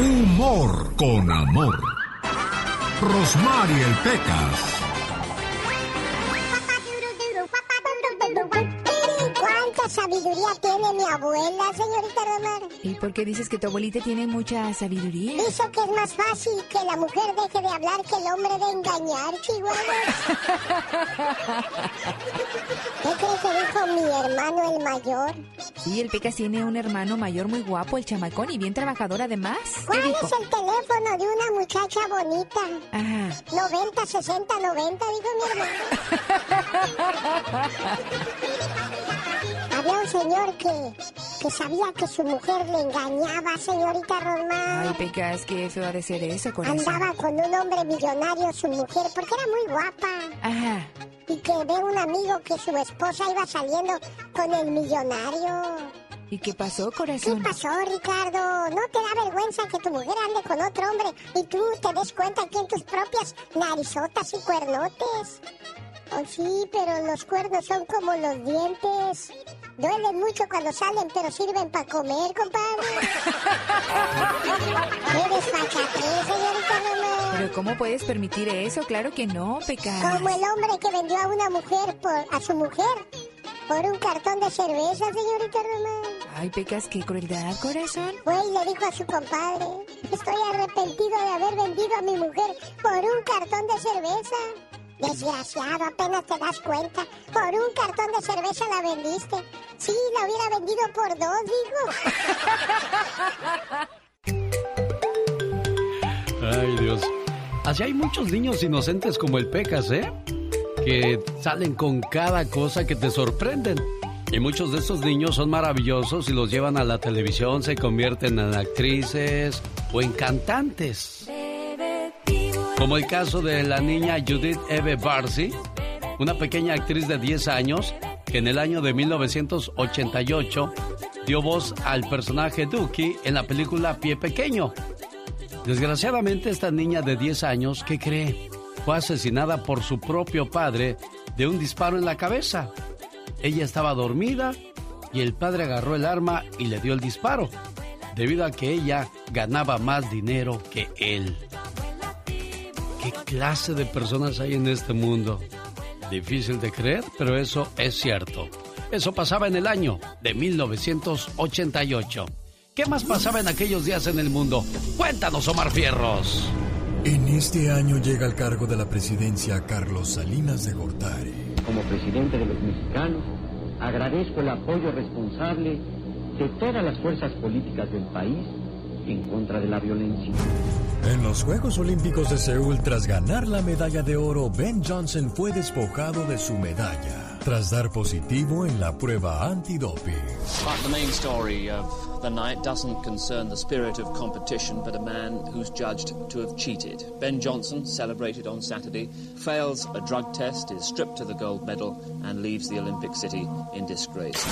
Humor con amor. Rosmarie el Pecas. Sabiduría tiene mi abuela, señorita Romar? ¿Y por qué dices que tu abuelita tiene mucha sabiduría? Dice que es más fácil que la mujer deje de hablar que el hombre de engañar, Chihuahua. ¿Qué crees que dijo mi hermano el mayor? Sí, el Pecas tiene un hermano mayor muy guapo, el chamacón, y bien trabajador además. ¿Cuál es el teléfono de una muchacha bonita? Ajá. 90, 60, 90, dijo mi hermano. Había un señor que, que sabía que su mujer le engañaba, señorita Román. Ay, Pecas, qué feo ha de ser eso, corazón. Andaba con un hombre millonario, su mujer, porque era muy guapa. Ajá. Y que ve un amigo que su esposa iba saliendo con el millonario. ¿Y qué pasó, ¿Qué corazón? pasó, Ricardo? ¿No te da vergüenza que tu mujer ande con otro hombre y tú te des cuenta aquí en tus propias narizotas y cuernotes? Oh, sí, pero los cuernos son como los dientes. Duelen mucho cuando salen, pero sirven para comer, compadre. ¡Qué desfachatez, señorita Román! ¿Pero cómo puedes permitir eso? Claro que no, Pecas. Como el hombre que vendió a una mujer por, a su mujer por un cartón de cerveza, señorita Román. Ay, Pecas, qué crueldad, corazón. Fue y le dijo a su compadre, estoy arrepentido de haber vendido a mi mujer por un cartón de cerveza. Desgraciado, apenas te das cuenta. Por un cartón de cerveza la vendiste. Sí, la hubiera vendido por dos, digo. Ay, Dios. Así hay muchos niños inocentes como el Pecas, ¿eh? Que salen con cada cosa que te sorprenden. Y muchos de estos niños son maravillosos y los llevan a la televisión, se convierten en actrices o en cantantes. Como el caso de la niña Judith Eve Barcy, una pequeña actriz de 10 años que en el año de 1988 dio voz al personaje Dookie en la película Pie Pequeño. Desgraciadamente esta niña de 10 años, ¿qué cree? Fue asesinada por su propio padre de un disparo en la cabeza. Ella estaba dormida y el padre agarró el arma y le dio el disparo, debido a que ella ganaba más dinero que él. ¿Qué clase de personas hay en este mundo? Difícil de creer, pero eso es cierto. Eso pasaba en el año de 1988. ¿Qué más pasaba en aquellos días en el mundo? Cuéntanos, Omar Fierros. En este año llega al cargo de la presidencia Carlos Salinas de Gortari. Como presidente de los mexicanos, agradezco el apoyo responsable de todas las fuerzas políticas del país en contra de la violencia. En los Juegos Olímpicos de Seúl, tras ganar la medalla de oro, Ben Johnson fue despojado de su medalla, tras dar positivo en la prueba antidoping. But the main story of the night doesn't concern the spirit of competition, but a man who's judged to have cheated. Ben Johnson, celebrated on Saturday, fails a drug test, is stripped of the gold medal, and leaves the Olympic City in disgrace.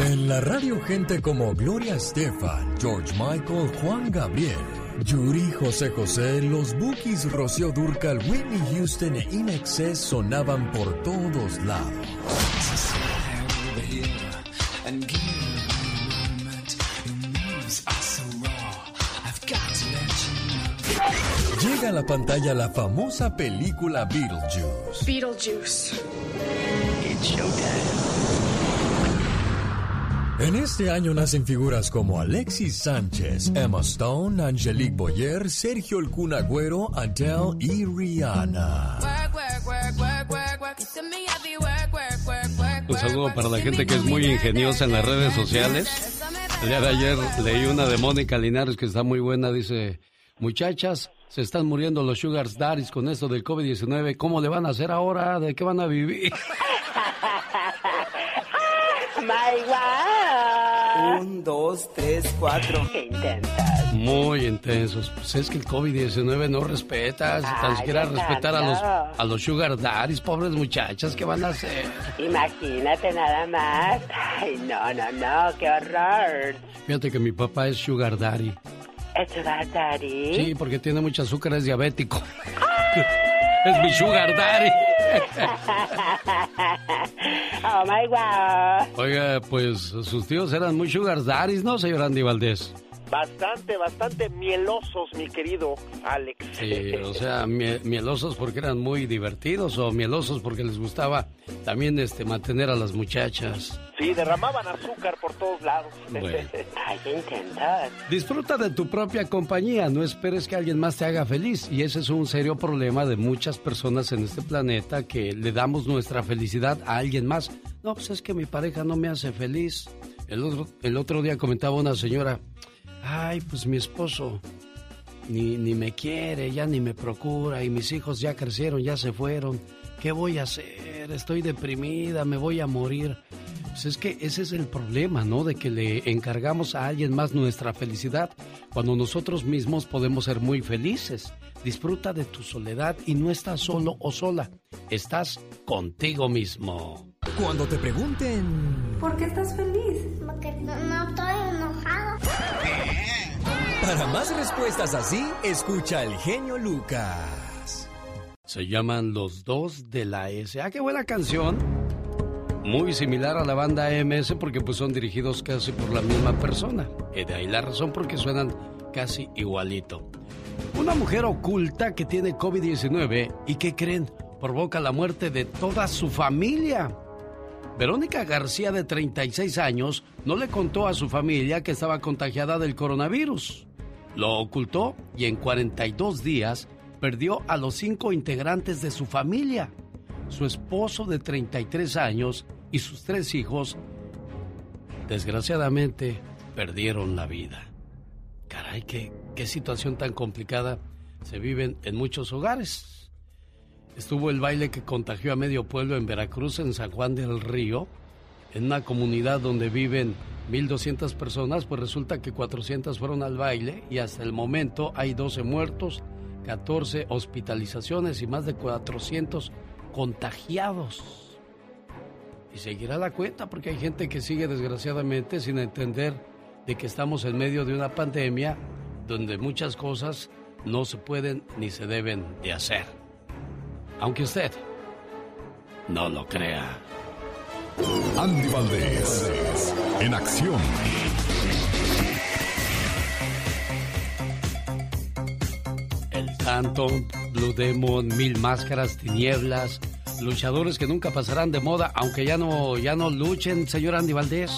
En la radio, gente como Gloria Estefan, George Michael, Juan Gabriel, Yuri, José José, los Bookies, Rocío Durcal, Whitney Houston e Inexcess sonaban por todos lados. Llega a la pantalla la famosa película Beetlejuice. Beetlejuice. En este año nacen figuras como Alexis Sánchez, Emma Stone, Angelique Boyer, Sergio El Kun Agüero, Adele y Rihanna. Un saludo para la gente que es muy ingeniosa en las redes sociales. El día de ayer leí una de Mónica Linares que está muy buena. Dice, muchachas, se están muriendo los sugar daddies con esto del COVID-19. ¿Cómo le van a hacer ahora? ¿De qué van a vivir? My. Un, dos, tres, cuatro. ¿Qué intentas? Muy intensos. Pues es que el COVID-19 no respeta, tan Ay, siquiera Fernando. respetar a los, a los sugar daddies, pobres muchachas, ¿qué van a hacer? Imagínate nada más. Ay, no, no, no, qué horror. Fíjate que mi papá es sugar daddy. ¿Es sugar daddy? Sí, porque tiene mucho azúcar, es diabético. es mi sugar daddy. oh my God. Oiga, pues sus tíos eran muy sugar daddies, ¿no, señor Andy Valdés? Bastante, bastante mielosos, mi querido Alex. Sí, o sea, mielosos porque eran muy divertidos o mielosos porque les gustaba también este mantener a las muchachas. Sí, derramaban azúcar por todos lados. Bueno. Que intentar. Disfruta de tu propia compañía, no esperes que alguien más te haga feliz. Y ese es un serio problema de muchas personas en este planeta que le damos nuestra felicidad a alguien más. No, pues es que mi pareja no me hace feliz. El otro, el otro día comentaba una señora, ay, pues mi esposo ni, ni me quiere, ya ni me procura y mis hijos ya crecieron, ya se fueron. ¿Qué voy a hacer? Estoy deprimida, me voy a morir. Pues es que ese es el problema, ¿no? De que le encargamos a alguien más nuestra felicidad cuando nosotros mismos podemos ser muy felices. Disfruta de tu soledad y no estás solo o sola. Estás contigo mismo. Cuando te pregunten... ¿Por qué estás feliz? Porque no, no estoy enojado. Para más respuestas así, escucha al genio Lucas. Se llaman Los Dos de la S. Ah, qué buena canción. Muy similar a la banda MS porque pues son dirigidos casi por la misma persona. Y de ahí la razón porque suenan casi igualito. Una mujer oculta que tiene COVID-19 y que creen provoca la muerte de toda su familia. Verónica García, de 36 años, no le contó a su familia que estaba contagiada del coronavirus. Lo ocultó y en 42 días perdió a los cinco integrantes de su familia. Su esposo de 33 años y sus tres hijos, desgraciadamente, perdieron la vida. Caray, qué, situación tan complicada se vive en muchos hogares estuvo el baile que contagió a medio pueblo en Veracruz, en San Juan del Río, en una comunidad donde viven 1.200 personas, pues resulta que 400 fueron al baile y hasta el momento hay 12 muertos, 14 hospitalizaciones y más de 400 contagiados. Y seguirá la cuenta porque hay gente que sigue desgraciadamente sin entender de que estamos en medio de una pandemia donde muchas cosas no se pueden ni se deben de hacer aunque usted no lo crea. Andy Valdés, en acción. Santo, Blue Demon, Mil Máscaras, Tinieblas, luchadores que nunca pasarán de moda, aunque ya no, ya no luchen, señor Andy Valdés.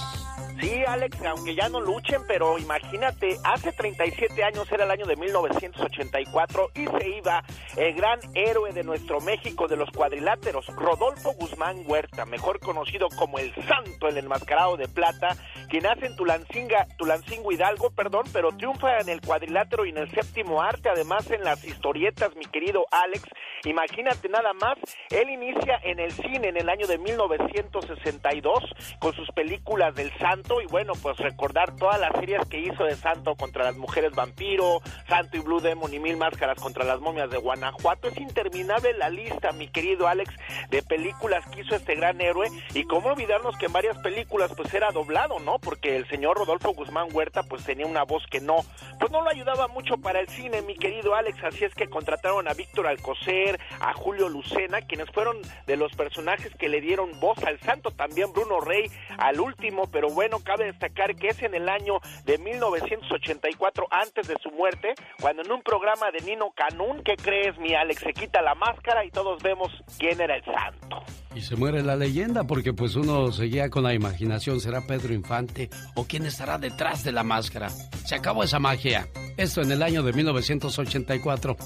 Sí, Alex, aunque ya no luchen, pero imagínate, hace 37 años era el año de 1984 y se iba el gran héroe de nuestro México de los cuadriláteros, Rodolfo Guzmán Huerta, mejor conocido como el Santo, el enmascarado de plata, quien nace en Tulancinga, Tulancingo Hidalgo, perdón, pero triunfa en el cuadrilátero y en el séptimo arte, además en las historietas, mi querido Alex. Imagínate nada más, él inicia en el cine en el año de 1962 con sus películas del Santo y bueno, pues recordar todas las series que hizo de Santo contra las mujeres vampiro, Santo y Blue Demon y Mil Máscaras contra las momias de Guanajuato. Es interminable la lista, mi querido Alex, de películas que hizo este gran héroe y cómo olvidarnos que en varias películas pues era doblado, ¿no? Porque el señor Rodolfo Guzmán Huerta pues tenía una voz que no, pues no lo ayudaba mucho para el cine, mi querido Alex, así es que contrataron a Víctor Alcocer, a Julio Lucena, quienes fueron de los personajes que le dieron voz al santo, también Bruno Rey al último, pero bueno, cabe destacar que es en el año de 1984, antes de su muerte, cuando en un programa de Nino Canún, ¿qué crees, mi Alex? Se quita la máscara y todos vemos quién era el santo. Y se muere la leyenda porque pues uno seguía con la imaginación, ¿será Pedro Infante o quién estará detrás de la máscara? Se acabó esa magia. Esto en el año de 1984.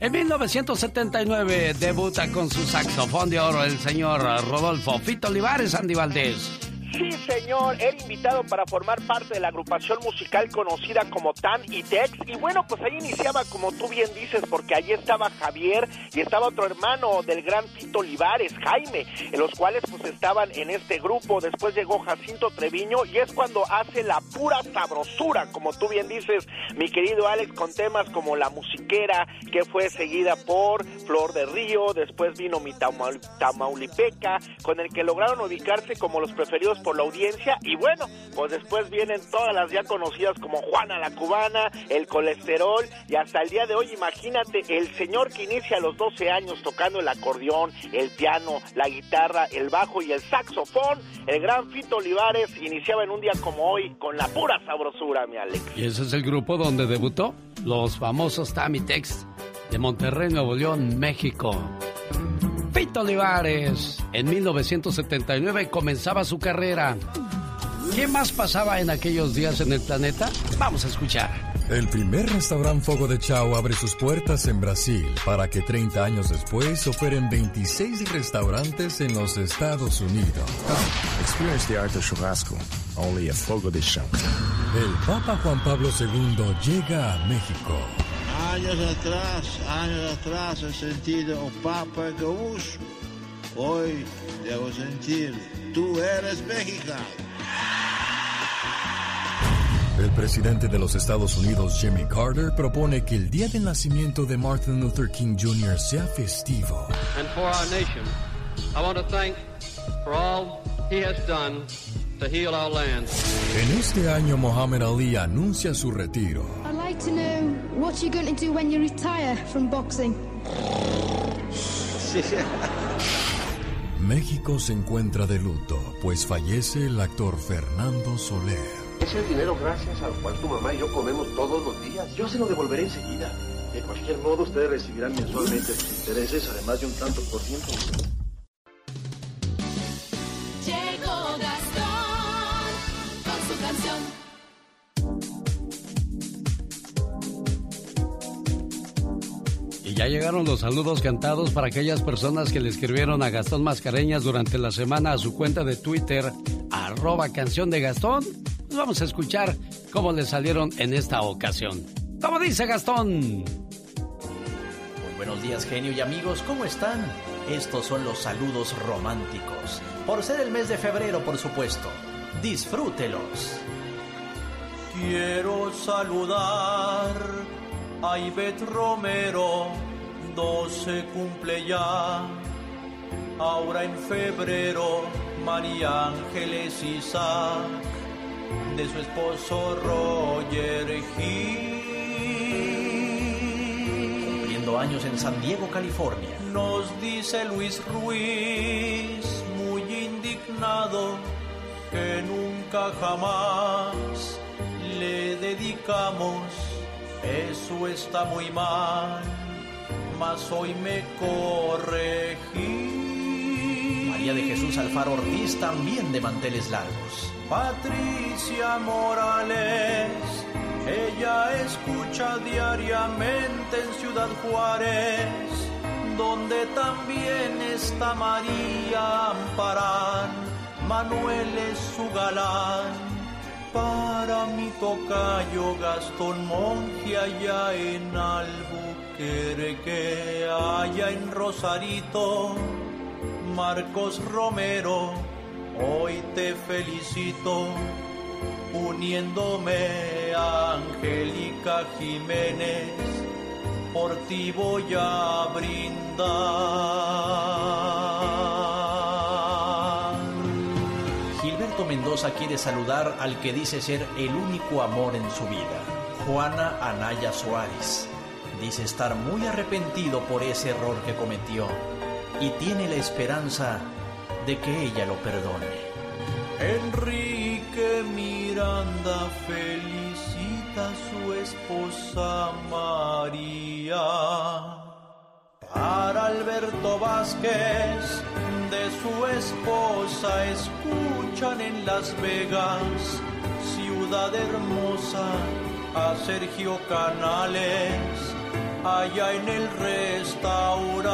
En 1979 debuta con su saxofón de oro el señor Rodolfo Fito Olivares Andy Valdés. Sí, señor, era invitado para formar parte de la agrupación musical conocida como Tan y Tex. Y bueno, pues ahí iniciaba, como tú bien dices, porque allí estaba Javier y estaba otro hermano del gran Tito Olivares, Jaime, en los cuales pues estaban en este grupo. Después llegó Jacinto Treviño y es cuando hace la pura sabrosura, como tú bien dices, mi querido Alex, con temas como La Musiquera, que fue seguida por Flor de Río. Después vino Mi Tamaulipeca, con el que lograron ubicarse como los preferidos por la audiencia y bueno, pues después vienen todas las ya conocidas como Juana la Cubana, el colesterol y hasta el día de hoy imagínate el señor que inicia a los 12 años tocando el acordeón, el piano, la guitarra, el bajo y el saxofón, el gran Fito Olivares iniciaba en un día como hoy con la pura sabrosura, mi Alex. ¿Y ese es el grupo donde debutó? Los famosos Tex de Monterrey, Nuevo León, México. Fito Olivares, en 1979 comenzaba su carrera. ¿Qué más pasaba en aquellos días en el planeta? Vamos a escuchar. El primer restaurante Fogo de Chao abre sus puertas en Brasil para que 30 años después operen 26 restaurantes en los Estados Unidos. Experience the art of churrasco, only a Fogo de Chao. El Papa Juan Pablo II llega a México. Años atrás, años atrás he sentido un Papa gaúcho. Hoy debo sentir, tú eres mexicano. El presidente de los Estados Unidos, Jimmy Carter, propone que el día del nacimiento de Martin Luther King Jr. sea festivo. And for our nation, I want to thank for all he has done to heal our land. En este año, Muhammad Ali anuncia su retiro. I'd like to know what you're going to do when you retire from boxing. México se encuentra de luto, pues fallece el actor Fernando Soler. Es el dinero gracias al cual tu mamá y yo comemos todos los días. Yo se lo devolveré enseguida. De cualquier modo, ustedes recibirán mensualmente sus intereses, además de un tanto por ciento. Ya llegaron los saludos cantados para aquellas personas que le escribieron a Gastón Mascareñas durante la semana a su cuenta de Twitter, arroba canción de Gastón. Pues vamos a escuchar cómo le salieron en esta ocasión. ¿Cómo dice Gastón? Muy buenos días, genio y amigos, ¿cómo están? Estos son los saludos románticos. Por ser el mes de febrero, por supuesto. Disfrútelos. Quiero saludar a Ivette Romero, 12 cumple ya. Ahora en febrero, María Ángeles Isaac de su esposo Roger Gil. Cumpliendo años en San Diego, California. Nos dice Luis Ruiz, muy indignado, que nunca jamás le dedicamos. Eso está muy mal, hoy me corregí. María de Jesús Alfaro Ortiz, también de manteles largos. Patricia Morales, ella escucha diariamente en Ciudad Juárez, donde también está María Amparán, Manuel es su galán. Para mi tocayo Gastón Monge allá en Albuquerque, allá en Rosarito, Marcos Romero Hoy te felicito uniéndome a Angélica Jiménez, por ti voy a brindar. Gilberto Mendoza quiere saludar al que dice ser el único amor en su vida, Juana Anaya Suárez. Dice estar muy arrepentido por ese error que cometió y tiene la esperanza de que ella lo perdone. Enrique Miranda felicita a su esposa María. Para Alberto Vázquez, de su esposa escuchan en Las Vegas, ciudad hermosa, a Sergio Canales, allá en el restaurante.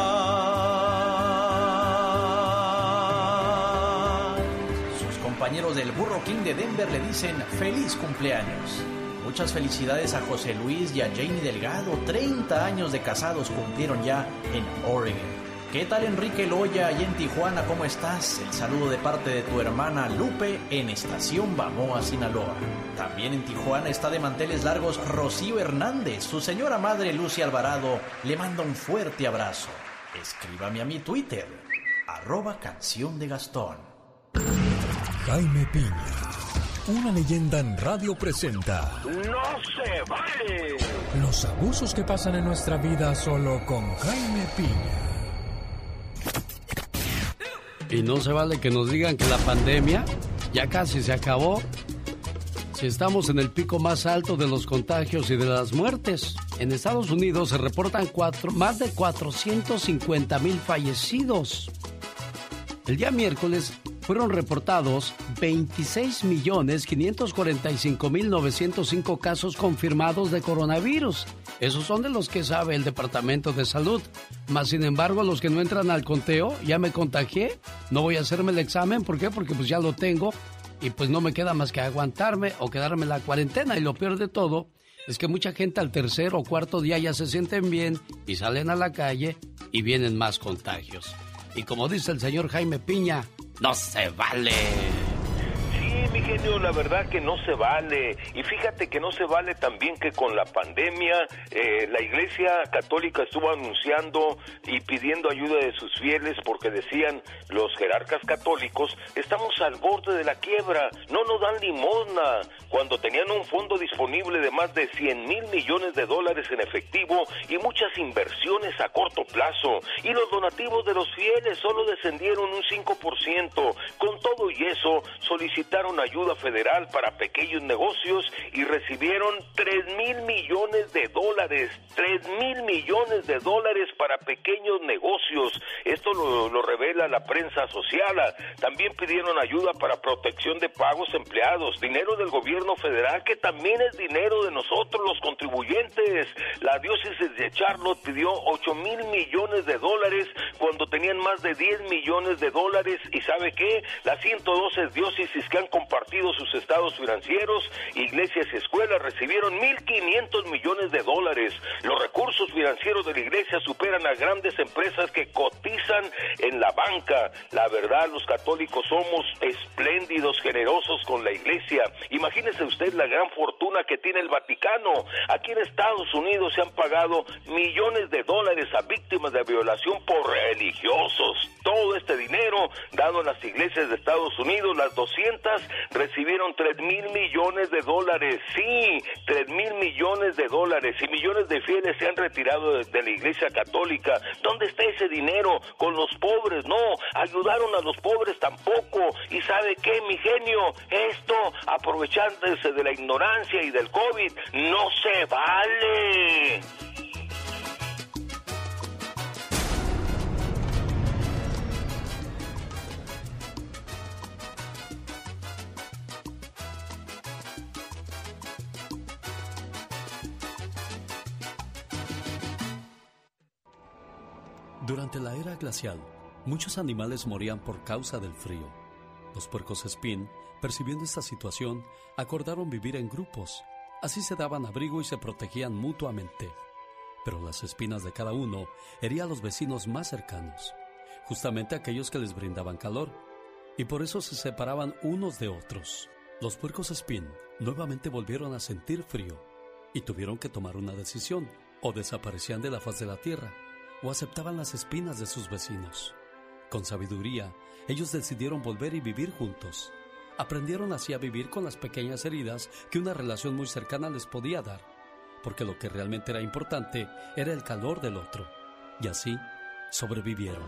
Sus compañeros del Burro King de Denver le dicen feliz cumpleaños. Muchas felicidades a José Luis y a Jamie Delgado. 30 años de casados cumplieron ya en Oregon. ¿Qué tal Enrique Loya y en Tijuana? ¿Cómo estás? El saludo de parte de tu hermana Lupe en Estación Bamoa, Sinaloa. También en Tijuana está de manteles largos Rocío Hernández. Su señora madre Lucia Alvarado le manda un fuerte abrazo. Escríbame a mi Twitter, arroba canción de Gastón. Jaime Piña. Una leyenda en radio presenta. ¡No se vale! Los abusos que pasan en nuestra vida solo con Jaime Piña. Y no se vale que nos digan que la pandemia ya casi se acabó. Si estamos en el pico más alto de los contagios y de las muertes, en Estados Unidos se reportan cuatro, más de 450 mil fallecidos. El día miércoles fueron reportados 26.545.905 casos confirmados de coronavirus. Esos son de los que sabe el Departamento de Salud. Más sin embargo, los que no entran al conteo, ya me contagié, no voy a hacerme el examen, ¿por qué? Porque pues ya lo tengo y pues no me queda más que aguantarme o quedarme en la cuarentena. Y lo peor de todo es que mucha gente al tercer o cuarto día ya se sienten bien y salen a la calle y vienen más contagios. Y como dice el señor Jaime Piña, no se vale. Sí, mi genio, la verdad que no se vale. Y fíjate que no se vale también que con la pandemia eh, la Iglesia Católica estuvo anunciando y pidiendo ayuda de sus fieles porque decían los jerarcas católicos, estamos al borde de la quiebra, no nos dan limosna. Cuando tenían un fondo disponible de más de 100 mil millones de dólares en efectivo y muchas inversiones a corto plazo. Y los donativos de los fieles solo descendieron un 5%. Con todo y eso, solicitaron ayuda federal para pequeños negocios y recibieron 3 mil millones de dólares. 3 mil millones de dólares para pequeños negocios. Esto lo, lo revela la prensa asociada. También pidieron ayuda para protección de pagos empleados, dinero del gobierno federal que también es dinero de nosotros los contribuyentes. La diócesis de Charlotte pidió 8 mil millones de dólares cuando tenían más de 10 millones de dólares y sabe qué, las 112 diócesis que han compartido sus estados financieros, iglesias y escuelas recibieron 1.500 millones de dólares. Los recursos financieros de la iglesia superan a grandes empresas que cotizan en la banca. La verdad, los católicos somos espléndidos, generosos con la iglesia. Imagínese usted la gran fortuna que tiene el Vaticano. Aquí en Estados Unidos se han pagado millones de dólares a víctimas de violación por religiosos. Todo este dinero dado a las iglesias de Estados Unidos, las 200 recibieron 3 mil millones de dólares. Sí, 3 mil millones de dólares y millones de fieles se han retirado de, de la iglesia católica. ¿Dónde está ese dinero? Con los pobres, no. Ayudaron a los pobres tampoco. ¿Y sabe qué, mi genio? Esto, aprovechándose de la ignorancia y del COVID, no se vale. Durante la era glacial, muchos animales morían por causa del frío. Los puercos espín, percibiendo esta situación, acordaron vivir en grupos. Así se daban abrigo y se protegían mutuamente. Pero las espinas de cada uno herían a los vecinos más cercanos, justamente aquellos que les brindaban calor, y por eso se separaban unos de otros. Los puercos espín nuevamente volvieron a sentir frío y tuvieron que tomar una decisión, o desaparecían de la faz de la tierra, o aceptaban las espinas de sus vecinos. Con sabiduría, ellos decidieron volver y vivir juntos. Aprendieron así a vivir con las pequeñas heridas que una relación muy cercana les podía dar, porque lo que realmente era importante era el calor del otro, y así sobrevivieron.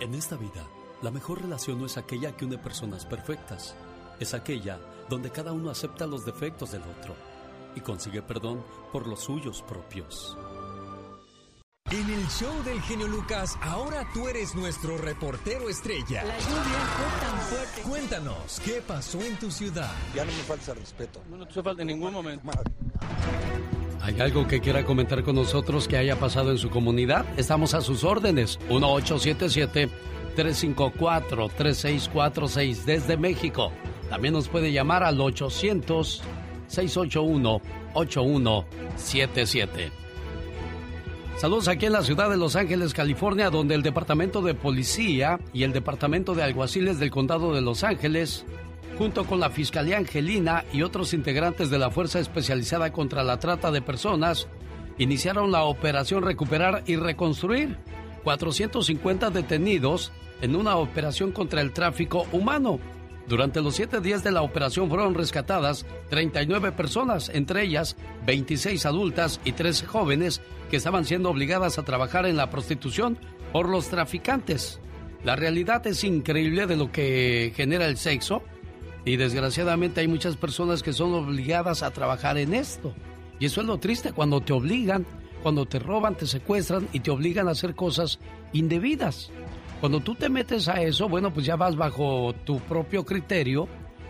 En esta vida, la mejor relación no es aquella que une personas perfectas, es aquella donde cada uno acepta los defectos del otro y consigue perdón por los suyos propios. En el show del genio Lucas, ahora tú eres nuestro reportero estrella. La lluvia fue tan fuerte. Cuéntanos, ¿qué pasó en tu ciudad? Ya no me falta respeto. No, no te falta en ningún momento. ¿Hay algo que quiera comentar con nosotros que haya pasado en su comunidad? Estamos a sus órdenes. 1877-354-3646 desde México. También nos puede llamar al 800-681-8177. Saludos aquí en la ciudad de Los Ángeles, California, donde el Departamento de Policía y el Departamento de Alguaciles del Condado de Los Ángeles, junto con la Fiscalía Angelina y otros integrantes de la Fuerza Especializada contra la Trata de Personas, iniciaron la operación Recuperar y Reconstruir. 450 detenidos en una operación contra el tráfico humano. Durante los siete días de la operación fueron rescatadas 39 personas, entre ellas 26 adultas y 13 jóvenes que estaban siendo obligadas a trabajar en la prostitución por los traficantes. La realidad es increíble de lo que genera el sexo y desgraciadamente hay muchas personas que son obligadas a trabajar en esto. Y eso es lo triste cuando te obligan, cuando te roban, te secuestran y te obligan a hacer cosas indebidas. Cuando tú te metes a eso, bueno, pues ya vas bajo tu propio criterio,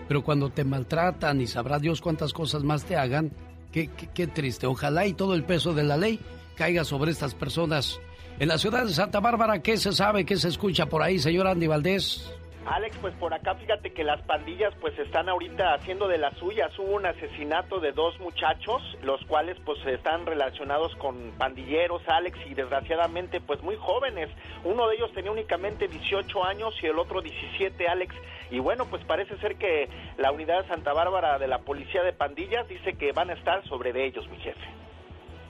pero cuando te maltratan y sabrá Dios cuántas cosas más te hagan, qué, qué, triste. Ojalá y todo el peso de la ley caiga sobre estas personas. En la ciudad de Santa Bárbara, ¿qué se sabe, qué se escucha por ahí, señor Andy Valdés? Alex, pues por acá fíjate que las pandillas pues están ahorita haciendo de las suyas. Hubo un asesinato de dos muchachos, los cuales pues están relacionados con pandilleros, Alex, y desgraciadamente pues muy jóvenes. Uno de ellos tenía únicamente 18 años y el otro 17, Alex. Y bueno, pues parece ser que la unidad de Santa Bárbara de la Policía de Pandillas dice que van a estar sobre de ellos, mi jefe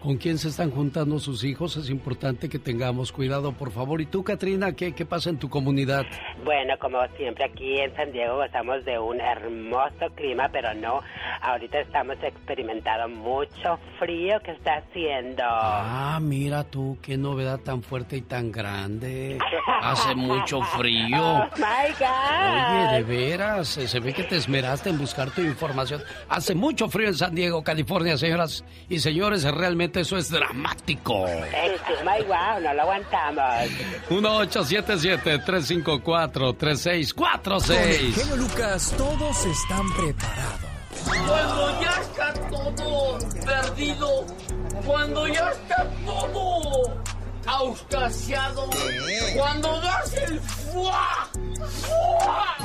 con quién se están juntando sus hijos, es importante que tengamos cuidado, por favor. ¿Y tú, Katrina, qué, qué pasa en tu comunidad? Bueno, como siempre aquí en San Diego estamos de un hermoso clima, pero no, ahorita estamos experimentando mucho frío que está haciendo. Ah, mira tú, qué novedad tan fuerte y tan grande. Hace mucho frío. Oh, my God. Oye, de veras, se ve que te esmeraste en buscar tu información. Hace mucho frío en San Diego, California, señoras y señores, realmente eso es dramático. Ay, wow, no lo aguantamos. 1877-354-3646. Genio Lucas, todos están preparados. Cuando ya está todo perdido, cuando ya está todo auscasiado, cuando das el fuá, fuá.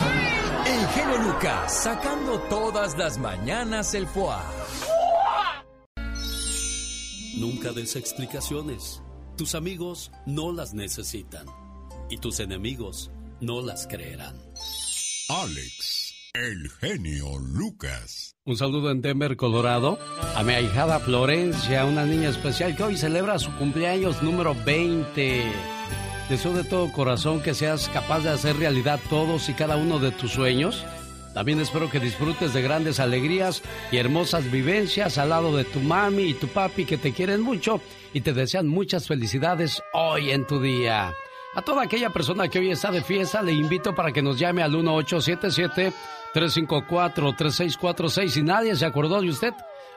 El genio Lucas, sacando todas las mañanas el fuá. Nunca des explicaciones. Tus amigos no las necesitan. Y tus enemigos no las creerán. Alex, el genio Lucas. Un saludo en Denver, Colorado, a mi ahijada Florencia, una niña especial que hoy celebra su cumpleaños número 20. Deseo de todo corazón que seas capaz de hacer realidad todos y cada uno de tus sueños también espero que disfrutes de grandes alegrías y hermosas vivencias al lado de tu mami y tu papi que te quieren mucho y te desean muchas felicidades hoy en tu día. A toda aquella persona que hoy está de fiesta le invito para que nos llame al 1877-354-3646. Si nadie se acordó de usted,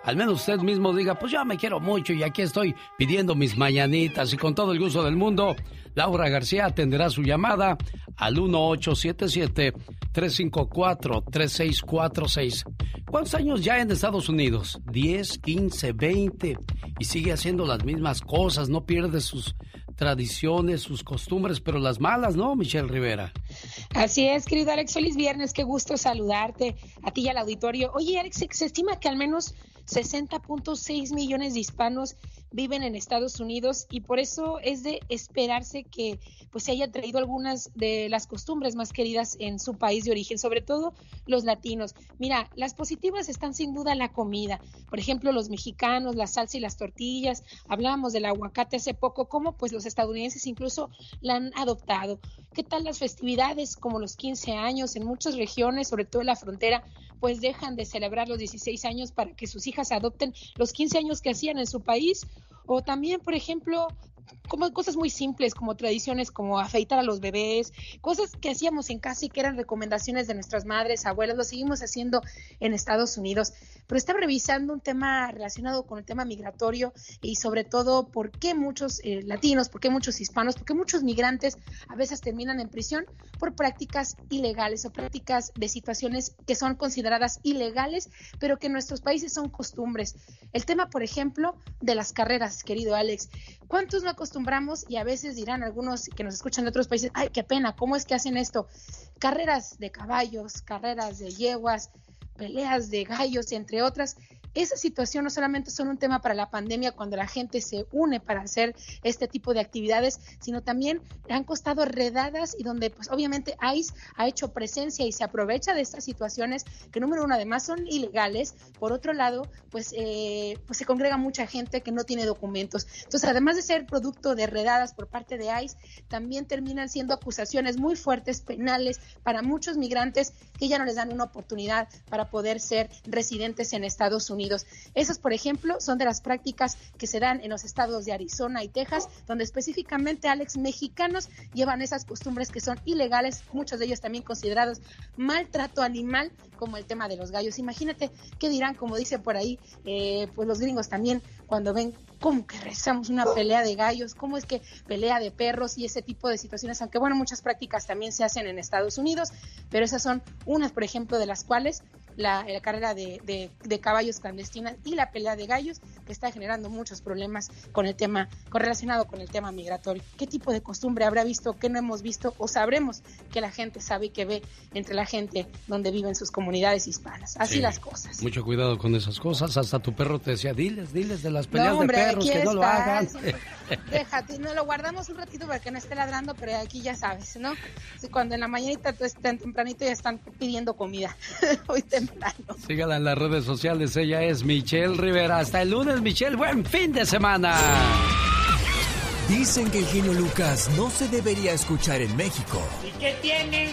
al menos usted mismo diga, pues yo me quiero mucho y aquí estoy pidiendo mis mañanitas y con todo el gusto del mundo, Laura García atenderá su llamada al 1877-354-3646. ¿Cuántos años ya en Estados Unidos? 10, 15, 20 y sigue haciendo las mismas cosas, no pierde sus tradiciones, sus costumbres, pero las malas, ¿no, Michelle Rivera? Así es, querido Alex, feliz viernes, qué gusto saludarte a ti y al auditorio. Oye, Alex, se estima que al menos 60.6 millones de hispanos viven en Estados Unidos y por eso es de esperarse que pues se haya traído algunas de las costumbres más queridas en su país de origen, sobre todo los latinos. Mira, las positivas están sin duda la comida, por ejemplo, los mexicanos, la salsa y las tortillas, hablábamos del aguacate hace poco, como pues los estadounidenses incluso la han adoptado. ¿Qué tal las festividades como los 15 años en muchas regiones, sobre todo en la frontera? Pues dejan de celebrar los 16 años para que sus hijas adopten los 15 años que hacían en su país. O también, por ejemplo, como cosas muy simples como tradiciones como afeitar a los bebés, cosas que hacíamos en casa y que eran recomendaciones de nuestras madres, abuelas, lo seguimos haciendo en Estados Unidos. Pero está revisando un tema relacionado con el tema migratorio y sobre todo por qué muchos eh, latinos, por qué muchos hispanos, por qué muchos migrantes a veces terminan en prisión por prácticas ilegales o prácticas de situaciones que son consideradas ilegales, pero que en nuestros países son costumbres. El tema, por ejemplo, de las carreras, querido Alex. ¿Cuántos no acostumbramos y a veces dirán algunos que nos escuchan de otros países, ay, qué pena, ¿cómo es que hacen esto? Carreras de caballos, carreras de yeguas, peleas de gallos, entre otras, esa situación no solamente son un tema para la pandemia cuando la gente se une para hacer este tipo de actividades, sino también han costado redadas y donde pues obviamente ICE ha hecho presencia y se aprovecha de estas situaciones que número uno además son ilegales, por otro lado pues, eh, pues se congrega mucha gente que no tiene documentos. Entonces además de ser producto de redadas por parte de ICE, también terminan siendo acusaciones muy fuertes penales para muchos migrantes que ya no les dan una oportunidad para poder ser residentes en Estados Unidos. Esas, por ejemplo, son de las prácticas que se dan en los estados de Arizona y Texas, donde específicamente, Alex, mexicanos llevan esas costumbres que son ilegales, muchos de ellos también considerados maltrato animal, como el tema de los gallos. Imagínate qué dirán, como dice por ahí, eh, pues los gringos también, cuando ven cómo que rezamos una pelea de gallos, cómo es que pelea de perros y ese tipo de situaciones, aunque bueno, muchas prácticas también se hacen en Estados Unidos, pero esas son unas, por ejemplo, de las cuales la, carrera de, caballos clandestinas y la pelea de gallos, que está generando muchos problemas con el tema, correlacionado con el tema migratorio. ¿Qué tipo de costumbre habrá visto, que no hemos visto o sabremos que la gente sabe y que ve entre la gente donde viven sus comunidades hispanas? Así las cosas. Mucho cuidado con esas cosas. Hasta tu perro te decía, diles, diles de las peleas de perros, que no lo hagan. Déjate, no lo guardamos un ratito para que no esté ladrando, pero aquí ya sabes, ¿no? Cuando en la mañanita, están tempranito ya están pidiendo comida. Hoy Sígala en las redes sociales. Ella es Michelle Rivera. Hasta el lunes, Michelle. Buen fin de semana. Dicen que el genio Lucas no se debería escuchar en México. ¿Y qué tiene?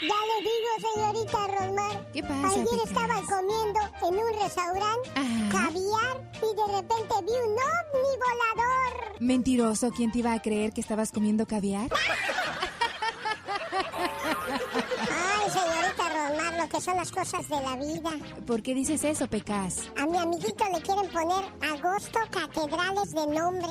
Ya le digo, señorita Rosmar. ¿Qué pasa? Ayer estaba comiendo en un restaurante caviar y de repente vi un ovni volador. Mentiroso, ¿quién te iba a creer que estabas comiendo caviar? que son las cosas de la vida. ¿Por qué dices eso, Pecas? A mi amiguito le quieren poner Agosto Catedrales de nombre.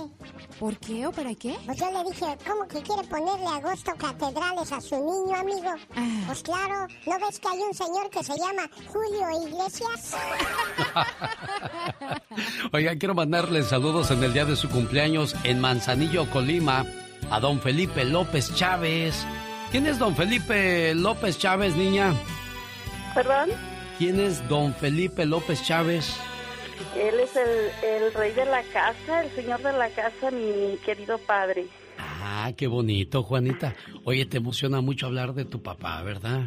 ¿Por qué o para qué? Pues yo le dije, ¿cómo que quiere ponerle Agosto Catedrales a su niño, amigo? Ah. Pues claro, ¿no ves que hay un señor que se llama Julio Iglesias? Oiga, quiero mandarle saludos en el día de su cumpleaños en Manzanillo, Colima, a don Felipe López Chávez. ¿Quién es don Felipe López Chávez, niña? ¿Perdón? ¿Quién es don Felipe López Chávez? Él es el, rey de la casa, el señor de la casa, mi querido padre. Ah, qué bonito, Juanita. Oye, te emociona mucho hablar de tu papá, ¿verdad?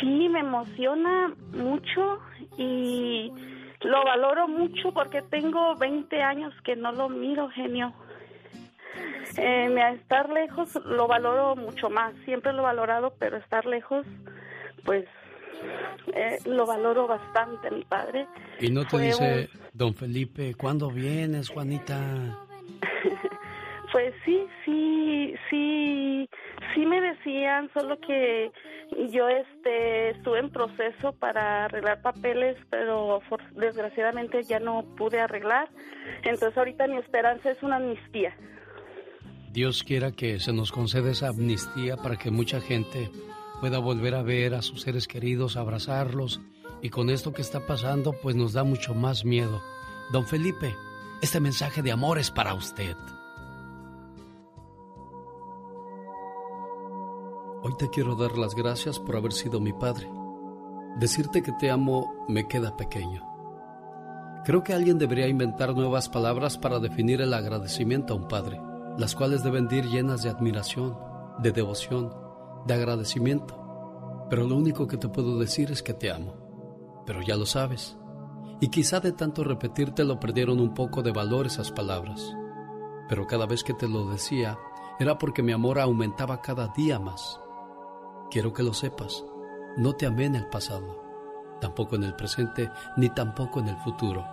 Sí, me emociona mucho y lo valoro mucho porque tengo 20 años que no lo miro, genio. Eh, a estar lejos lo valoro mucho más. Siempre lo he valorado, pero estar lejos, pues eh, lo valoro bastante, mi padre. ¿Y no te dice, don Felipe, cuándo vienes, Juanita? pues sí, sí, sí, sí me decían, solo que yo este estuve en proceso para arreglar papeles, pero desgraciadamente ya no pude arreglar. Entonces ahorita mi esperanza es una amnistía. Dios quiera que se nos conceda esa amnistía para que mucha gente pueda volver a ver a sus seres queridos, abrazarlos. Y con esto que está pasando, pues nos da mucho más miedo. Don Felipe, este mensaje de amor es para usted. Hoy te quiero dar las gracias por haber sido mi padre. Decirte que te amo me queda pequeño. Creo que alguien debería inventar nuevas palabras para definir el agradecimiento a un padre, las cuales deben ir llenas de admiración, de devoción, de agradecimiento, pero lo único que te puedo decir es que te amo. Pero ya lo sabes. Y quizá de tanto repetirte lo perdieron un poco de valor esas palabras. Pero cada vez que te lo decía era porque mi amor aumentaba cada día más. Quiero que lo sepas, no te amé en el pasado, tampoco en el presente, ni tampoco en el futuro,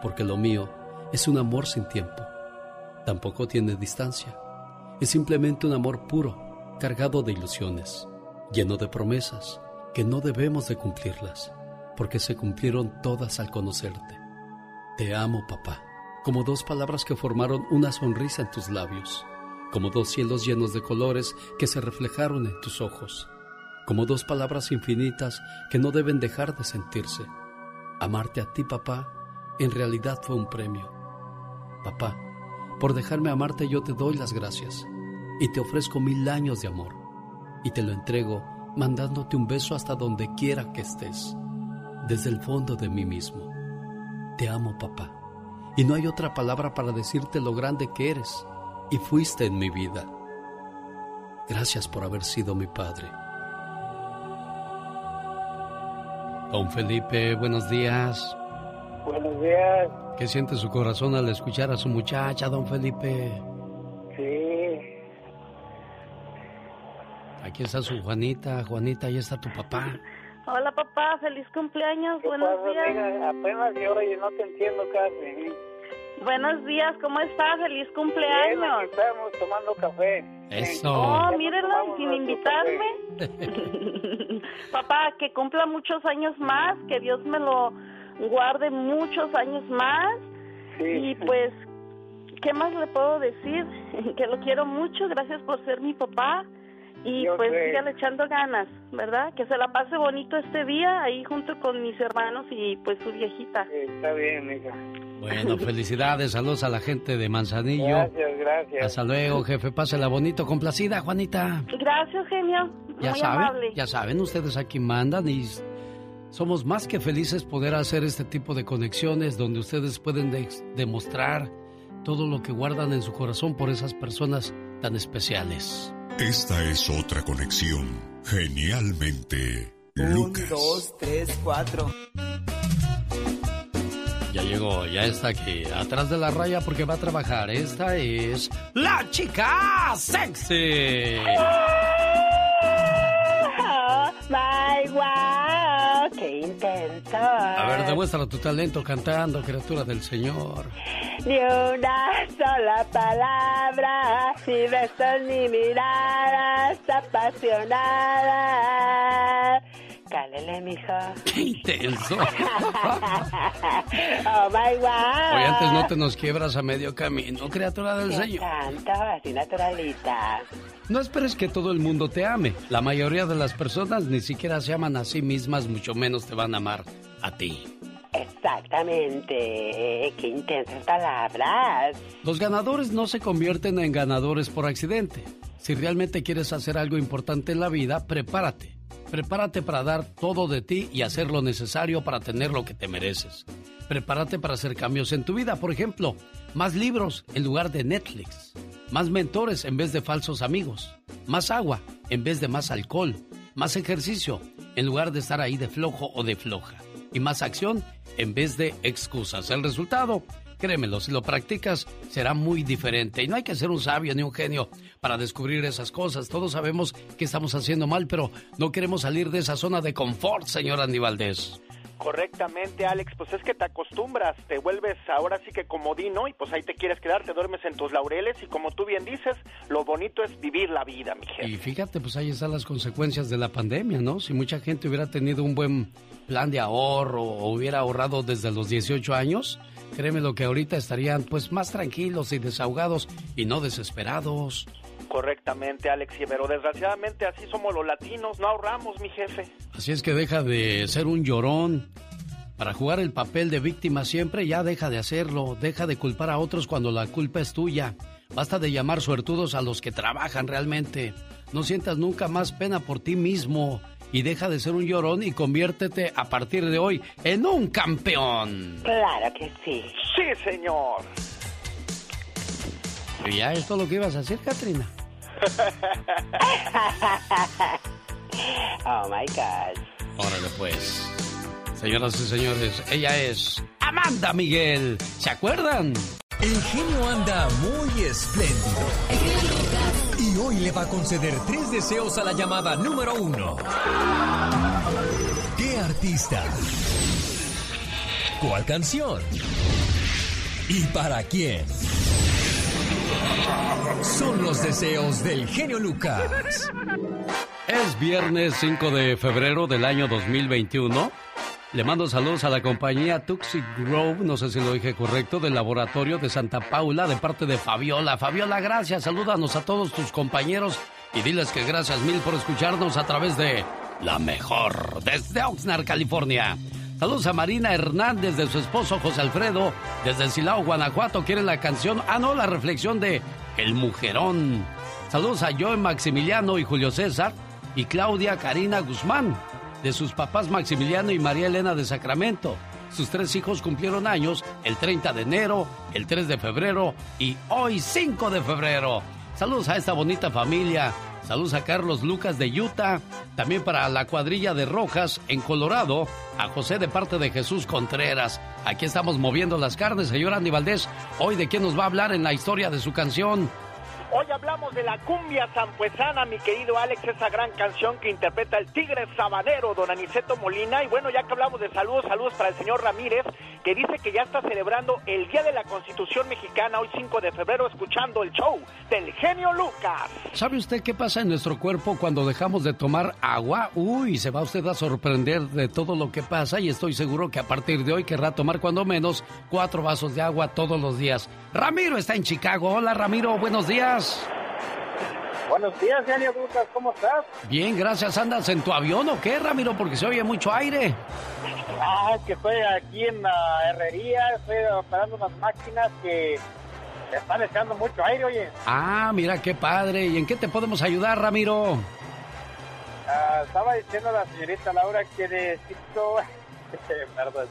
porque lo mío es un amor sin tiempo. Tampoco tiene distancia. Es simplemente un amor puro cargado de ilusiones, lleno de promesas que no debemos de cumplirlas, porque se cumplieron todas al conocerte. Te amo, papá, como dos palabras que formaron una sonrisa en tus labios, como dos cielos llenos de colores que se reflejaron en tus ojos, como dos palabras infinitas que no deben dejar de sentirse. Amarte a ti, papá, en realidad fue un premio. Papá, por dejarme amarte yo te doy las gracias y te ofrezco mil años de amor y te lo entrego mandándote un beso hasta donde quiera que estés, desde el fondo de mí mismo. Te amo, papá, y no hay otra palabra para decirte lo grande que eres y fuiste en mi vida. Gracias por haber sido mi padre. Don Felipe, buenos días. Buenos días. ¿Qué siente su corazón al escuchar a su muchacha, don Felipe? Aquí está su Juanita. Juanita, ahí está tu papá. Hola papá, feliz cumpleaños, ¿Qué buenos pasa, días. amiga? Apenas y ahora yo no te entiendo casi. Buenos días, ¿cómo estás? Feliz Bien, cumpleaños. aquí estamos tomando café. Eso. Oh, mírenlo, sin invitarme. Papá, que cumpla muchos años más, que Dios me lo guarde muchos años más. Y pues, ¿qué más le puedo decir? Que lo quiero mucho, gracias por ser mi papá. Y Yo pues sé. sígale echando ganas, ¿verdad? Que se la pase bonito este día ahí junto con mis hermanos y pues su viejita. Está bien, hija. Bueno, felicidades, saludos a la gente de Manzanillo. Gracias, gracias. Hasta luego, jefe. Pásela bonito, complacida, Juanita. Gracias, genio. Ya Muy saben, amable. ya saben, ustedes aquí mandan y somos más que felices poder hacer este tipo de conexiones donde ustedes pueden de- demostrar todo lo que guardan en su corazón por esas personas tan especiales. Esta es otra conexión. Genialmente, Lucas. dos, tres, cuatro. Ya llegó, ya está aquí, atrás de la raya porque va a trabajar. Esta es la chica sexy. Oh, Demuestra tu talento cantando, criatura del Señor. Ni una sola palabra, ni besos ni miradas apasionadas. Cálele, mijo. ¡Qué intenso! oh my wow. Hoy antes no te nos quiebras a medio camino, criatura del Señor. tanto, así naturalita. No esperes que todo el mundo te ame. La mayoría de las personas ni siquiera se aman a sí mismas, mucho menos te van a amar a ti. Exactamente. Qué intensas palabras. Los ganadores no se convierten en ganadores por accidente. Si realmente quieres hacer algo importante en la vida, prepárate. Prepárate para dar todo de ti y hacer lo necesario para tener lo que te mereces. Prepárate para hacer cambios en tu vida. Por ejemplo, más libros en lugar de Netflix. Más mentores en vez de falsos amigos. Más agua en vez de más alcohol. Más ejercicio en lugar de estar ahí de flojo o de floja. Y más acción en vez de excusas. El resultado, créemelo, si lo practicas será muy diferente. Y no hay que ser un sabio ni un genio para descubrir esas cosas. Todos sabemos que estamos haciendo mal, pero no queremos salir de esa zona de confort, señor Andy Valdés. Correctamente, Alex, pues es que te acostumbras, te vuelves ahora sí que comodino y pues ahí te quieres quedar, te duermes en tus laureles y como tú bien dices, lo bonito es vivir la vida, mi jefe. Y fíjate, pues ahí están las consecuencias de la pandemia, ¿no? Si mucha gente hubiera tenido un buen plan de ahorro o hubiera ahorrado desde los 18 años, créeme lo que ahorita estarían pues más tranquilos y desahogados y no desesperados. Correctamente, Alex, y- pero desgraciadamente así somos los latinos, no ahorramos, mi jefe. Así es que deja de ser un llorón. Para jugar el papel de víctima siempre, ya deja de hacerlo. Deja de culpar a otros cuando la culpa es tuya. Basta de llamar suertudos a los que trabajan realmente. No sientas nunca más pena por ti mismo. Y deja de ser un llorón y conviértete a partir de hoy en un campeón. Claro que sí. Sí, señor. Y ya es todo lo que ibas a decir, Katrina. oh my God. Órale pues. Señoras y señores, ella es Amanda Miguel. ¿Se acuerdan? El genio anda muy espléndido. Hoy le va a conceder tres deseos a la llamada número uno. ¿Qué artista? ¿Cuál canción? ¿Y para quién? Son los deseos del genio Lucas. Es viernes 5 de febrero del año 2021. Le mando saludos a la compañía Tuxi Grove, no sé si lo dije correcto, del laboratorio de Santa Paula, de parte de Fabiola. Fabiola, gracias, salúdanos a todos tus compañeros y diles que gracias mil por escucharnos a través de La Mejor, desde Oxnard, California. Saludos a Marina Hernández de su esposo José Alfredo, desde Silao, Guanajuato. Quieren la canción, ah, no, la reflexión de El Mujerón. Saludos a Joe Maximiliano y Julio César y Claudia Karina Guzmán, de sus papás Maximiliano y María Elena de Sacramento. Sus tres hijos cumplieron años el 30 de enero, el 3 de febrero y hoy 5 de febrero. Saludos a esta bonita familia. Saludos a Carlos Lucas de Utah. También para la cuadrilla de Rojas en Colorado. A José de parte de Jesús Contreras. Aquí estamos moviendo las carnes, señor Andy Valdés. Hoy de quién nos va a hablar en la historia de su canción. Hoy hablamos de la cumbia zampuesana, mi querido Alex, esa gran canción que interpreta el tigre sabanero, don Aniceto Molina. Y bueno, ya que hablamos de saludos, saludos para el señor Ramírez, que dice que ya está celebrando el Día de la Constitución Mexicana, hoy 5 de febrero, escuchando el show del genio Lucas. ¿Sabe usted qué pasa en nuestro cuerpo cuando dejamos de tomar agua? Uy, se va usted a sorprender de todo lo que pasa y estoy seguro que a partir de hoy querrá tomar cuando menos cuatro vasos de agua todos los días. Ramiro está en Chicago. Hola Ramiro, buenos días. Buenos días, genio Lucas, ¿cómo estás? Bien, gracias. ¿Andas en tu avión o qué, Ramiro? Porque se oye mucho aire. Ah, es que estoy aquí en la herrería, estoy operando unas máquinas que están echando mucho aire, oye. Ah, mira qué padre. ¿Y en qué te podemos ayudar, Ramiro? Ah, estaba diciendo a la señorita Laura que necesito, perdón,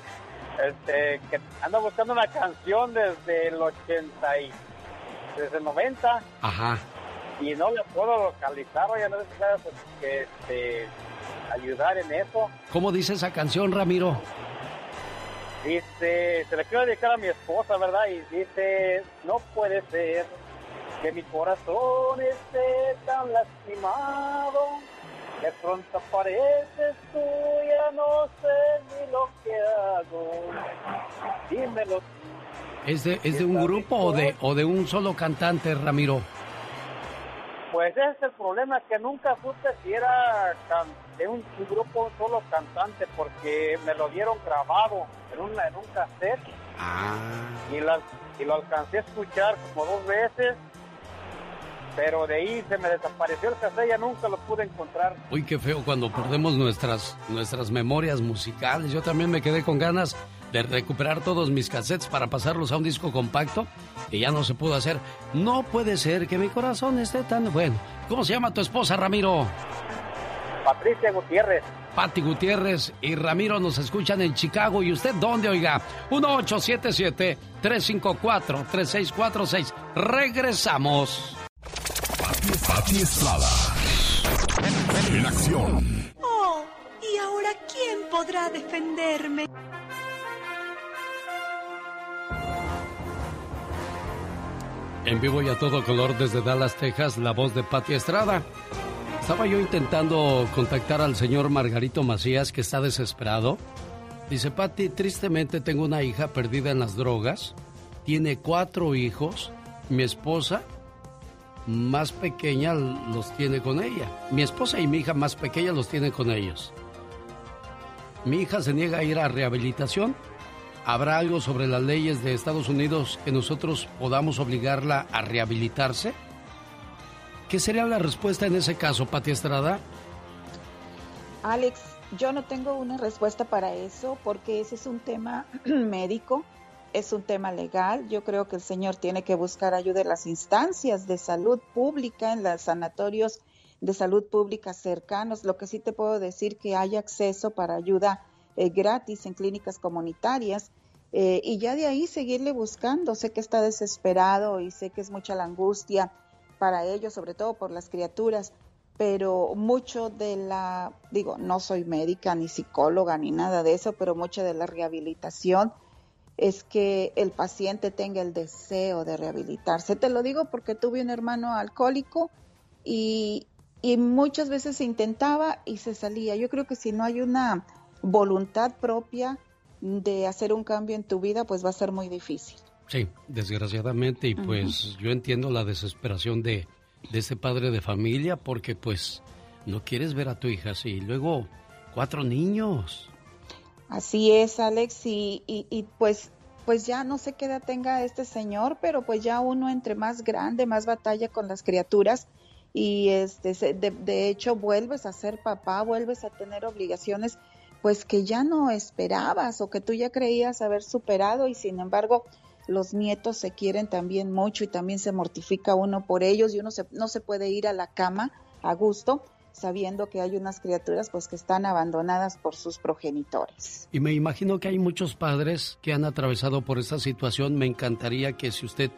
este, que ando buscando una canción desde el 80 y, desde el 90 Ajá. y no la puedo localizar, oye, no sé sabes que, este, ayudar en eso. ¿Cómo dice esa canción, Ramiro? Dice, se la quiero dedicar a mi esposa, ¿verdad? Y dice, no puede ser que mi corazón esté tan lastimado. De pronto apareces tú, ya no sé ni lo que hago. Dímelo. ¿Es de, es de un grupo o de, o de un solo cantante, Ramiro? Pues ese es el problema, que nunca supe si era can- de un, un grupo, un solo cantante, porque me lo dieron grabado en, una, en un cassette y, la- y lo alcancé a escuchar como dos veces, pero de ahí se me desapareció el cassette, ya nunca lo pude encontrar. Uy, qué feo cuando perdemos nuestras, nuestras memorias musicales. Yo también me quedé con ganas de recuperar todos mis cassettes para pasarlos a un disco compacto y ya no se pudo hacer. No puede ser que mi corazón esté tan bueno. ¿Cómo se llama tu esposa, Ramiro? Patricia Gutiérrez. Patti Gutiérrez y Ramiro nos escuchan en Chicago. ¿Y usted dónde, oiga? 1877-354-3646. Regresamos. Pati Estrada. En acción. Oh, ¿y ahora quién podrá defenderme? En vivo y a todo color desde Dallas, Texas, la voz de Patti Estrada. Estaba yo intentando contactar al señor Margarito Macías, que está desesperado. Dice, Patti, tristemente tengo una hija perdida en las drogas. Tiene cuatro hijos. Mi esposa más pequeña los tiene con ella. Mi esposa y mi hija más pequeña los tienen con ellos. Mi hija se niega a ir a rehabilitación. ¿Habrá algo sobre las leyes de Estados Unidos que nosotros podamos obligarla a rehabilitarse? ¿Qué sería la respuesta en ese caso, Pati Estrada? Alex, yo no tengo una respuesta para eso porque ese es un tema médico, es un tema legal. Yo creo que el señor tiene que buscar ayuda en las instancias de salud pública, en los sanatorios de salud pública cercanos. Lo que sí te puedo decir que hay acceso para ayuda eh, gratis en clínicas comunitarias eh, y ya de ahí seguirle buscando. Sé que está desesperado y sé que es mucha la angustia para ellos, sobre todo por las criaturas, pero mucho de la, digo, no soy médica ni psicóloga ni nada de eso, pero mucha de la rehabilitación es que el paciente tenga el deseo de rehabilitarse. Te lo digo porque tuve un hermano alcohólico y, y muchas veces se intentaba y se salía. Yo creo que si no hay una voluntad propia de hacer un cambio en tu vida, pues va a ser muy difícil. Sí, desgraciadamente, y pues yo entiendo la desesperación de, de ese padre de familia porque pues no quieres ver a tu hija así. Y luego, cuatro niños. Así es, Alex, y, y, y pues pues ya no sé qué edad tenga este señor, pero pues ya uno entre más grande, más batalla con las criaturas y este de, de, hecho vuelves a ser papá, vuelves a tener obligaciones pues que ya no esperabas o que tú ya creías haber superado y sin embargo los nietos se quieren también mucho y también se mortifica uno por ellos y uno se, no se puede ir a la cama a gusto sabiendo que hay unas criaturas pues que están abandonadas por sus progenitores. Y me imagino que hay muchos padres que han atravesado por esta situación. Me encantaría que si usted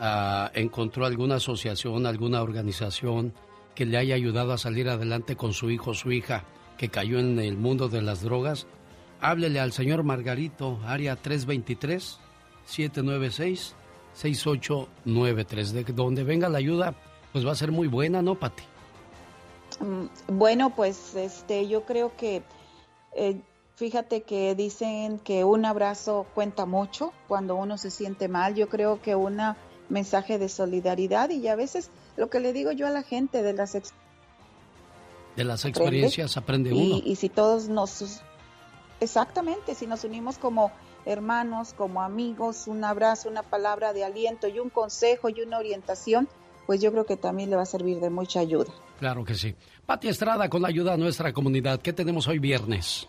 uh, encontró alguna asociación, alguna organización que le haya ayudado a salir adelante con su hijo o su hija que cayó en el mundo de las drogas, háblele al señor Margarito, área 323 796 6893, de donde venga la ayuda, pues va a ser muy buena, ¿no, Pati? Mm, bueno, pues este, yo creo que, eh, fíjate que dicen que un abrazo cuenta mucho cuando uno se siente mal. Yo creo que un mensaje de solidaridad y a veces lo que le digo yo a la gente de las de las experiencias aprende, uno. Y, si todos nos exactamente, si nos unimos como hermanos, como amigos, un abrazo, una palabra de aliento y un consejo y una orientación, pues yo creo que también le va a servir de mucha ayuda. Claro que sí. Pati Estrada, con la ayuda de nuestra comunidad, ¿qué tenemos hoy viernes?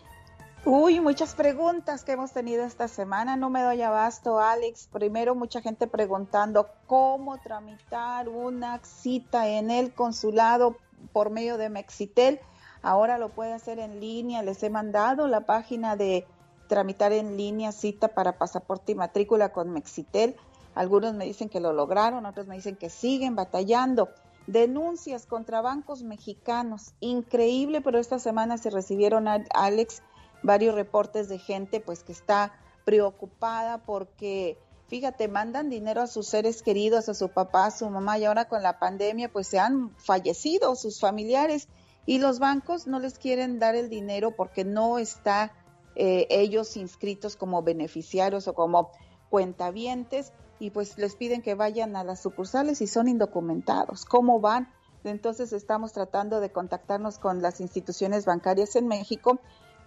Uy, muchas preguntas que hemos tenido esta semana. No me doy abasto, Alex. Primero, mucha gente preguntando cómo tramitar una cita en el consulado por medio de Mexitel. Ahora lo puede hacer en línea. Les he mandado la página de tramitar en línea cita para pasaporte y matrícula con Mexitel. Algunos me dicen que lo lograron, otros me dicen que siguen batallando denuncias contra bancos mexicanos. Increíble, pero esta semana se recibieron, Alex, varios reportes de gente pues que está preocupada porque, fíjate, mandan dinero a sus seres queridos, a su papá, a su mamá y ahora con la pandemia pues se han fallecido sus familiares y los bancos no les quieren dar el dinero porque no está eh, ellos inscritos como beneficiarios o como cuentavientes y pues les piden que vayan a las sucursales y son indocumentados. ¿Cómo van? Entonces estamos tratando de contactarnos con las instituciones bancarias en México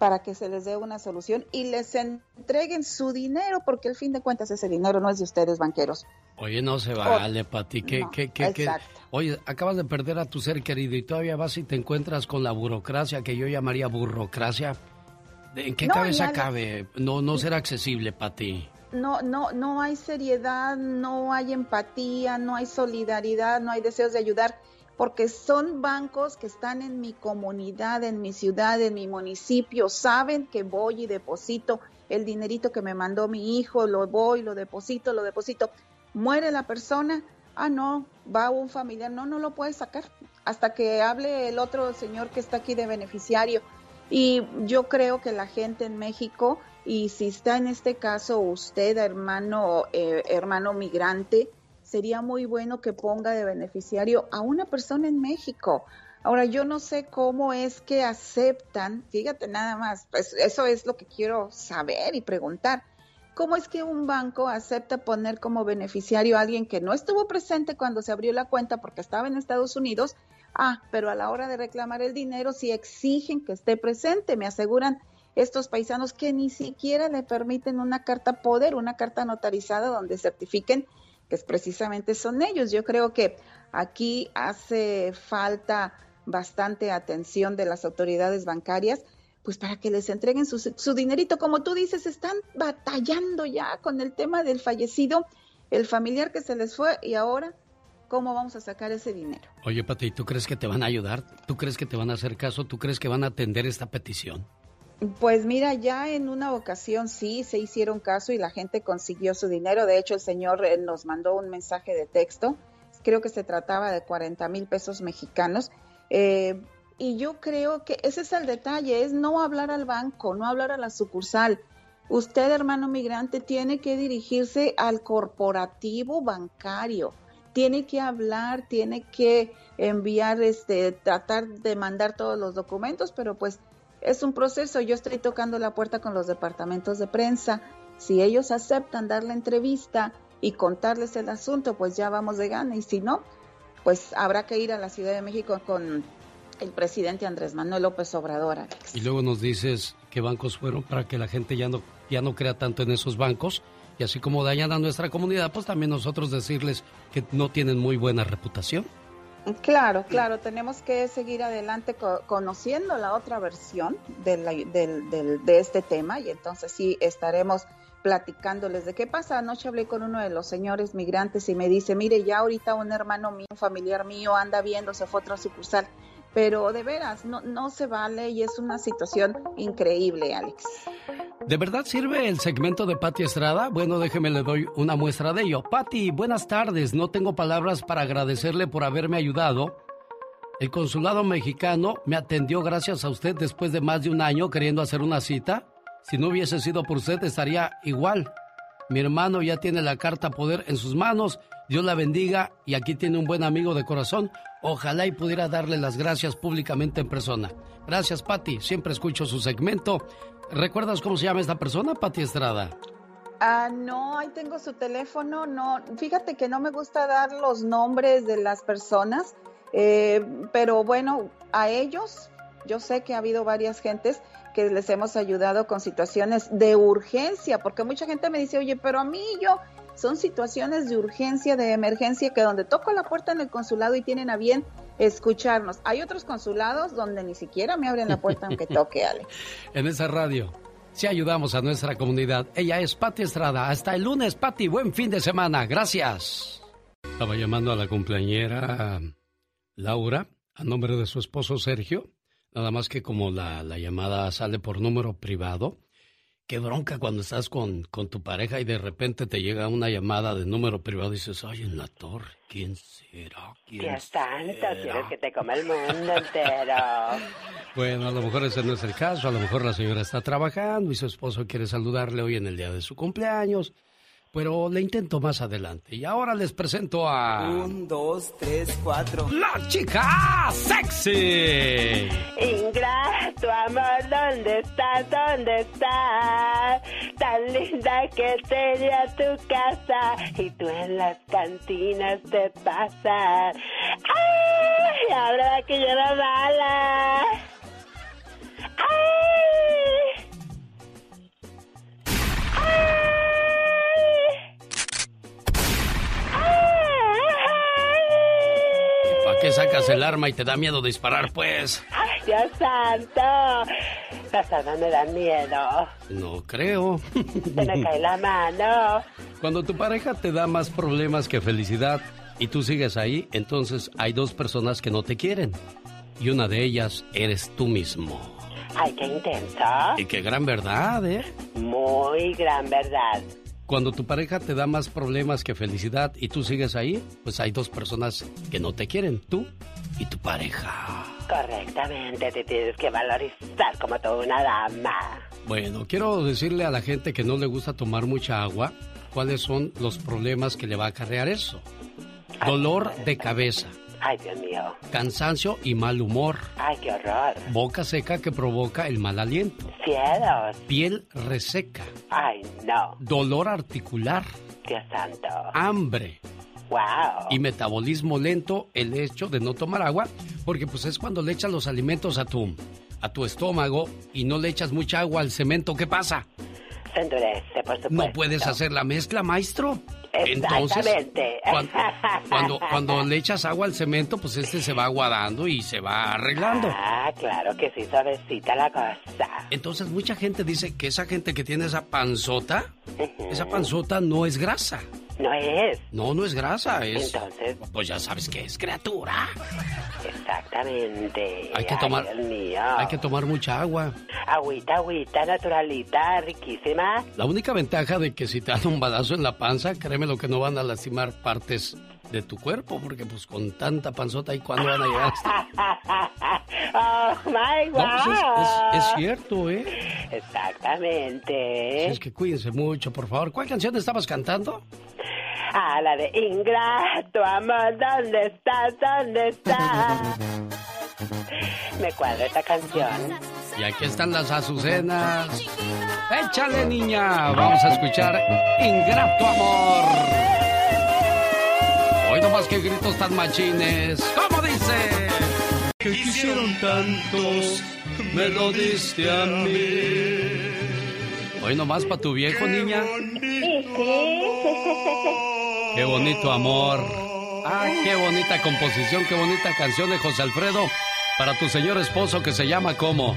para que se les dé una solución y les entreguen su dinero, porque al fin de cuentas ese dinero no es de ustedes, banqueros. Oye, no se vale, Pati. ¿Qué, qué, qué, Oye, acabas de perder a tu ser querido y todavía vas y te encuentras con la burocracia, que yo llamaría burocracia. ¿En qué cabeza cabe? No, no será accesible, Pati no, no, no hay seriedad, no hay empatía, no hay solidaridad, no hay deseos de ayudar, porque son bancos que están en mi comunidad, en mi ciudad, en mi municipio, saben que voy y deposito el dinerito que me mandó mi hijo, lo voy, lo deposito, lo deposito. Muere la persona, ah, no, va un familiar, no, no lo puede sacar hasta que hable el otro señor que está aquí de beneficiario. Y yo creo que la gente en México y si está en este caso usted, hermano, eh, hermano migrante, sería muy bueno que ponga de beneficiario a una persona en México. Ahora, yo no sé cómo es que aceptan, fíjate nada más, pues eso es lo que quiero saber y preguntar. ¿Cómo es que un banco acepta poner como beneficiario a alguien que no estuvo presente cuando se abrió la cuenta porque estaba en Estados Unidos? Ah, pero a la hora de reclamar el dinero sí exigen que esté presente, me aseguran estos paisanos que ni siquiera le permiten una carta poder, una carta notarizada donde certifiquen que es precisamente son ellos. Yo creo que aquí hace falta bastante atención de las autoridades bancarias, pues para que les entreguen su, su dinerito. Como tú dices, están batallando ya con el tema del fallecido, el familiar que se les fue y ahora ¿cómo vamos a sacar ese dinero? Oye, Pati, ¿tú crees que te van a ayudar? ¿Tú crees que te van a hacer caso? ¿Tú crees que van a atender esta petición? Pues mira, ya en una ocasión sí se hicieron caso y la gente consiguió su dinero. De hecho, el señor eh, nos mandó un mensaje de texto. Creo que se trataba de 40 mil pesos mexicanos. Eh, y yo creo que ese es el detalle, es no hablar al banco, no hablar a la sucursal. Usted, hermano migrante, tiene que dirigirse al corporativo bancario. Tiene que hablar, tiene que enviar, este, tratar de mandar todos los documentos, pero pues es un proceso, yo estoy tocando la puerta con los departamentos de prensa. Si ellos aceptan dar la entrevista y contarles el asunto, pues ya vamos de gana. Y si no, pues habrá que ir a la Ciudad de México con el presidente Andrés Manuel López Obrador, Alex. Y luego nos dices qué bancos fueron para que la gente ya no, ya no crea tanto en esos bancos. Y así como dañan a nuestra comunidad, pues también nosotros decirles que no tienen muy buena reputación. Claro, claro, tenemos que seguir adelante conociendo la otra versión de, de este tema y entonces sí estaremos platicándoles de qué pasa. Anoche hablé con uno de los señores migrantes y me dice, mire, ya ahorita un hermano mío, un familiar mío anda viendo, se fue a otra sucursal pero de veras, no, no se vale y es una situación increíble, Alex. ¿De verdad sirve el segmento de Patti Estrada? Bueno, déjeme le doy una muestra de ello. Patti, buenas tardes. No tengo palabras para agradecerle por haberme ayudado. El consulado mexicano me atendió gracias a usted después de más de un año queriendo hacer una cita. Si no hubiese sido por usted, estaría igual. Mi hermano ya tiene la carta poder en sus manos. Dios la bendiga y aquí tiene un buen amigo de corazón. Ojalá y pudiera darle las gracias públicamente en persona. Gracias, Patti. Siempre escucho su segmento. ¿Recuerdas cómo se llama esta persona, Patti Estrada? Ah, no, ahí tengo su teléfono. No, fíjate que no me gusta dar los nombres de las personas, eh, pero bueno, a ellos, yo sé que ha habido varias gentes que les hemos ayudado con situaciones de urgencia, porque mucha gente me dice, oye, pero a mí yo, son situaciones de urgencia, de emergencia, que donde toco la puerta en el consulado y tienen a bien escucharnos. Hay otros consulados donde ni siquiera me abren la puerta aunque toque, Alex. en esa radio. Si ayudamos a nuestra comunidad. Ella es Patti Estrada. Hasta el lunes, Patti. Buen fin de semana. Gracias. Estaba llamando a la cumpleañera Laura a nombre de su esposo Sergio. Nada más que como la, la llamada sale por número privado, qué bronca cuando estás con, con, tu pareja y de repente te llega una llamada de número privado y dices, ay, en la torre, ¿quién será? ¿Quién Dios tanto, quieres que te coma el mundo entero. Bueno, a lo mejor ese no es el caso, a lo mejor la señora está trabajando y su esposo quiere saludarle hoy en el día de su cumpleaños pero le intento más adelante. Y ahora les presento a... Un, dos, tres, cuatro. ¡La chica sexy! Ingrato, amor, ¿dónde estás? ¿Dónde estás? Tan linda que tenía tu casa y tú en las cantinas te pasas. ¡Ay! Ahora que yo la bala. ¡Ay! Sacas el arma y te da miedo disparar, pues? ¡Ay, Dios santo! Las armas me dan miedo. No creo. Se me cae la mano. Cuando tu pareja te da más problemas que felicidad y tú sigues ahí, entonces hay dos personas que no te quieren. Y una de ellas eres tú mismo. Ay, qué intensa. Y qué gran verdad, ¿eh? Muy gran verdad. Cuando tu pareja te da más problemas que felicidad y tú sigues ahí, pues hay dos personas que no te quieren, tú y tu pareja. Correctamente, te tienes que valorizar como toda una dama. Bueno, quiero decirle a la gente que no le gusta tomar mucha agua cuáles son los problemas que le va a acarrear eso. Dolor de cabeza, Ay, Dios mío. Cansancio y mal humor. Ay, qué horror. Boca seca que provoca el mal aliento. Cielos. Piel reseca. Ay, no. Dolor articular. Dios santo. Hambre. Wow. Y metabolismo lento, el hecho de no tomar agua, porque pues es cuando le echas los alimentos a tu, a tu estómago y no le echas mucha agua al cemento, ¿qué pasa? Se endurece, por supuesto. ¿No puedes hacer la mezcla, maestro? Exactamente. Entonces, cuando, cuando, le echas agua al cemento, pues este se va aguadando y se va arreglando. Ah, claro que sí, suavecita la cosa. Entonces, mucha gente dice que esa gente que tiene esa panzota, esa panzota no es grasa. No es. No, no es grasa, es. Entonces. Pues ya sabes que es criatura. Exactamente. Hay que tomar. Hay que tomar mucha agua. Agüita, agüita, naturalita, riquísima. La única ventaja de que si te dan un balazo en la panza, créeme lo que no van a lastimar partes de tu cuerpo, porque pues con tanta panzota, ¿y cuándo van a llegar? oh my God. Pues, es, cierto, ¿eh? Exactamente. es que cuídense mucho, por favor. ¿Cuál canción estabas cantando? Ah, la de Ingrato, amor, ¿dónde estás? ¿Dónde estás? Me cuadra esta canción. Y aquí están las azucenas. Échale, niña. Vamos a escuchar Ingrato Amor. Hoy no más que gritos tan machines. ¿Cómo dice? que quisieron tantos, me lo diste a mí. Hoy nomás para tu viejo, niña. Qué bonito amor. Ah, qué bonita composición, qué bonita canción de José Alfredo para tu señor esposo que se llama ¿cómo?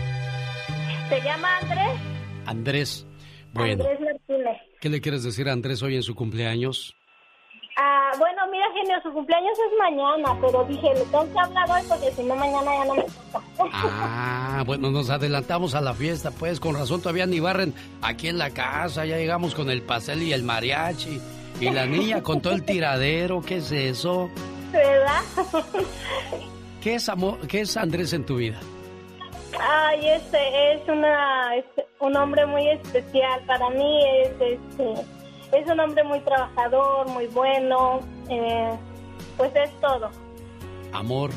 ¿Se llama Andrés? Andrés. Bueno, Andrés Martínez. ¿qué le quieres decir a Andrés hoy en su cumpleaños? Bueno, mira, genio, su cumpleaños es mañana, pero dije, le tengo que hablar hoy porque si no, mañana ya no me toca. Ah, bueno, nos adelantamos a la fiesta, pues, con razón todavía ni barren aquí en la casa, ya llegamos con el pastel y el mariachi. Y la niña con todo el tiradero, ¿qué es eso? ¿Verdad? ¿Qué es amor, qué es Andrés en tu vida? Ay, este es una es un hombre muy especial para mí. Es este es un hombre muy trabajador, muy bueno. eh, pues es todo. Amor,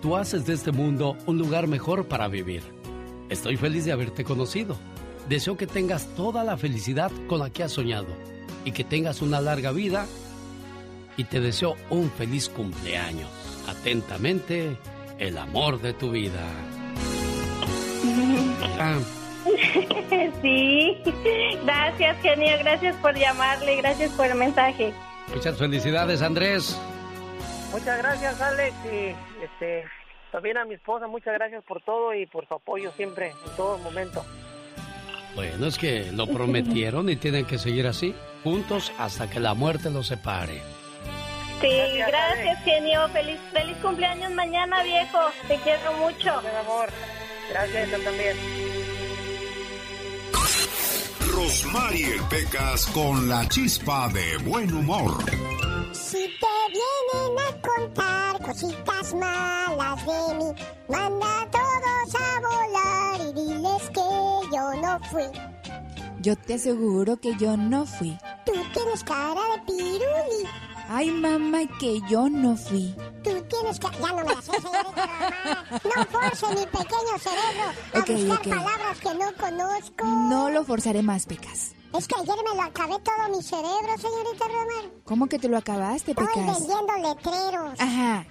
tú haces de este mundo un lugar mejor para vivir. Estoy feliz de haberte conocido. Deseo que tengas toda la felicidad con la que has soñado y que tengas una larga vida y te deseo un feliz cumpleaños. Atentamente, el amor de tu vida. Sí. Gracias, genio. Gracias por llamarle. Gracias por el mensaje. muchas felicidades, Andrés. Muchas gracias, Alex. Y este, también a mi esposa, muchas gracias por todo y por su apoyo siempre, en todo momento. Bueno, es que lo prometieron y tienen que seguir así, juntos hasta que la muerte los separe. Sí, gracias, genio. Feliz, feliz cumpleaños mañana, viejo. Te quiero mucho. amor. Gracias, yo también. Rosmarie Pecas con la chispa de buen humor. Si te vienen a contar cositas malas de mí, manda a todos a volar y diles que yo no fui. Yo te aseguro que yo no fui. Tú tienes cara de piruli. Ay, mamá, que yo no fui. Tú tienes que... Ya no me la sé, señorita Román. No force mi pequeño cerebro a Ok, buscar ok. palabras que no conozco. No lo forzaré más, Pecas. Es que ayer me lo acabé todo mi cerebro, señorita Román. ¿Cómo que te lo acabaste, Estoy Pecas? vendiendo letreros. Ajá.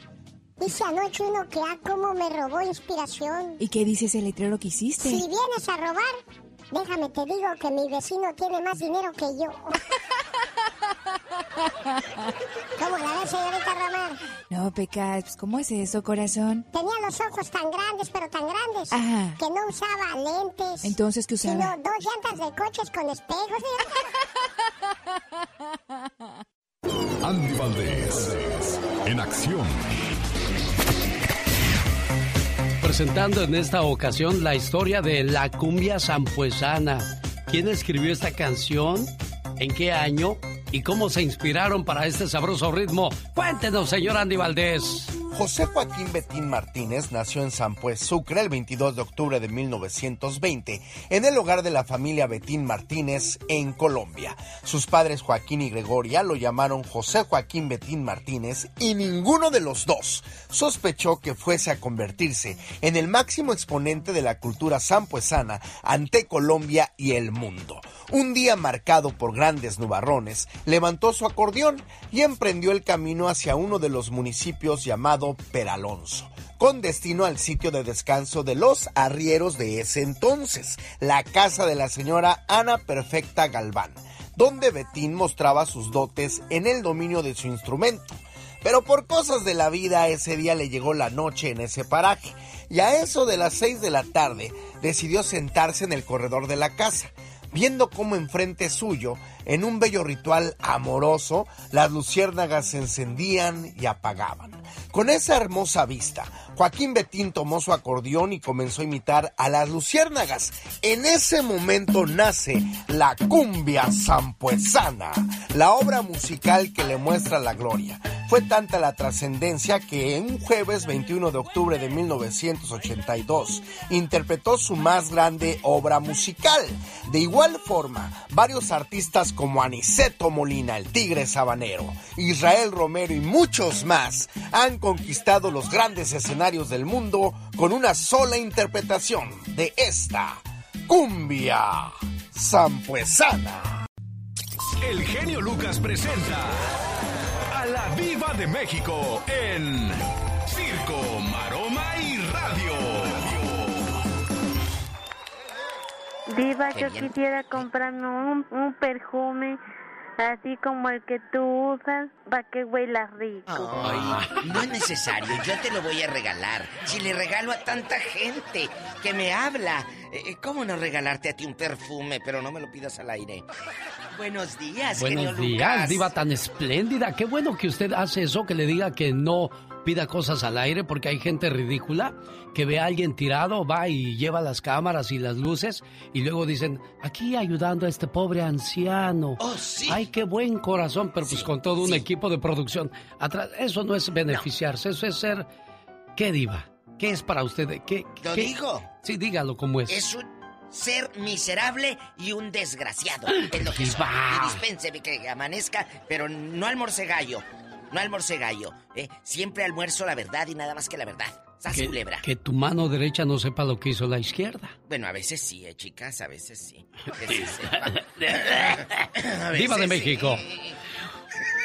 Dice anoche uno que ah, cómo me robó inspiración. ¿Y qué dice ese letrero que hiciste? Si vienes a robar, déjame te digo que mi vecino tiene más dinero que yo. ¿Cómo la ves, señorita Román? No, Pecas, pues, ¿cómo es eso, corazón? Tenía los ojos tan grandes, pero tan grandes, Ajá. que no usaba lentes. Entonces, ¿qué Sino usaba? dos llantas de coches con espejos. Andy Valdés, en acción. Presentando en esta ocasión la historia de la cumbia zampuesana. ¿Quién escribió esta canción? ¿En qué año? ¿Y cómo se inspiraron para este sabroso ritmo? Cuéntenos, señor Andy Valdés. José Joaquín Betín Martínez nació en San Pues, Sucre, el 22 de octubre de 1920, en el hogar de la familia Betín Martínez en Colombia. Sus padres Joaquín y Gregoria lo llamaron José Joaquín Betín Martínez y ninguno de los dos sospechó que fuese a convertirse en el máximo exponente de la cultura sampuesana ante Colombia y el mundo. Un día marcado por grandes nubarrones, levantó su acordeón y emprendió el camino hacia uno de los municipios llamado Peralonso, con destino al sitio de descanso de los arrieros de ese entonces, la casa de la señora Ana Perfecta Galván, donde Betín mostraba sus dotes en el dominio de su instrumento. Pero por cosas de la vida ese día le llegó la noche en ese paraje y a eso de las seis de la tarde decidió sentarse en el corredor de la casa viendo cómo enfrente suyo, en un bello ritual amoroso, las luciérnagas se encendían y apagaban. Con esa hermosa vista, Joaquín Betín tomó su acordeón y comenzó a imitar a las luciérnagas. En ese momento nace la cumbia zampuesana, la obra musical que le muestra la gloria. Fue tanta la trascendencia que en un jueves 21 de octubre de 1982 interpretó su más grande obra musical. De igual forma, varios artistas como Aniceto Molina, el Tigre Sabanero, Israel Romero y muchos más han conquistado los grandes escenarios del mundo con una sola interpretación de esta cumbia zampuesana. El genio Lucas presenta a la Viva de México en circo, Diva, yo quisiera comprarme un, un perfume así como el que tú usas para que huela rico. Ay, no es necesario, yo te lo voy a regalar. Si le regalo a tanta gente que me habla, eh, ¿cómo no regalarte a ti un perfume? Pero no me lo pidas al aire. Buenos días, genio Buenos días, Lucas. diva tan espléndida. Qué bueno que usted hace eso, que le diga que no pida cosas al aire, porque hay gente ridícula que ve a alguien tirado, va y lleva las cámaras y las luces, y luego dicen, aquí ayudando a este pobre anciano. Oh, sí. Ay, qué buen corazón, pero pues con todo un equipo de producción atrás. Eso no es beneficiarse, eso es ser... ¿Qué diva? ¿Qué es para usted? ¿Qué, Lo qué- digo. Sí, dígalo como es. Es un ser miserable y un desgraciado. Es lo que soy. Diva. Y dispénseme que amanezca, pero no almorce gallo. No almorce gallo. ¿eh? Siempre almuerzo la verdad y nada más que la verdad. Sas que, culebra. que tu mano derecha no sepa lo que hizo la izquierda. Bueno, a veces sí, eh, chicas, a veces sí. A veces Diva de sí. México.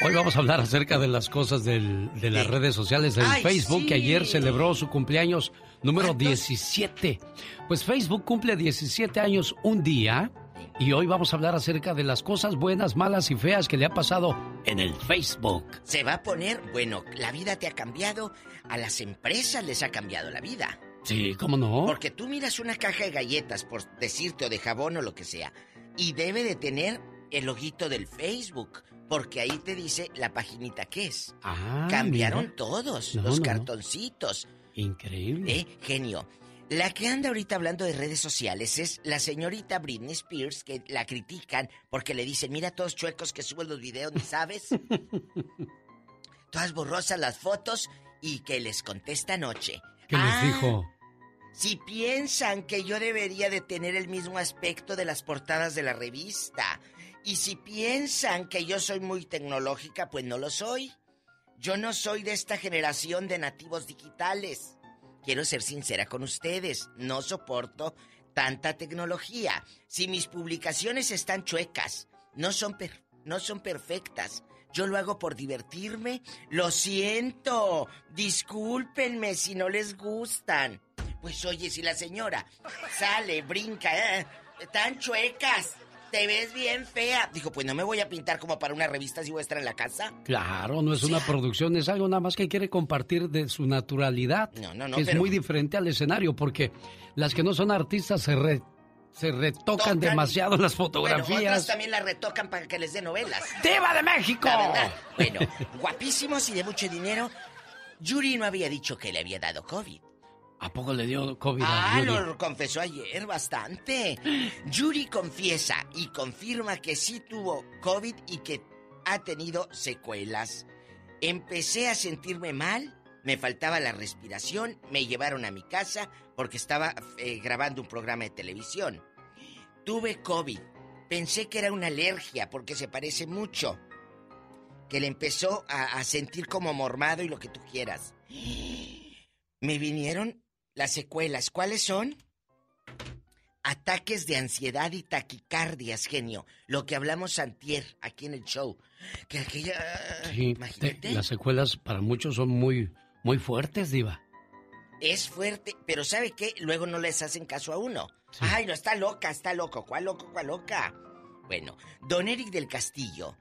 Hoy vamos a hablar acerca de las cosas del- de las redes sociales del Ay, Facebook, sí. que ayer celebró su cumpleaños número 17. Pues Facebook cumple 17 años un día y hoy vamos a hablar acerca de las cosas buenas, malas y feas que le ha pasado en el Facebook. Se va a poner, bueno, la vida te ha cambiado, a las empresas les ha cambiado la vida. Sí, ¿cómo no? Porque tú miras una caja de galletas, por decirte, o de jabón o lo que sea, y debe de tener el loguito del Facebook, porque ahí te dice la paginita que es. Ah, Cambiaron mira. todos No, los no. cartoncitos. Increíble. ¿Eh? Genio. La que anda ahorita hablando de redes sociales es la señorita Britney Spears, que la critican porque le dicen, mira todos chuecos que suben los videos, ¿ni sabes? Todas borrosas las fotos y que les contesta anoche. ¿Qué les "Ah, dijo? Si piensan que yo debería de tener el mismo aspecto de las portadas de la revista, y si piensan que yo soy muy tecnológica, pues no lo soy. Yo no soy de esta generación de nativos digitales. Quiero ser sincera con ustedes, no soporto tanta tecnología. Si mis publicaciones están chuecas, no son no son perfectas. Yo lo hago por divertirme. Lo siento. Discúlpenme si no les gustan. Pues oye, si la señora sale, brinca, eh, están chuecas, te ves bien fea. Dijo, pues no me voy a pintar como para una revista si voy a estar en la casa. Claro, no es una producción, es algo nada más que quiere compartir de su naturalidad. No, no, no, que es pero- muy diferente al escenario, porque las que no son artistas se, re- se retocan Tocan. demasiado las Bueno, otras fotografías. también la retocan para que les dé novelas. ¡Diva de México! La verdad. Bueno, guapísimos y de mucho dinero. Yuri no había dicho que le había dado COVID. ¿A poco le dio COVID a Ah, Yuri? lo confesó ayer bastante. Yuri confiesa y confirma que sí tuvo COVID y que ha tenido secuelas. Empecé a sentirme mal, me faltaba la respiración, me llevaron a mi casa porque estaba eh, grabando un programa de televisión. Tuve COVID. Pensé que era una alergia porque se parece mucho. Que le empezó a, a sentir como mormado y lo que tú quieras. Me vinieron las secuelas. ¿Cuáles son? Ataques de ansiedad y taquicardias, genio. Lo que hablamos antier aquí en el show. Que aquella... Sí, te- las secuelas para muchos son muy, muy fuertes, Diva. Es fuerte, pero ¿sabe qué? Luego no les hacen caso a uno. Ay, no, está loca, está loco. ¿Cuál loco, cuál loca? Bueno, don Eric del Castillo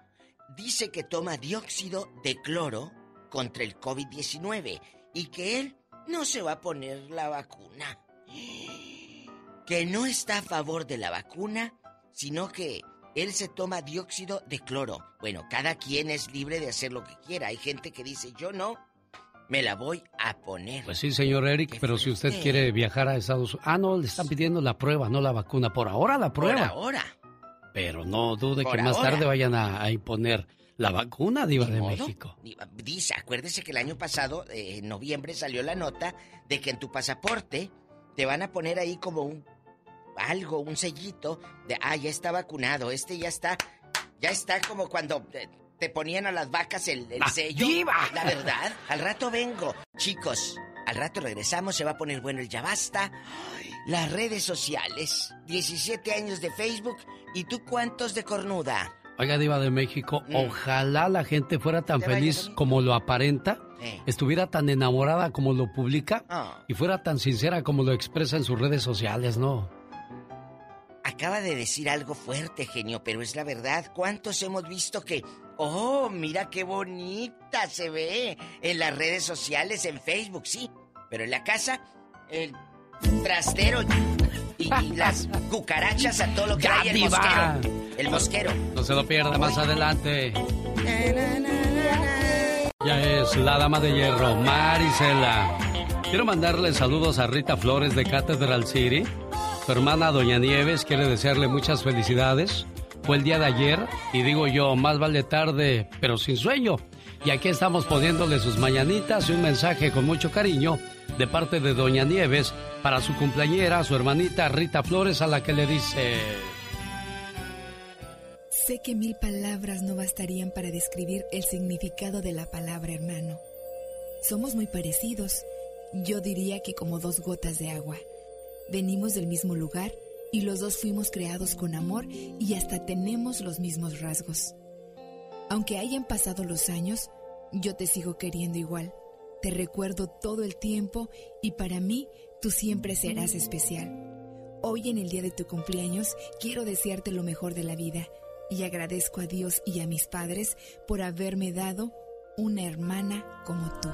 dice que toma dióxido de cloro contra el COVID-19 y que él no se va a poner la vacuna. Que no está a favor de la vacuna, sino que él se toma dióxido de cloro. Bueno, cada quien es libre de hacer lo que quiera. Hay gente que dice, yo no, me la voy a poner. Pues sí, señor Eric, pero si usted quiere viajar a Estados Unidos... Ah, no, le están pidiendo la prueba, no la vacuna. Por ahora la Por prueba. ahora. Pero no dude Por que más tarde vayan a, a imponer la vacuna, Diva de modo. México. Dice, acuérdese que el año pasado, eh, en noviembre, salió la nota de que en tu pasaporte te van a poner ahí como un algo, un sellito de, ah, ya está vacunado, este ya está, ya está como cuando eh, te ponían a las vacas el, el ¡La sello. diva! La verdad, al rato vengo. Chicos, al rato regresamos, se va a poner bueno el ya basta. Las redes sociales, 17 años de Facebook, ¿y tú cuántos de cornuda? Oiga, Diva de México, Mm. ojalá la gente fuera tan feliz como lo aparenta estuviera tan enamorada como lo publica Ah. y fuera tan sincera como lo expresa en sus redes sociales, ¿no? Acaba de decir algo fuerte, genio, pero es la verdad. ¿Cuántos hemos visto que, oh, mira qué bonita se ve en las redes sociales, en Facebook, sí, pero en la casa, el trastero y, y las cucarachas a todo lo que ¡Ya, hay el diva! mosquero. El mosquero. No se lo pierda más adelante. Ya es la dama de hierro, Marisela. Quiero mandarle saludos a Rita Flores de Cathedral City. Su hermana Doña Nieves quiere desearle muchas felicidades. Fue el día de ayer y digo yo, más vale tarde, pero sin sueño. Y aquí estamos poniéndole sus mañanitas y un mensaje con mucho cariño de parte de Doña Nieves para su cumpleañera, su hermanita Rita Flores, a la que le dice... Sé que mil palabras no bastarían para describir el significado de la palabra hermano. Somos muy parecidos. Yo diría que como dos gotas de agua. Venimos del mismo lugar y los dos fuimos creados con amor y hasta tenemos los mismos rasgos. Aunque hayan pasado los años, yo te sigo queriendo igual. Te recuerdo todo el tiempo y para mí tú siempre serás especial. Hoy en el día de tu cumpleaños quiero desearte lo mejor de la vida y agradezco a Dios y a mis padres por haberme dado una hermana como tú.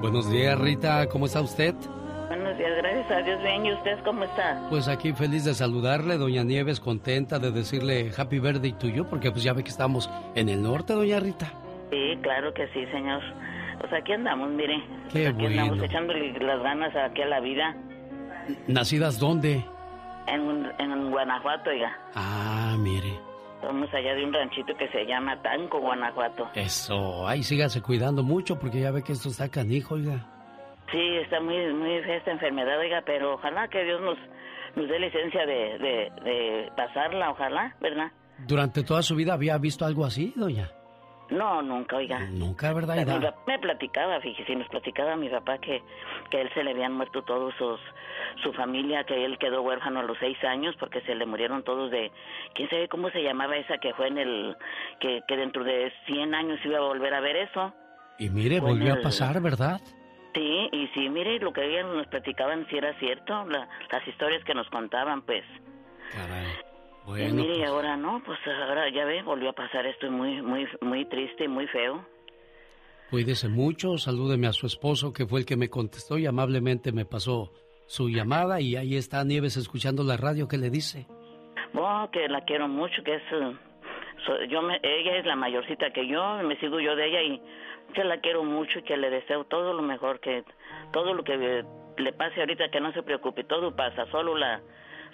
Buenos días, Rita, ¿cómo está usted? Buenos días, gracias a Dios. Bien, ¿y usted cómo está? Pues aquí feliz de saludarle, doña Nieves, contenta de decirle Happy Birthday to you, porque pues ya ve que estamos en el norte, doña Rita. Sí, claro que sí, señor. Pues aquí andamos, mire. Qué aquí andamos bueno. echándole las ganas aquí a la vida. ¿Nacidas dónde? En, en Guanajuato, oiga. Ah, mire. Somos allá de un ranchito que se llama Tanco, Guanajuato. Eso, ahí sígase cuidando mucho, porque ya ve que esto está canijo, oiga. Sí, está muy muy fea esta enfermedad, oiga, pero ojalá que Dios nos, nos dé licencia de, de, de pasarla, ojalá, ¿verdad? ¿Durante toda su vida había visto algo así, doña? No, nunca, oiga. Nunca, ¿verdad? Mi Ida? papá me platicaba, fíjese, nos platicaba mi papá que, que a él se le habían muerto todos sus, su familia, que él quedó huérfano a los seis años porque se le murieron todos de, quién sabe cómo se llamaba esa que fue en el, que, que dentro de 100 años iba a volver a ver eso. Y mire, Fue volvió a pasar, ¿verdad? Sí, y sí, mire, lo que ellos nos platicaban sí era cierto, la- las historias que nos contaban, pues. Caray. y Bueno, mire, y pues, ahora no, pues ahora ya ve, volvió a pasar esto muy, muy, muy triste y muy feo. cuídese mucho, salúdeme a su esposo, que fue el que me contestó y amablemente me pasó su llamada, y ahí está Nieves escuchando la radio que le dice. Oh, que la quiero mucho, que es... eh, so- yo me- ella es la mayorcita que yo, me sigo yo de ella y que la quiero mucho y que le deseo todo lo mejor, que todo lo que eh, le pase ahorita, que no se preocupe, todo pasa, solo la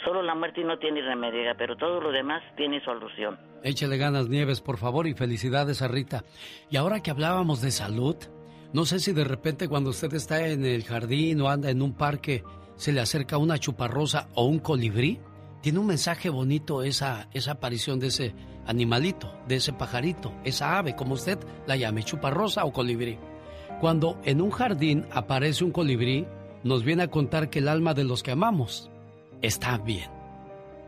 solo la muerte no tiene remedio, pero todo lo demás tiene solución. Échele ganas, Nieves, por favor, y felicidades a Rita. Y ahora que hablábamos de salud, no sé si de repente cuando usted está en el jardín o anda en un parque, se le acerca una chuparrosa o un colibrí. Tiene un mensaje bonito esa, esa aparición de ese animalito, de ese pajarito, esa ave, como usted la llame, chuparrosa o colibrí. Cuando en un jardín aparece un colibrí, nos viene a contar que el alma de los que amamos está bien.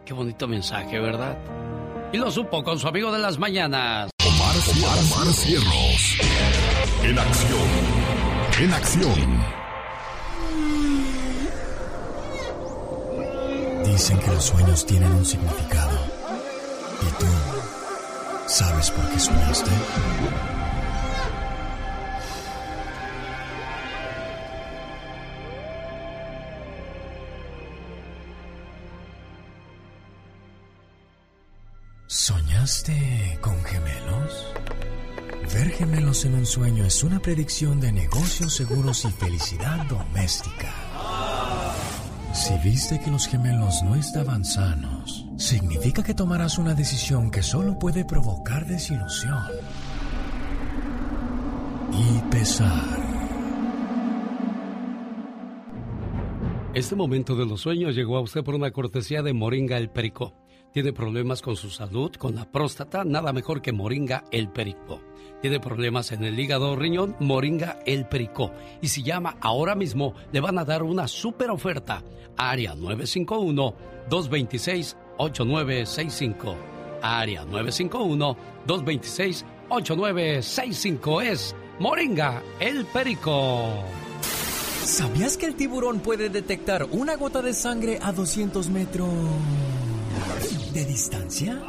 Qué bonito mensaje, ¿verdad? Y lo supo con su amigo de las mañanas. Omar, Omar Cierros. En acción. En acción. Dicen que los sueños tienen un significado. ¿Y tú sabes por qué soñaste? ¿Soñaste con gemelos? Ver gemelos en un sueño es una predicción de negocios seguros y felicidad doméstica. Si viste que los gemelos no estaban sanos, significa que tomarás una decisión que solo puede provocar desilusión y pesar. Este momento de los sueños llegó a usted por una cortesía de Moringa el Perico. Tiene problemas con su salud, con la próstata, nada mejor que Moringa el Perico. Tiene problemas en el hígado o riñón, Moringa el Perico. Y si llama ahora mismo, le van a dar una super oferta. Área 951-226-8965. Área 951-226-8965. 8965 es Moringa, el Perico. ¿Sabías que el tiburón puede detectar una gota de sangre a 200 metros de distancia?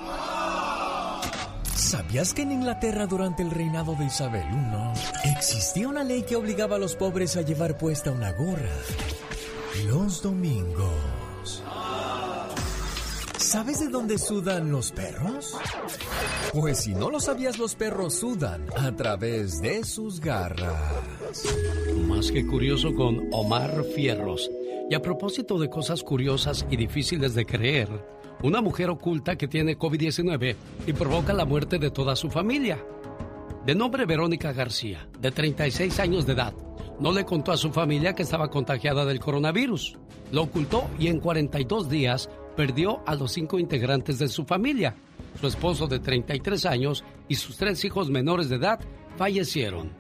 ¿Sabías que en Inglaterra durante el reinado de Isabel I existía una ley que obligaba a los pobres a llevar puesta una gorra los domingos? ¿Sabes de dónde sudan los perros? Pues si no lo sabías, los perros sudan a través de sus garras. Más que curioso con Omar Fierros. Y a propósito de cosas curiosas y difíciles de creer, una mujer oculta que tiene COVID-19 y provoca la muerte de toda su familia. De nombre Verónica García, de 36 años de edad, no le contó a su familia que estaba contagiada del coronavirus. Lo ocultó y en 42 días perdió a los cinco integrantes de su familia. Su esposo de 33 años y sus tres hijos menores de edad fallecieron.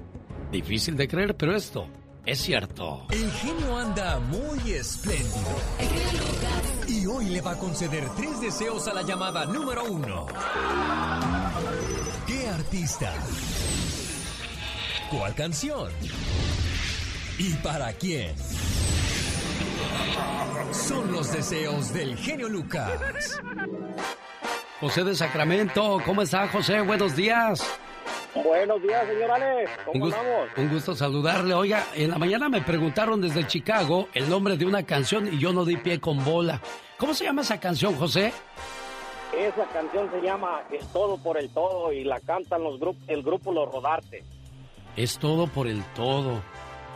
Difícil de creer, pero esto es cierto. El genio anda muy espléndido. Y hoy le va a conceder tres deseos a la llamada número uno. ¿Qué artista? ¿Cuál canción? ¿Y para quién? Son los deseos del genio Lucas. José de Sacramento, ¿cómo está José? Buenos días. Buenos días, señor Alex. ¿Cómo un, gusto, andamos? un gusto saludarle. Oiga, en la mañana me preguntaron desde Chicago el nombre de una canción y yo no di pie con bola. ¿Cómo se llama esa canción, José? Esa canción se llama Es todo por el todo y la cantan los grupos, el grupo Los Rodarte. Es todo por el todo.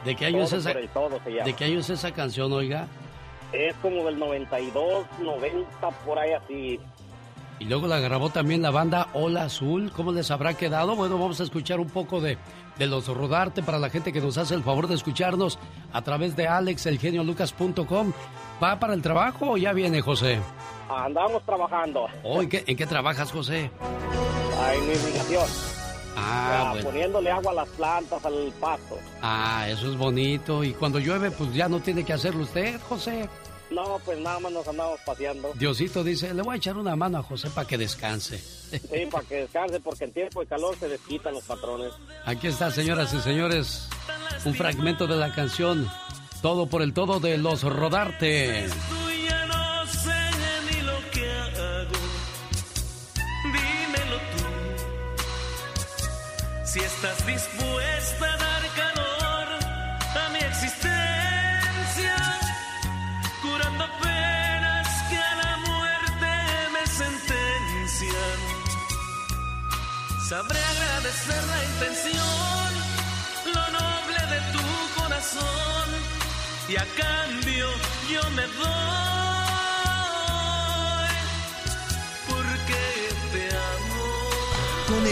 ¿De qué año, Todo es esa, por el todo se llama. ¿De qué año es esa canción, oiga? Es como del 92, 90, por ahí así. Y luego la grabó también la banda Hola Azul. ¿Cómo les habrá quedado? Bueno, vamos a escuchar un poco de, de los Rodarte para la gente que nos hace el favor de escucharnos a través de alexelgeniolucas.com. ¿Va para el trabajo o ya viene, José? Andamos trabajando. Oh, ¿en, qué, ¿En qué trabajas, José? Ahí en mi irrigación. Ah, bueno. Poniéndole agua a las plantas, al pasto. Ah, eso es bonito. Y cuando llueve, pues ya no tiene que hacerlo usted, José. No, pues nada más nos andamos paseando. Diosito dice, le voy a echar una mano a José para que descanse. Sí, para que descanse, porque en tiempo de calor se desquitan los patrones. Aquí está, señoras y señores, un fragmento de la canción Todo por el Todo de Los Rodarte. Si estás dispuesta a dar calor a mi existencia, curando penas que a la muerte me sentencian. Sabré agradecer la intención, lo noble de tu corazón, y a cambio yo me doy,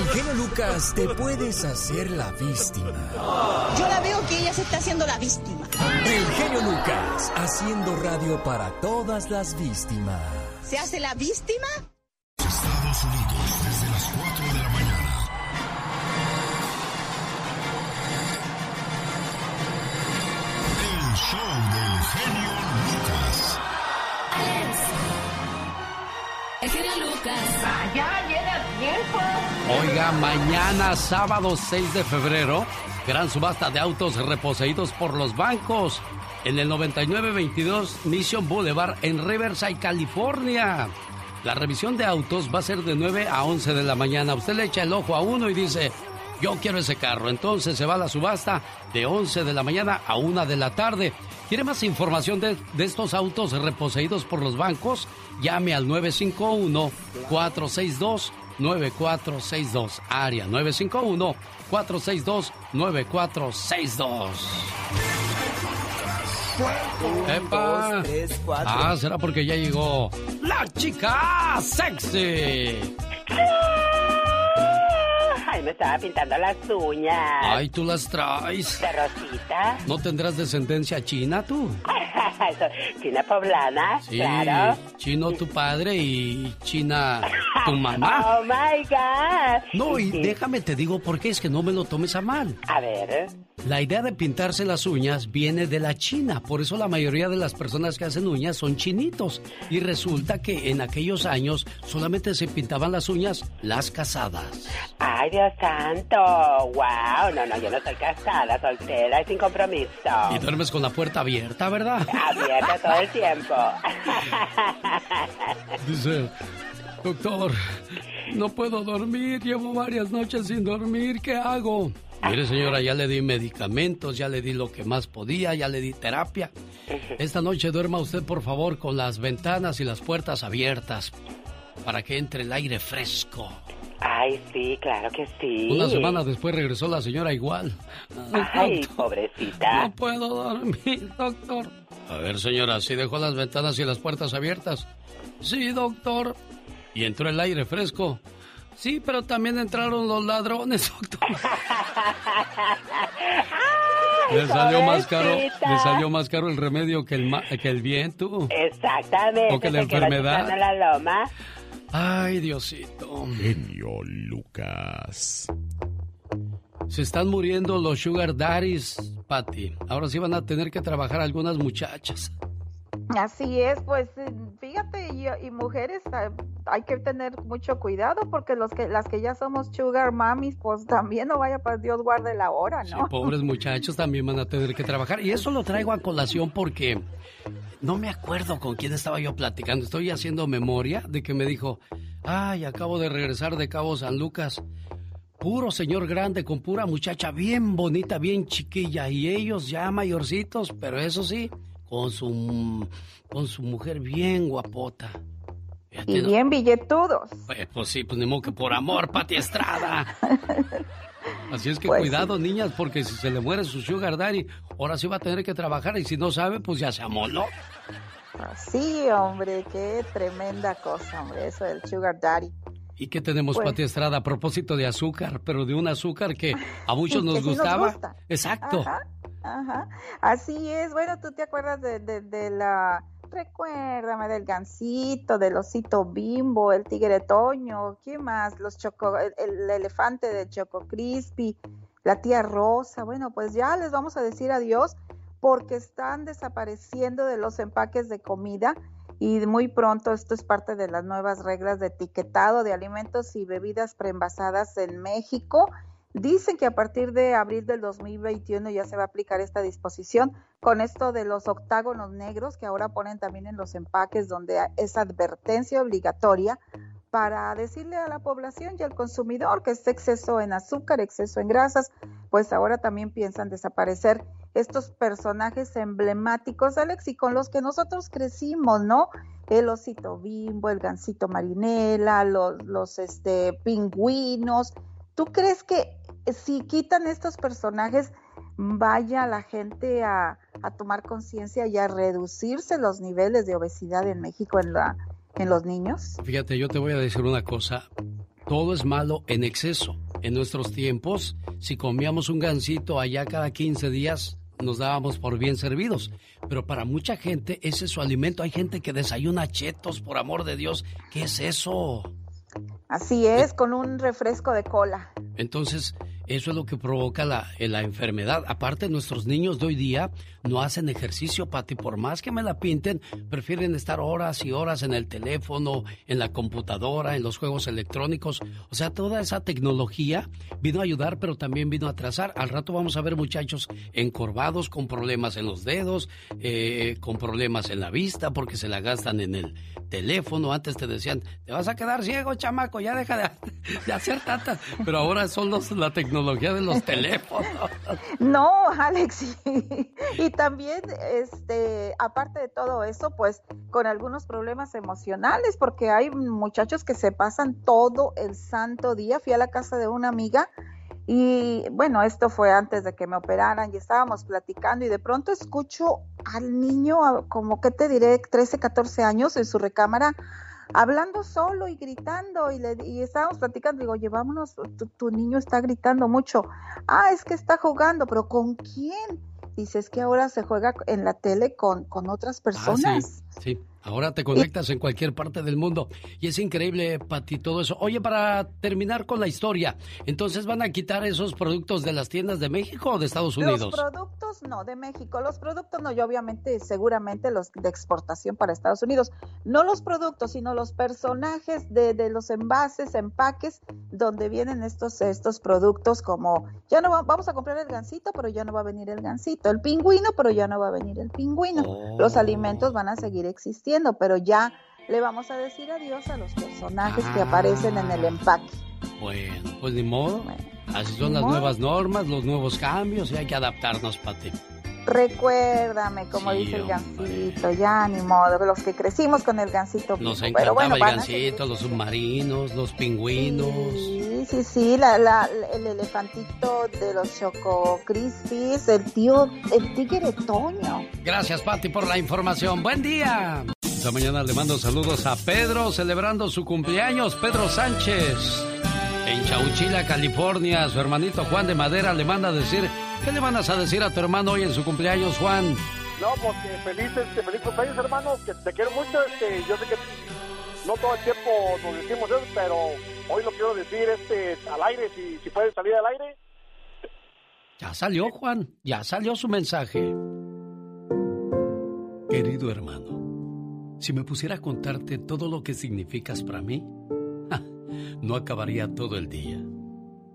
el genio Lucas te puedes hacer la víctima. Yo la veo que ella se está haciendo la víctima. El genio Lucas haciendo radio para todas las víctimas. ¿Se hace la víctima? Estados Unidos desde las 4 de la mañana. El show del genio Lucas. El genio Lucas. Ya llega tiempo. Oiga, mañana sábado 6 de febrero, gran subasta de autos reposeídos por los bancos en el 9922 Mission Boulevard en Riverside, California. La revisión de autos va a ser de 9 a 11 de la mañana. Usted le echa el ojo a uno y dice, yo quiero ese carro. Entonces se va la subasta de 11 de la mañana a 1 de la tarde. ¿Quiere más información de, de estos autos reposeídos por los bancos? Llame al 951-462-9462. Área 951-462-9462. ¡Epa! dos, tres, cuatro. Ah, será porque ya llegó la chica sexy. Ay, me estaba pintando las uñas. Ay, tú las traes. De rosita. ¿No tendrás descendencia china tú? China poblana, Sí, claro. chino tu padre y china tu mamá. Oh my God. No, y Sí. déjame te digo por qué es que no me lo tomes a mal. A ver. La idea de pintarse las uñas viene de la China, por eso la mayoría de las personas que hacen uñas son chinitos. Y resulta que en aquellos años solamente se pintaban las uñas las casadas. Ay, Dios santo. Wow. No, no, yo no soy casada, soltera y sin compromiso. Y duermes con la puerta abierta, ¿verdad? Abierta todo el tiempo. Dice, doctor, no puedo dormir, llevo varias noches sin dormir, ¿qué hago? Mire señora, ya le di medicamentos, ya le di lo que más podía, ya le di terapia. Esta noche duerma usted por favor con las ventanas y las puertas abiertas para que entre el aire fresco. Ay, sí, claro que sí. Una semana después regresó la señora igual. Ay, Doctor, pobrecita. No puedo dormir, doctor. A ver, señora, ¿sí dejó las ventanas y las puertas abiertas? Sí, doctor. ¿Y entró el aire fresco? Sí, pero también entraron los ladrones, doctor. Le salió más caro, le salió más caro el remedio que el ma- que el viento. Exactamente. O que la enfermedad. chupando la loma. Ay, Diosito. Genio Lucas. Se están muriendo los sugar daddies, Patty. Ahora sí van a tener que trabajar algunas muchachas. Así es, pues fíjate, y, y mujeres eh, hay que tener mucho cuidado porque los que las que ya somos sugar mamis, pues también no vaya para Dios guarde la hora, Sí, ¿no? pobres muchachos también van a tener que trabajar. Y eso lo traigo a colación porque no me acuerdo con quién estaba yo platicando. Estoy haciendo memoria de que me dijo, ay, acabo de regresar de Cabo San Lucas. Puro señor grande con pura muchacha bien bonita, bien chiquilla. Y ellos ya mayorcitos, pero eso sí, con su, con su mujer bien guapota. Fíjate, Y ¿no? bien billetudos. Pues, pues sí, pues ni modo que por amor, Pati Estrada. Así es que Pues cuidado, niñas, porque si se le muere su sugar daddy, ahora sí va a tener que trabajar y si no sabe, pues ya se amoló. Sí, hombre, qué tremenda cosa, hombre, eso del sugar daddy. ¿Y qué tenemos, Pues- Pati Estrada? A propósito de azúcar, pero de un azúcar que a muchos nos gustaba. gusta. Exacto. Ajá, ajá. Así es. Bueno, tú te acuerdas de, de- de la. Recuérdame del gansito, del osito bimbo, el tigre toño, ¿qué más? Los choco, el, el elefante de Choco Crispy, la tía Rosa. Bueno, pues ya les vamos a decir adiós porque están desapareciendo de los empaques de comida y muy pronto esto es parte de las nuevas reglas de etiquetado de alimentos y bebidas preenvasadas en México. Dicen que a partir de abril del 2021 ya se va a aplicar esta disposición con esto de los octágonos negros que ahora ponen también en los empaques donde es advertencia obligatoria para decirle a la población y al consumidor que este exceso en azúcar, exceso en grasas, pues ahora también piensan desaparecer estos personajes emblemáticos, Alex, y con los que nosotros crecimos, ¿no? El osito bimbo, el gansito marinela, los, los este, pingüinos. ¿Tú crees que si quitan estos personajes, vaya la gente a, a tomar conciencia y a reducirse los niveles de obesidad en México en, la, en los niños? Fíjate, yo te voy a decir una cosa. Todo es malo en exceso. En nuestros tiempos, si comíamos un gansito allá cada 15 días, nos dábamos por bien servidos. Pero para mucha gente ese es su alimento. Hay gente que desayuna chetos, por amor de Dios. ¿Qué es eso? Así es, con un refresco de cola. Entonces, eso es lo que provoca la, eh, la enfermedad. Aparte, nuestros niños de hoy día no hacen ejercicio, Pati. Por más que me la pinten, prefieren estar horas y horas en el teléfono, en la computadora, en los juegos electrónicos. O sea, toda esa tecnología vino a ayudar, pero también vino a atrasar. Al rato vamos a ver muchachos encorvados, con problemas en los dedos, eh, con problemas en la vista, porque se la gastan en el teléfono. Antes te decían, te vas a quedar ciego, chamaco, ya deja de, de hacer tantas. Pero ahora son los, la tecnología de los teléfonos. No, Alex, y, y también, este, aparte de todo eso, pues con algunos problemas emocionales, porque hay muchachos que se pasan todo el santo día. Fui a la casa de una amiga y bueno, esto fue antes de que me operaran y estábamos platicando y de pronto escucho al niño, como que te diré, 13, 14 años en su recámara hablando solo y gritando y, le, y estábamos platicando, digo, oye, vámonos, tu, tu niño está gritando mucho. Ah, es que está jugando, pero ¿con quién? Dice, es que ahora se juega en la tele con, con otras ah, personas. Sí. Ahora te conectas en cualquier parte del mundo y es increíble, Pati, todo eso. Oye, para terminar con la historia, entonces van a quitar esos productos de las tiendas de México o de Estados Unidos? Los productos no, de México. Los productos no, y obviamente, seguramente los de exportación para Estados Unidos. No los productos, sino los personajes de, de los envases, empaques, donde vienen estos, estos productos como, ya no vamos a comprar el gansito, pero ya no va a venir el gansito. El pingüino, pero ya no va a venir el pingüino. Los oh. alimentos van a seguir existiendo pero ya le vamos a decir adiós a los personajes que aparecen en el empaque. Bueno, pues ni modo. Así son las nuevas normas, los nuevos cambios y hay que adaptarnos, Pati. Recuérdame, como dice el gancito, ya ni modo, los que crecimos con el gancito. Nos encantaba el gancito, los submarinos, los pingüinos. Sí, sí, sí, la, el elefantito de los Choco Crispies, el tío, el tigre Toño. Gracias, Pati, por la información. Buen día. Esta mañana le mando saludos a Pedro celebrando su cumpleaños, Pedro Sánchez. En Chauchila, California, su hermanito Juan de Madera le manda a decir, ¿qué le mandas a decir a tu hermano hoy en su cumpleaños, Juan? No, porque feliz, este, feliz cumpleaños, hermano, que te quiero mucho, este, yo sé que no todo el tiempo nos decimos eso, pero hoy lo quiero decir este, al aire, si, si puede salir al aire. Ya salió, Juan, ya salió su mensaje. Querido hermano, si me pusiera a contarte todo lo que significas para mí, no acabaría todo el día.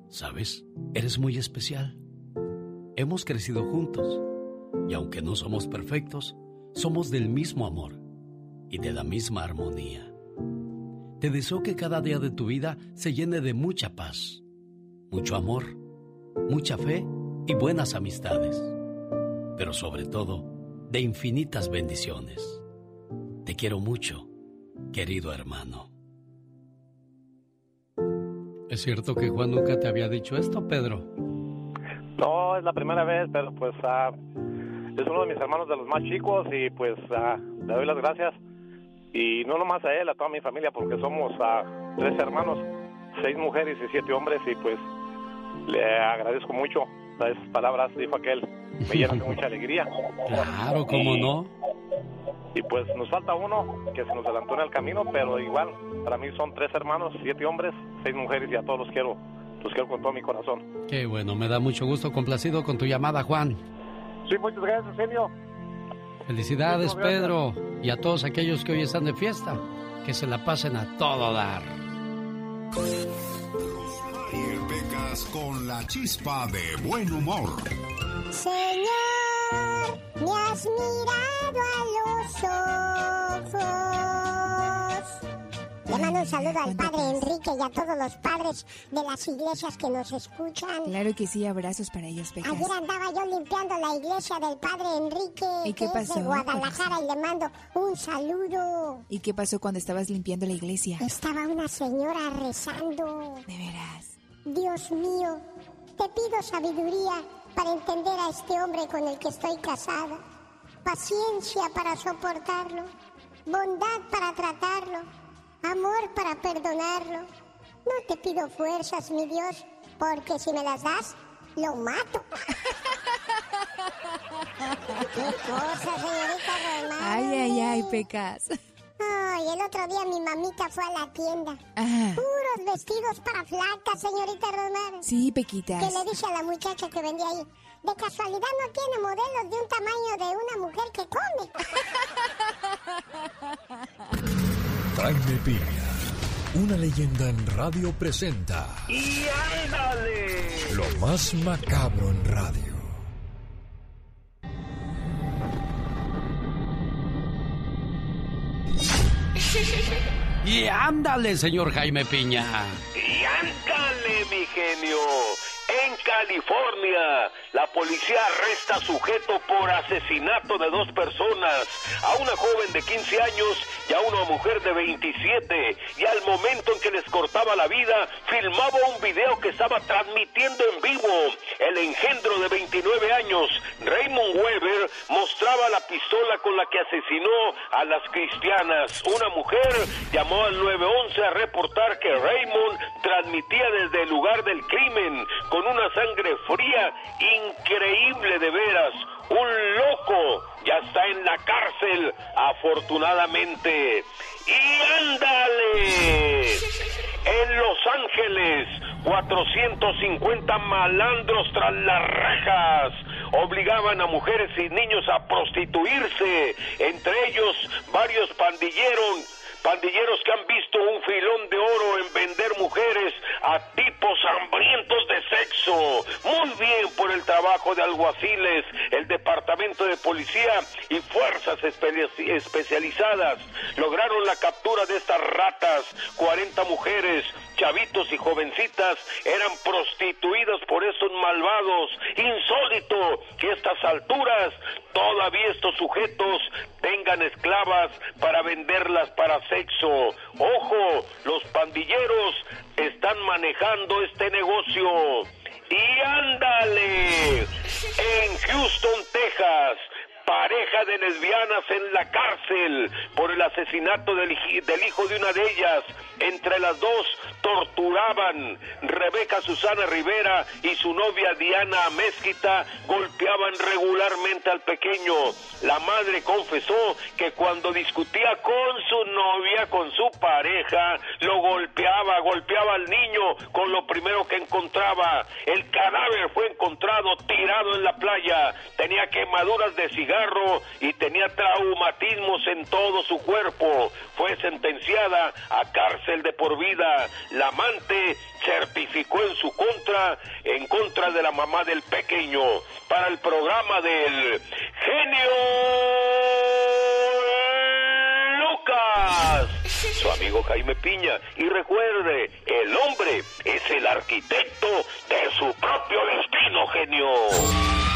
¿Sabes? Eres muy especial. Hemos crecido juntos y aunque no somos perfectos, somos del mismo amor y de la misma armonía. Te deseo que cada día de tu vida se llene de mucha paz, mucho amor, mucha fe y buenas amistades, pero sobre todo de infinitas bendiciones. Te quiero mucho, querido hermano. ¿Es cierto que Juan nunca te había dicho esto, Pedro? No, es la primera vez, pero pues ah, es uno de mis hermanos de los más chicos y pues ah, le doy las gracias. Y no nomás a él, a toda mi familia, porque somos ah, tres hermanos, seis mujeres y siete hombres y pues le agradezco mucho. Esas palabras, dijo aquel, me llenan de mucha alegría. Claro, cómo no. Y pues nos falta uno que se nos adelantó en el camino, pero igual, para mí son tres hermanos, siete hombres, seis mujeres y a todos los quiero, los quiero con todo mi corazón. Qué bueno, me da mucho gusto, complacido con tu llamada, Juan. Sí, muchas gracias, genio. Felicidades, Pedro, y a todos aquellos que hoy están de fiesta, que se la pasen a todo dar. Pecas con la chispa de buen humor. Señor, me has mirado a los ojos. Le mando un saludo al padre Enrique y a todos los padres de las iglesias que nos escuchan. Claro que sí, abrazos para ellos, Pecas. Ayer andaba yo limpiando la iglesia del padre Enrique, ¿Y qué pasó? de Guadalajara, y le mando un saludo. ¿Y qué pasó cuando estabas limpiando la iglesia? Estaba una señora rezando. ¿De veras? Dios mío, te pido sabiduría para entender a este hombre con el que estoy casada, paciencia para soportarlo, bondad para tratarlo, amor para perdonarlo. No te pido fuerzas, mi Dios, porque si me las das, lo mato. ¿Qué cosa, señorita Román? Ay, ay, ay, pecas. Ay, el otro día mi mamita fue a la tienda. Puros vestidos para flacas, señorita Román. Sí, Pequitas. Que le dice a la muchacha que vendía ahí. De casualidad no tiene modelos de un tamaño de una mujer que come. Jaime Piña, una leyenda en radio presenta. ¡Y ándale! Lo más macabro en radio. Y ándale, señor Jaime Piña. Y ándale, mi genio. En California, la policía arresta sujeto por asesinato de dos personas, a una joven de 15 años y a una mujer de 27. Y al momento en que les cortaba la vida, filmaba un video que estaba transmitiendo en vivo. El engendro de 29 años, Raymond Weber, mostraba la pistola con la que asesinó a las cristianas. Una mujer llamó al 911 a reportar que Raymond transmitía desde el lugar del crimen con una sangre fría, increíble de veras. Un loco ya está en la cárcel, afortunadamente. Y ándale. En Los Ángeles, 450 malandros tras las rejas obligaban a mujeres y niños a entre ellos varios pandilleros pandilleros que han visto un filón de oro en vender mujeres a tipos hambrientos de sexo. Muy bien por el trabajo de alguaciles, el departamento de policía y fuerzas especializadas. Lograron la captura de estas ratas. 40 mujeres, chavitos y jovencitas eran prostituidas por esos malvados. Insólito que a estas alturas todavía estos sujetos tengan esclavas para venderlas para Ojo, los pandilleros están manejando este negocio. Y ándale, en Houston, Texas, pareja de lesbianas en la cárcel por el asesinato del, hijo de una de ellas. Entre las dos torturaban. Rebeca Susana Rivera y su novia Diana Mezquita golpeaban regularmente al pequeño. La madre confesó que cuando discutía con su novia, con su pareja, lo golpeaba, golpeaba al niño con lo primero que encontraba. El cadáver fue encontrado tirado en la playa. Tenía quemaduras de cigarro y tenía traumatismos en todo su cuerpo. Fue sentenciada a cárcel de por vida. La amante certificó en su contra, en contra de la mamá del pequeño, para el programa del genio Lucas, su amigo Jaime Piña. Y recuerde, el hombre es el arquitecto de su propio destino, genio.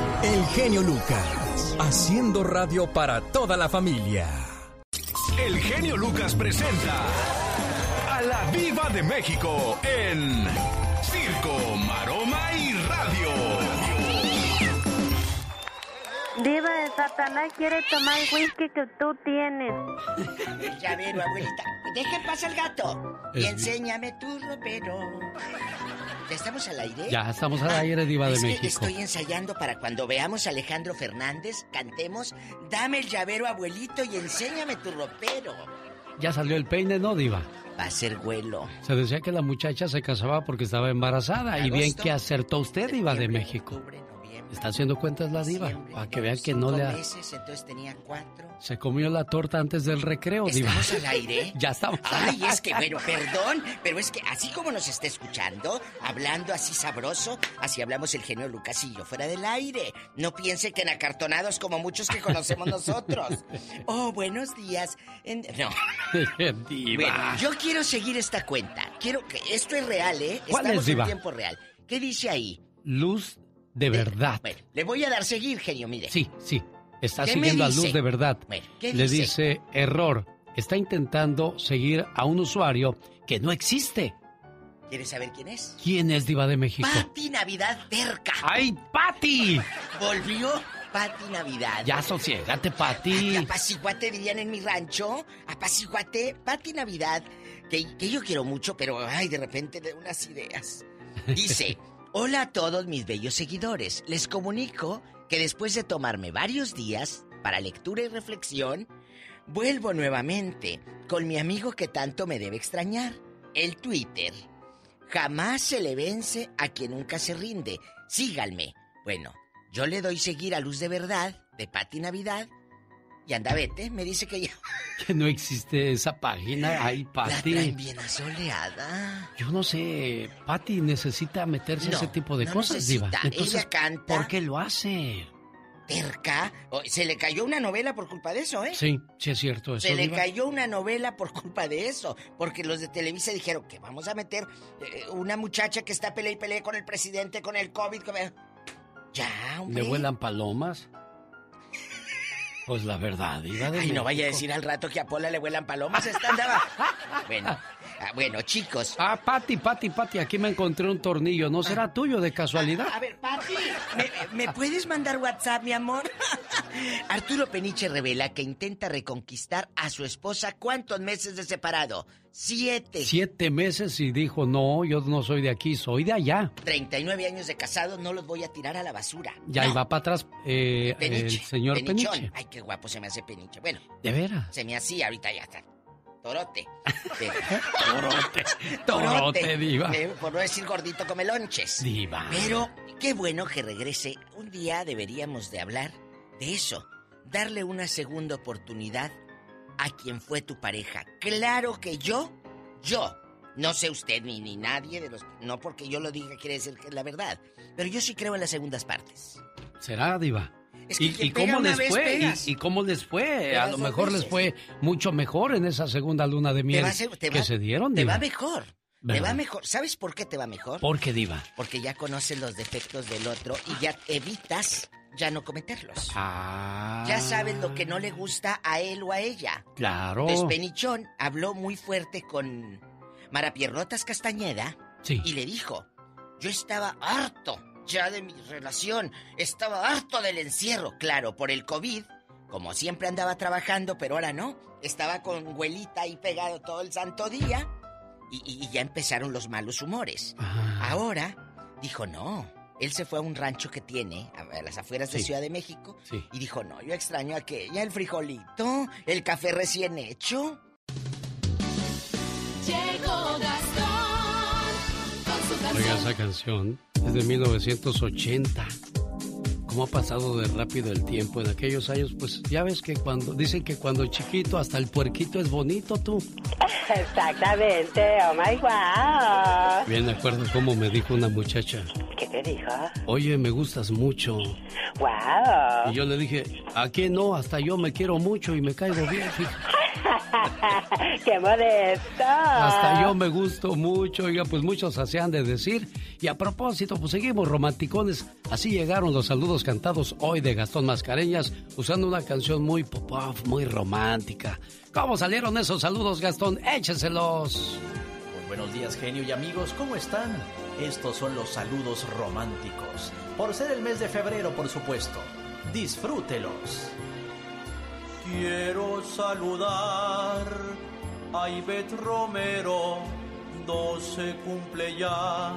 El genio Lucas, haciendo radio para toda la familia. El genio Lucas presenta a la Viva de México en Circo, Maroma y Radio. Diva de Satanás quiere tomar el whisky que tú tienes. Llavero, abuelita. Deje pasar el gato. Y enséñame tu ropero. ¿Ya estamos al aire? Ya estamos al aire, Diva de México. Que estoy ensayando para cuando veamos a Alejandro Fernández, cantemos, dame el llavero, abuelito, y enséñame tu ropero. Ya salió el peine, ¿no, Diva? Va a ser vuelo. Se decía que la muchacha se casaba porque estaba embarazada. Y bien que acertó usted, Diva de México. Está haciendo cuentas la diva, para que vean que no le ha... meses, entonces tenía cuatro. Se comió la torta antes del recreo, diva. ¿Estamos al aire? ya estamos. Ay, es que, bueno, perdón, pero es que así como nos está escuchando, hablando así sabroso, así hablamos el genio Lucas y yo fuera del aire. No piense que en acartonados como muchos que conocemos nosotros. Oh, buenos días. En- No. diva. Bueno, yo quiero seguir esta cuenta. Quiero que esto es real, ¿eh? ¿Cuál Estamos es, diva? en tiempo real. ¿Qué dice ahí? Luz de verdad. Bueno, le voy a dar seguir, genio, mire. Sí, sí. Está ¿Qué me siguiendo a? Luz de verdad. Bueno, ¿qué Le dice? dice error. Está intentando seguir a un usuario que no existe. ¿Quieres saber quién es? ¿Quién es Diva de México? Pati Navidad Terca. ¡Ay, Pati! Volvió Pati Navidad. Ya sosiégate, Pati. Apaciguate dirían en mi rancho. Apaciguate, Pati Navidad. Que, que yo quiero mucho, pero ay, de repente de unas ideas. Dice, hola a todos mis bellos seguidores. Les comunico que después de tomarme varios días para lectura y reflexión, vuelvo nuevamente con mi amigo que tanto me debe extrañar, el Twitter. Jamás se le vence a quien nunca se rinde. Síganme. Bueno, yo le doy seguir a Luz de Verdad, de Pati Navidad. Y anda, vete, me dice que ya. Que no existe esa página. Ay, La Pati. traen bien asoleada. Yo no sé. Pati necesita meterse a ese tipo de no cosas, necesita. Diva. Entonces, Ella canta. ¿por qué lo hace? Terca. Se le cayó una novela por culpa de eso, ¿eh? Sí, sí es cierto eso, Se le Diva. cayó una novela por culpa de eso, porque los de Televisa dijeron que vamos a meter eh, una muchacha que está pelea y pelea con el presidente, con el COVID. con el- Ya, hombre. ¿Le vuelan palomas? Pues la verdad, iba de Ay, no vaya a decir al rato que a Pola le vuelan palomas. Esta andaba. bueno, ah, bueno, chicos. Ah, Pati, Pati, Pati, aquí me encontré un tornillo. ¿No será tuyo de casualidad? A ver, Pati, ¿me, me puedes mandar WhatsApp, mi amor? Arturo Peniche revela que intenta reconquistar a su esposa. ¿Cuántos meses de separado? Siete. Siete meses y dijo, no, yo no soy de aquí, soy de allá. 39 años de casado, no los voy a tirar a la basura. Ya No. iba para atrás eh, Peniche. el señor Penichón. Peniche. Ay, qué guapo se me hace Peniche. Bueno, ¿De veras? se me hacía, ahorita ya está. Torote. Torote. Torote, diva. Por no decir gordito come lonches. Diva. Pero qué bueno que regrese. Un día deberíamos de hablar de eso. Darle una segunda oportunidad a quien fue tu pareja. Claro que yo, yo, no sé usted ni, ni nadie de los... No porque yo lo diga quiere decir que es la verdad. Pero yo sí creo en las segundas partes. ¿Será, diva? Es que ¿Y, y cómo les vez, fue? ¿Y, y cómo les fue? A lo mejor les fue mucho mejor en esa segunda luna de miel va te que se dieron, Te diva. va mejor. Te va mejor. ¿Sabes por qué te va mejor? ¿Por qué, diva? Porque ya conoces los defectos del otro y ya evitas ya no cometerlos. Ah. Ya sabes lo que no le gusta a él o a ella. Claro. Entonces Penichón habló muy fuerte con Marapierrotas Castañeda Sí. y le dijo, yo estaba harto ya de mi relación, estaba harto del encierro, claro, por el COVID, como siempre andaba trabajando, pero ahora no, estaba con güelita ahí pegado todo el santo día y, y- y ya empezaron los malos humores. Ahora dijo, no, él se fue a un rancho que tiene a las afueras de. Ciudad de México Sí. y dijo, no, yo extraño aquella, el frijolito, el café recién hecho. Llegó Gastón con su Oiga, esa canción es de 1980. ¿Cómo ha pasado de rápido el tiempo en aquellos años? Pues ya ves que cuando dicen que cuando chiquito hasta el puerquito es bonito, tú. Exactamente, oh my wow. Bien, me acuerdo cómo me dijo una muchacha. ¿Qué te dijo? Oye, me gustas mucho. Wow. Y yo le dije, ¿a qué no? Hasta yo me quiero mucho y me caigo bien. fíjate. ¡Qué modesto! Hasta yo me gusto mucho. Oiga, pues muchos se han de decir. Y a propósito, pues seguimos romanticones. Así llegaron los saludos cantados hoy de Gastón Mascareñas, usando una canción muy pop, muy romántica. ¿Cómo salieron esos saludos, Gastón? Écheselos. Muy buenos días, genio y amigos, ¿cómo están? Estos son los saludos románticos. Por ser el mes de febrero, por supuesto. Disfrútelos. Quiero saludar a Ivette Romero, 12 cumple ya.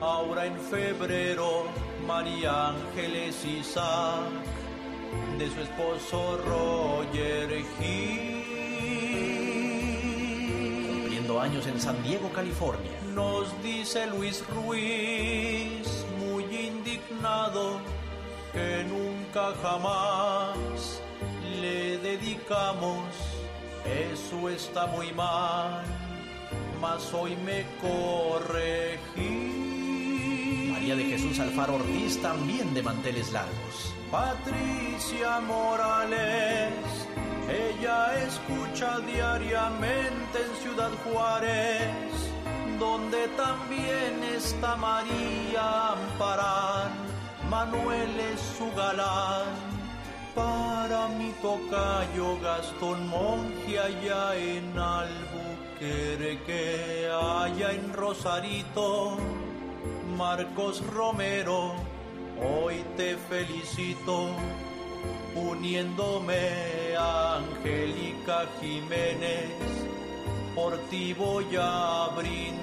Ahora en febrero, María Ángeles Isaac, de su esposo Roger Gil. Cumpliendo años en San Diego, California. Nos dice Luis Ruiz, muy indignado, que nunca jamás le dedicamos. Eso está muy mal, mas hoy me corregí. María de Jesús Alfaro Ortiz, también de manteles largos. Patricia Morales, ella escucha diariamente en Ciudad Juárez, donde también está María Amparar, Manuel es su galán. Para mi tocayo Gastón Monge allá en Albuquerque, allá en Rosarito, Marcos Romero, hoy te felicito, uniéndome a Angélica Jiménez, por ti voy a brindar.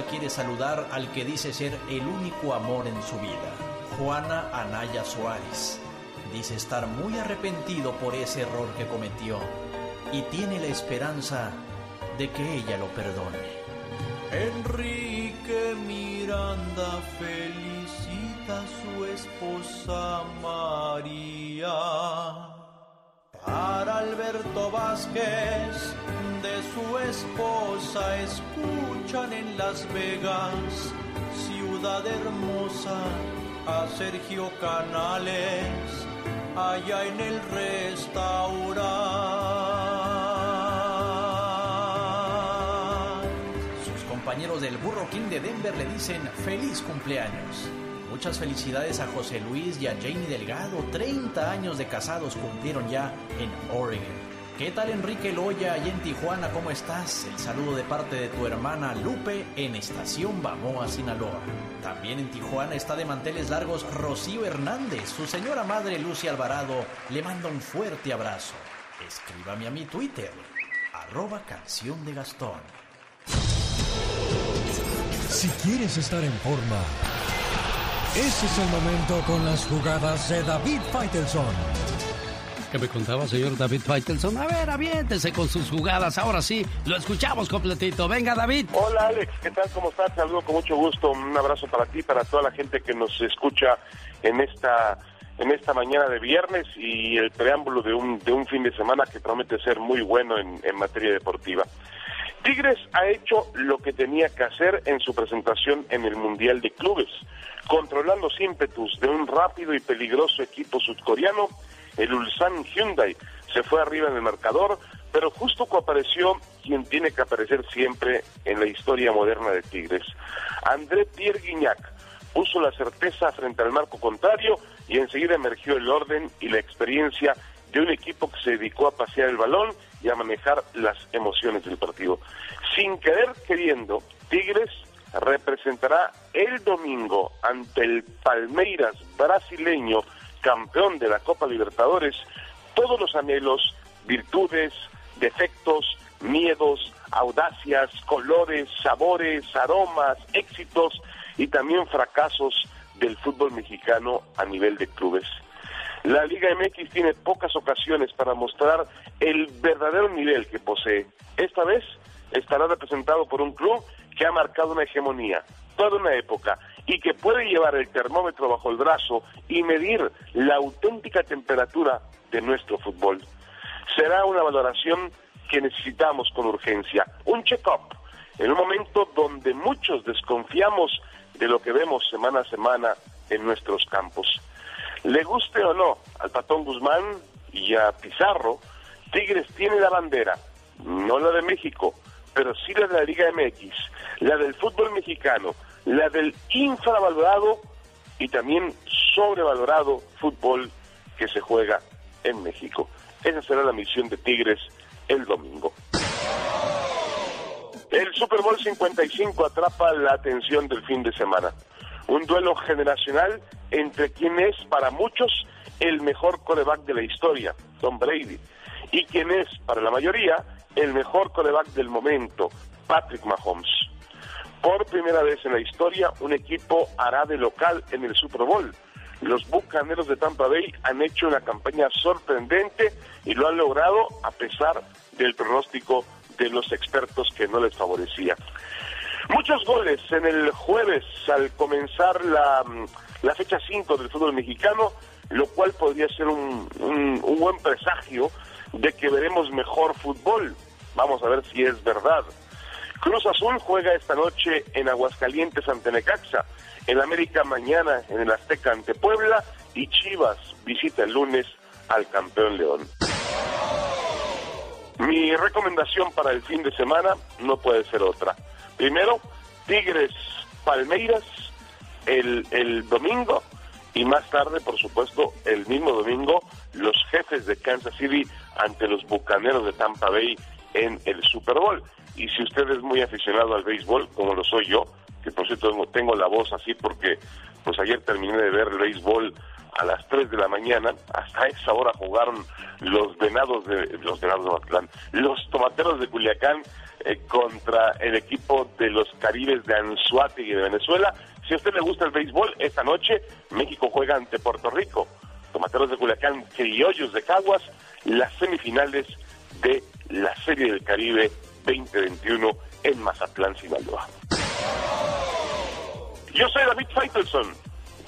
Quiere saludar al que dice ser el único amor en su vida, Juana Anaya Suárez. Dice estar muy arrepentido por ese error que cometió y tiene la esperanza de que ella lo perdone. Enrique Miranda felicita a su esposa María. Para Alberto Vázquez, de su esposa escuchan en Las Vegas, ciudad hermosa, a Sergio Canales, allá en el restaurante. compañeros del Burro King de Denver le dicen feliz cumpleaños. Muchas felicidades a José Luis y a Jamie Delgado. 30 años de casados cumplieron ya en Oregon. ¿Qué tal Enrique Loya y en Tijuana? ¿Cómo estás? El saludo de parte de tu hermana Lupe en Estación Bamoa, Sinaloa. También en Tijuana está de manteles largos Rocío Hernández. Su señora madre Lucia Alvarado le manda un fuerte abrazo. Escríbame a mi Twitter, arroba canción de Gastón. Si quieres estar en forma, ese es el momento con las jugadas de David Faitelson. ¿Qué me contaba, señor David Faitelson? A ver, aviéntese con sus jugadas. Ahora sí, lo escuchamos completito. Venga, David. Hola, Alex. ¿Qué tal? ¿Cómo estás? Saludo con mucho gusto. Un abrazo para ti, para toda la gente que nos escucha en esta en esta mañana de viernes y el preámbulo de un, de un fin de semana que promete ser muy bueno en, en materia deportiva. Tigres ha hecho lo que tenía que hacer en su presentación en el Mundial de Clubes, controlando los ímpetus de un rápido y peligroso equipo sudcoreano el Ulsan Hyundai se fue arriba en el marcador, pero justo apareció quien tiene que aparecer siempre en la historia moderna de Tigres. André Pierre Guignac puso la certeza frente al marco contrario y enseguida emergió el orden y la experiencia de un equipo que se dedicó a pasear el balón y a manejar las emociones del partido. Sin querer queriendo, Tigres representará el domingo ante el Palmeiras brasileño campeón de la Copa Libertadores, todos los anhelos, virtudes, defectos, miedos, audacias, colores, sabores, aromas, éxitos y también fracasos del fútbol mexicano a nivel de clubes. La Liga MX tiene pocas ocasiones para mostrar el verdadero nivel que posee. Esta vez estará representado por un club que ha marcado una hegemonía, toda una época, y que puede llevar el termómetro bajo el brazo y medir la auténtica temperatura de nuestro fútbol. Será una valoración que necesitamos con urgencia, un check-up, en un momento donde muchos desconfiamos de lo que vemos semana a semana en nuestros campos. Le guste o no al Patón Guzmán y a Pizarro, Tigres tiene la bandera, no la de México, pero sí la de la Liga MX, la del fútbol mexicano, la del infravalorado y también sobrevalorado fútbol que se juega en México. Esa será la misión de Tigres el domingo. El Super Bowl 55 atrapa la atención del fin de semana. Un duelo generacional entre quien es para muchos el mejor coreback de la historia, Tom Brady, y quien es para la mayoría el mejor coreback del momento, Patrick Mahomes. Por primera vez en la historia, un equipo hará de local en el Super Bowl. Los Bucaneros de Tampa Bay han hecho una campaña sorprendente y lo han logrado a pesar del pronóstico de los expertos que no les favorecía. Muchos goles en el jueves al comenzar la, la fecha 5 del fútbol mexicano, lo cual podría ser un, un, un buen presagio de que veremos mejor fútbol. Vamos a ver si es verdad. Cruz Azul juega esta noche en Aguascalientes ante Necaxa, el América mañana en el Azteca ante Puebla y Chivas visita el lunes al campeón León. Mi recomendación para el fin de semana no puede ser otra. Primero, Tigres Palmeiras el, el domingo y más tarde, por supuesto, el mismo domingo, los jefes de Kansas City ante los Bucaneros de Tampa Bay en el Super Bowl. Y si usted es muy aficionado al béisbol, como lo soy yo, que por cierto tengo la voz así porque pues ayer terminé de ver el béisbol a las 3 de la mañana, hasta esa hora jugaron los venados de los venados de Mazatlán, los tomateros de Culiacán eh, contra el equipo de los Caribes de Anzuategui de Venezuela. Si a usted le gusta el béisbol, esta noche México juega ante Puerto Rico. Tomateros de Culiacán, Criollos de Caguas, las semifinales de la Serie del Caribe 2021 en Mazatlán, Sinaloa. Yo soy David Feitelson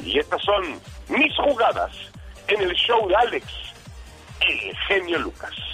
y estas son mis jugadas en el show de Alex, el genio Lucas.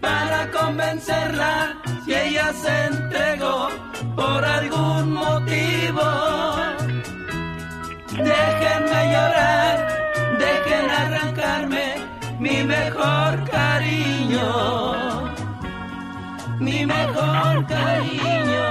Para convencerla, si ella se entregó por algún motivo, déjenme llorar, dejen arrancarme mi mejor cariño mi mejor cariño.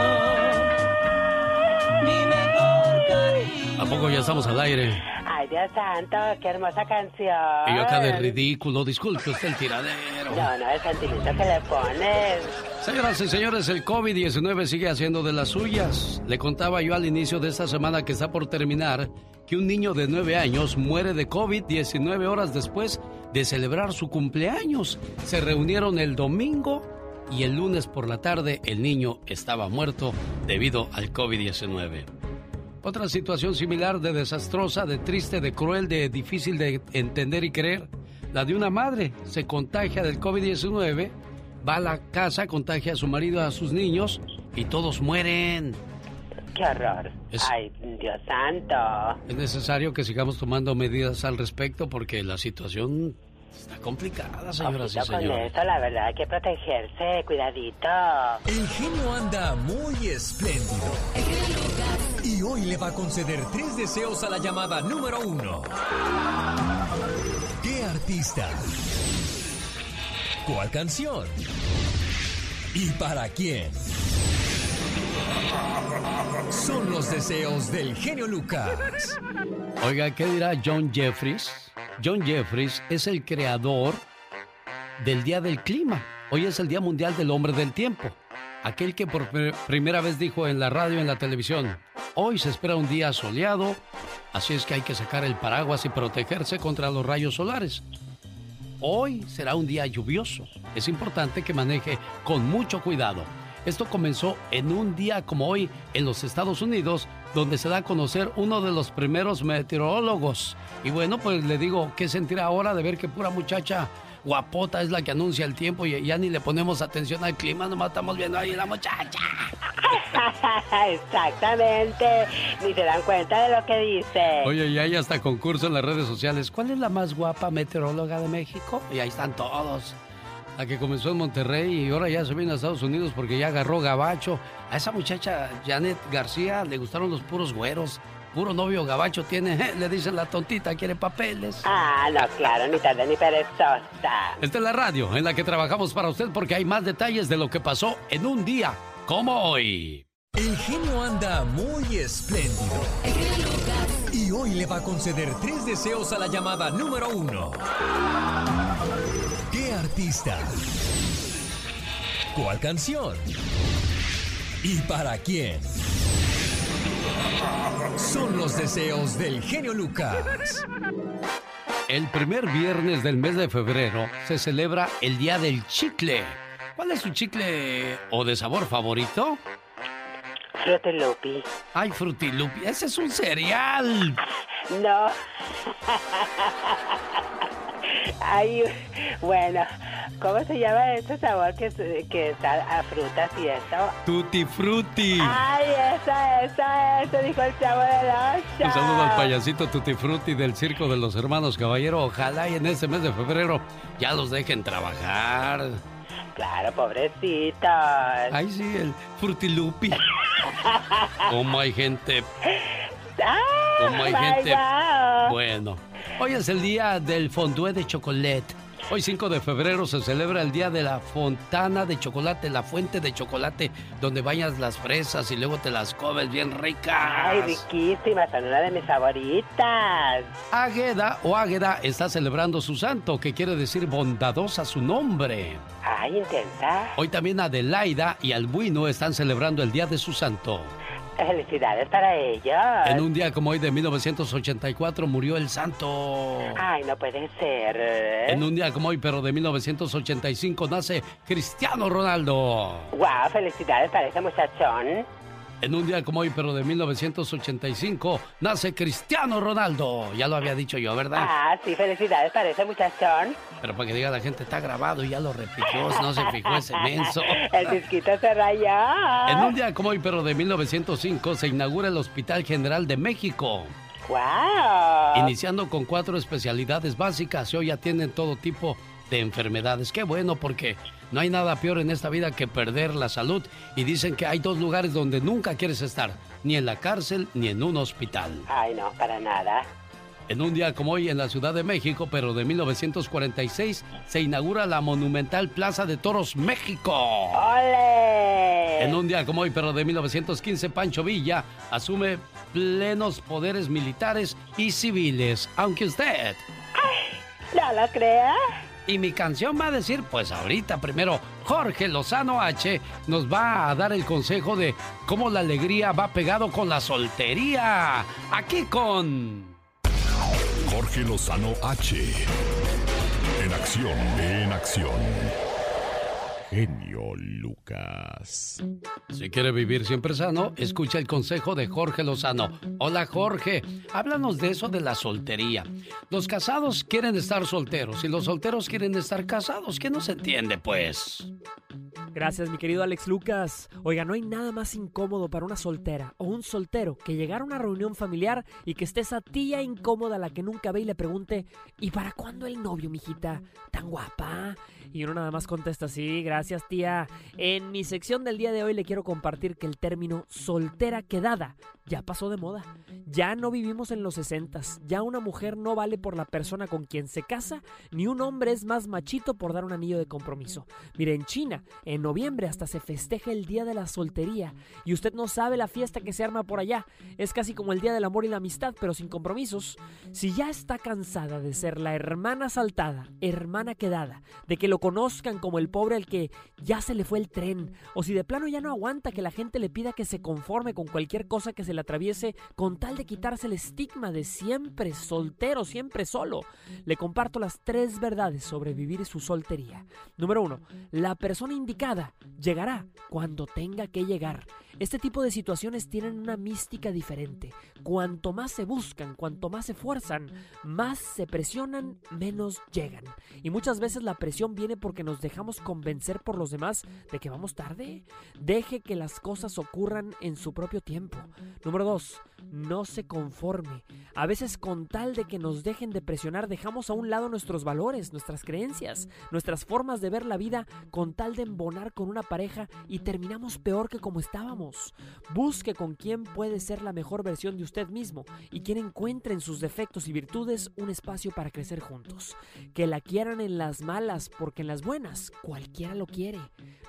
Mi mejor cariño. ¿A poco ya estamos al aire? Ay, Dios santo, qué hermosa canción. Y yo acá de ridículo, disculpe usted el tiradero. No, no, es gentilito que le pones. Señoras y señores, el COVID-19 sigue haciendo de las suyas. Le contaba yo al inicio de esta semana que está por terminar que un niño de 9 años muere de COVID 19 horas después de celebrar su cumpleaños. Se reunieron el domingo y el lunes por la tarde el niño estaba muerto debido al COVID-19. Otra situación similar de desastrosa, de triste, de cruel, de difícil de entender y creer, la de una madre se contagia del COVID-19, va a la casa, contagia a su marido, a sus niños y todos mueren. ¡Qué horror! ¡Ay, Dios santo! Es necesario que sigamos tomando medidas al respecto porque la situación Está complicada, señoras y señores. con eso, la verdad, hay que protegerse, cuidadito. El genio anda muy espléndido. Y hoy le va a conceder tres deseos a la llamada número uno. ¿Qué artista? ¿Cuál canción? ¿Y para quién? Son los deseos del genio Lucas. Oiga, ¿qué dirá John Jeffries? John Jeffries es el creador del Día del Clima. Hoy es el Día Mundial del Hombre del Tiempo. Aquel que por primera vez dijo en la radio en la televisión, hoy se espera un día soleado, así es que hay que sacar el paraguas y protegerse contra los rayos solares. Hoy será un día lluvioso. Es importante que maneje con mucho cuidado. Esto comenzó en un día como hoy en los Estados Unidos, donde se da a conocer uno de los primeros meteorólogos. Y bueno, pues le digo, ¿qué sentir ahora de ver que pura muchacha guapota es la que anuncia el tiempo y ya ni le ponemos atención al clima, nomás estamos viendo ahí la muchacha. Exactamente, ni se dan cuenta de lo que dice. Oye, y hay hasta concurso en las redes sociales. ¿Cuál es la más guapa meteoróloga de México? Y ahí están todos la que comenzó en Monterrey y ahora ya se viene a Estados Unidos porque ya agarró gabacho. A esa muchacha, Janet García, le gustaron los puros güeros. Puro novio gabacho tiene, le dicen la tontita, quiere papeles. Ah, no, claro, ni tarde ni perezosa. Esta es la radio en la que trabajamos para usted porque hay más detalles de lo que pasó en un día como hoy. El genio anda muy espléndido. Y hoy le va a conceder tres deseos a la llamada número uno. ¿Qué artista? ¿Cuál canción? ¿Y para quién? Son los deseos del genio Lucas. El primer viernes del mes de febrero se celebra el Día del Chicle. ¿Cuál es su chicle o de sabor favorito? Frutilupi. Ay, Frutilupi, ese es un cereal. No. Ay, bueno, ¿cómo se llama ese sabor que, que está a frutas y eso? Tutti Frutti. Ay, esa, esa, eso dijo el chavo de la Un saludo al payasito Tutti Frutti del Circo de los Hermanos Caballero. Ojalá y en este mes de febrero ya los dejen trabajar. Claro, pobrecitos. Ay, sí, el Frutilupi. ¿Cómo hay gente? ¿Cómo hay gente? Bueno, hoy es el día del fondue de chocolate. Hoy 5 de febrero se celebra el día de la fontana de chocolate, la fuente de chocolate, donde bañas las fresas y luego te las comes bien ricas. Ay, riquísimas, son una de mis favoritas. Águeda o Águeda está celebrando su santo, que quiere decir bondadosa su nombre. Ay, intensa. Hoy también Adelaida y Albuino están celebrando el día de su santo. Felicidades para ellos. En un día como hoy de 1984 murió el santo. Ay, no puede ser. En un día como hoy, pero de 1985, nace Cristiano Ronaldo. Wow, felicidades para ese muchachón. En un día como hoy, pero de 1985, nace Cristiano Ronaldo. Ya lo había dicho yo, ¿verdad? Ah, sí, felicidades para ese muchachón. Pero para que diga la gente, está grabado y ya lo repitió, no se fijó ese menso. El disquito se rayó. En un día como hoy, pero de 1905, se inaugura el Hospital General de México. ¡Wow! Iniciando con cuatro especialidades básicas y hoy atienden todo tipo de enfermedades. Qué bueno porque no hay nada peor en esta vida que perder la salud y dicen que hay dos lugares donde nunca quieres estar, ni en la cárcel ni en un hospital. Ay, no, para nada. En un día como hoy en la Ciudad de México, pero de 1946, se inaugura la monumental Plaza de Toros México. ¡Ole! En un día como hoy, pero de 1915, Pancho Villa asume plenos poderes militares y civiles, aunque usted... ¿No lo crea? Y mi canción va a decir, pues ahorita primero Jorge Lozano H nos va a dar el consejo de cómo la alegría va pegado con la soltería. Aquí con... Jorge Lozano H. En acción, en acción. Genio Lucas. Si quiere vivir siempre sano, escucha el consejo de Jorge Lozano. Hola Jorge, háblanos de eso de la soltería. Los casados quieren estar solteros y los solteros quieren estar casados. ¿Qué no se entiende, pues? Gracias, mi querido Alex Lucas. Oiga, no hay nada más incómodo para una soltera o un soltero que llegar a una reunión familiar y que esté esa tía incómoda a la que nunca ve y le pregunte, ¿y para cuándo el novio, mijita? ¿Tan guapa? Y uno nada más contesta, sí, gracias tía. En mi sección del día de hoy le quiero compartir que el término soltera quedada ya pasó de moda. Ya no vivimos en los sesentas. Ya una mujer no vale por la persona con quien se casa, ni un hombre es más machito por dar un anillo de compromiso. Mire, en China, en noviembre hasta se festeja el Día de la Soltería. Y usted no sabe la fiesta que se arma por allá. Es casi como el Día del Amor y la Amistad, pero sin compromisos. Si ya está cansada de ser la hermana saltada, hermana quedada, de que lo conozcan como el pobre al que ya se le fue el tren, o si de plano ya no aguanta que la gente le pida que se conforme con cualquier cosa que se le atraviese con tal de quitarse el estigma de siempre soltero, siempre solo, le comparto las tres verdades sobre vivir su soltería. Número uno, la persona indicada llegará cuando tenga que llegar. Este tipo de situaciones tienen una mística diferente. Cuanto más se buscan, cuanto más se fuerzan, más se presionan, menos llegan. Y muchas veces la presión viene porque nos dejamos convencer por los demás de que vamos tarde. Deje que las cosas ocurran en su propio tiempo. Número 2. No se conforme. A veces con tal de que nos dejen de presionar dejamos a un lado nuestros valores, nuestras creencias, nuestras formas de ver la vida con tal de embonar con una pareja y terminamos peor que como estábamos. Busque con quién puede ser la mejor versión de usted mismo y quien encuentre en sus defectos y virtudes un espacio para crecer juntos. Que la quieran en las malas porque en las buenas cualquiera lo quiere.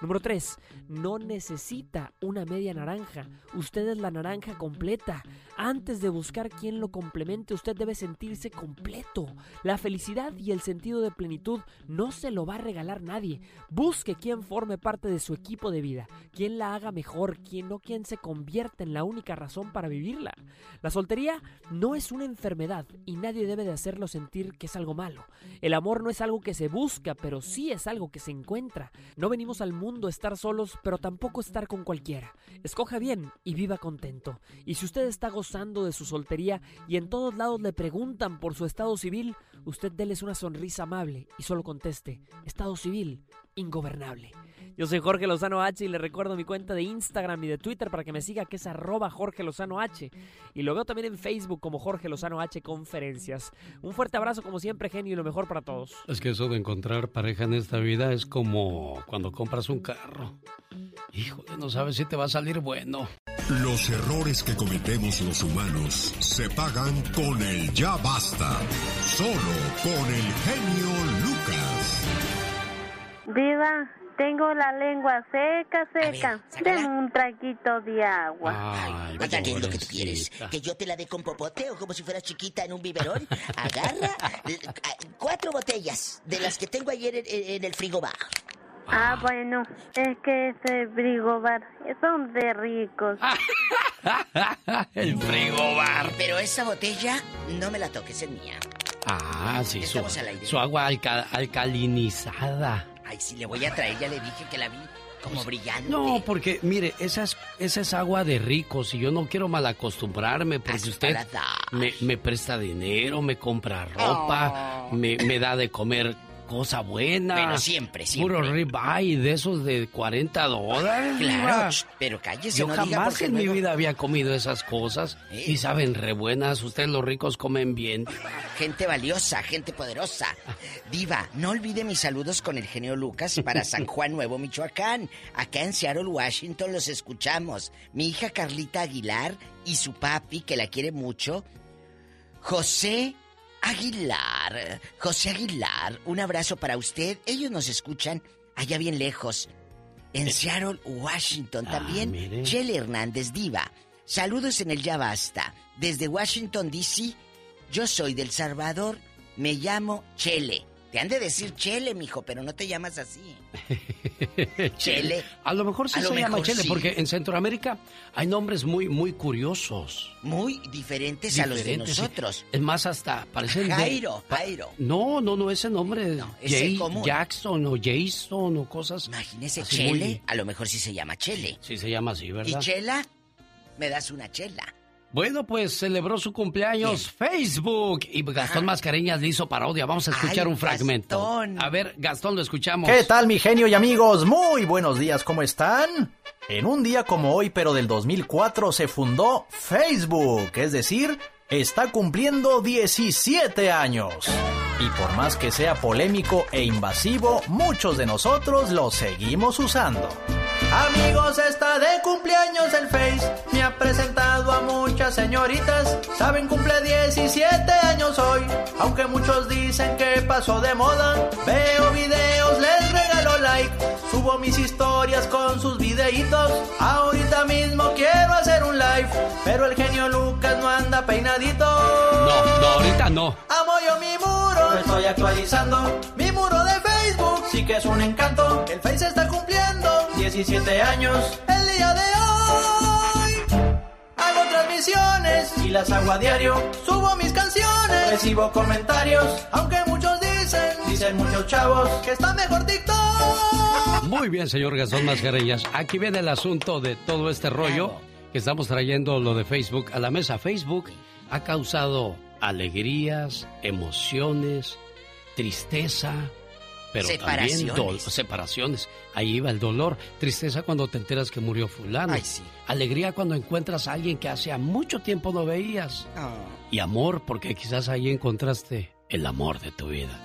Número 3. No necesita una media naranja. Usted es la naranja completa. Antes de buscar quien lo complemente, usted debe sentirse completo. La felicidad y el sentido de plenitud no se lo va a regalar nadie. Busque quien forme parte de su equipo de vida, quien la haga mejor, quien no quien se convierta en la única razón para vivirla. La soltería no es una enfermedad y nadie debe de hacerlo sentir que es algo malo. El amor no es algo que se busca, pero sí es algo que se encuentra. No venimos al mundo a estar solos, pero tampoco estar con cualquiera. Escoja bien y viva contento. Y si usted está gozando de su soltería y en todos lados le preguntan por su estado civil, usted déles una sonrisa amable y solo conteste, estado civil, ingobernable. Yo soy Jorge Lozano H y le recuerdo mi cuenta de Instagram y de Twitter para que me siga que es arroba Jorge Lozano H. Y lo veo también en Facebook como Jorge Lozano H Conferencias. Un fuerte abrazo como siempre, genio, y lo mejor para todos. Es que eso de encontrar pareja en esta vida es como cuando compras un carro. Híjole, no sabes si te va a salir bueno. Los errores que cometemos los humanos se pagan con el ya basta. Solo con el genio Lucas. Diva, tengo la lengua seca, seca. Deme un traguito de agua. Ay, ¿qué es lo que tú quieres? ¿Que yo te la dé con popote o como si fueras chiquita en un biberón? Agarra cuatro botellas de las que tengo ayer en, en el frigobar. Ah, bueno, es que ese frigobar son de ricos. el frigobar. Pero esa botella no me la toques, es mía. Ah, sí, su, su agua alca- alcalinizada. Ay, si le voy a traer, ya le dije que la vi como brillante. No, porque mire, esa es, esa es agua de ricos y yo no quiero malacostumbrarme porque usted me, me presta dinero, me compra ropa, me, me da de comer cosa buena. Bueno, siempre, siempre. Puro ribeye de esos de 40 dólares. Claro, ch, pero cállese, Yo no jamás en mi vida había comido esas cosas y saben re buenas. Ustedes los ricos comen bien. Gente valiosa, gente poderosa. Diva, no olvide mis saludos con el genio Lucas para San Juan Nuevo, Michoacán. Acá en Seattle, Washington, los escuchamos. Mi hija Carlita Aguilar y su papi, que la quiere mucho, José Aguilar. José Aguilar, un abrazo para usted. Ellos nos escuchan allá bien lejos. En Seattle, Washington también. mire. Chele Hernández Diva. Saludos en el Ya Basta. Desde Washington, D.C. Yo soy del Salvador. Me llamo Chele. Te han de decir Chele, mijo, pero no te llamas así. Chele. A lo mejor sí A se llama Chele, sí. porque en Centroamérica hay nombres muy, muy curiosos. Muy diferentes, a los de sí. nosotros. Es más, hasta parecen de- Jairo, Jairo. No, no, no, ese nombre. ese Jay- común. Jackson o Jason o cosas. Imagínese, Chele, muy- a lo mejor sí se llama Chele. Sí, se llama así, ¿Y ¿verdad? Chela? ¿Me das una chela? Bueno, pues celebró su cumpleaños Facebook y Gastón Mascareñas le hizo parodia. Vamos a escuchar Ay, un fragmento. A ver, Gastón, lo escuchamos. ¿Qué tal mi genio y amigos? Muy buenos días, ¿cómo están? En un día como hoy, pero del 2004, se fundó Facebook, es decir, está cumpliendo 17 años. Y por más que sea polémico e invasivo, muchos de nosotros lo seguimos usando. Amigos, está de cumpleaños el Face. Me ha presentado a muchas señoritas. Saben, cumple 17 años hoy. Aunque muchos dicen que pasó de moda. Veo videos, les regalo like. Subo mis historias con sus videitos. Ahorita mismo quiero hacer un live. Pero el genio Lucas no anda peinadito. No, no, ahorita no. Amo yo mi muro, estoy actualizando mi muro de Facebook. Sí que es un encanto, el Face está cumpliendo 17 años el día de hoy. Hago transmisiones y las hago a diario. Subo mis canciones, recibo comentarios. Aunque muchos dicen, dicen muchos chavos, que está mejor TikTok. Muy bien, señor Gastón Mascareñas. Aquí viene el asunto de todo este rollo que estamos trayendo lo de Facebook a la mesa. Facebook ha causado alegrías, emociones, tristeza, pero también Separaciones. Ahí iba el dolor. Tristeza cuando te enteras que murió fulano. Ay, sí. Alegría cuando encuentras a alguien que hace mucho tiempo no veías. Y amor porque quizás ahí encontraste el amor de tu vida.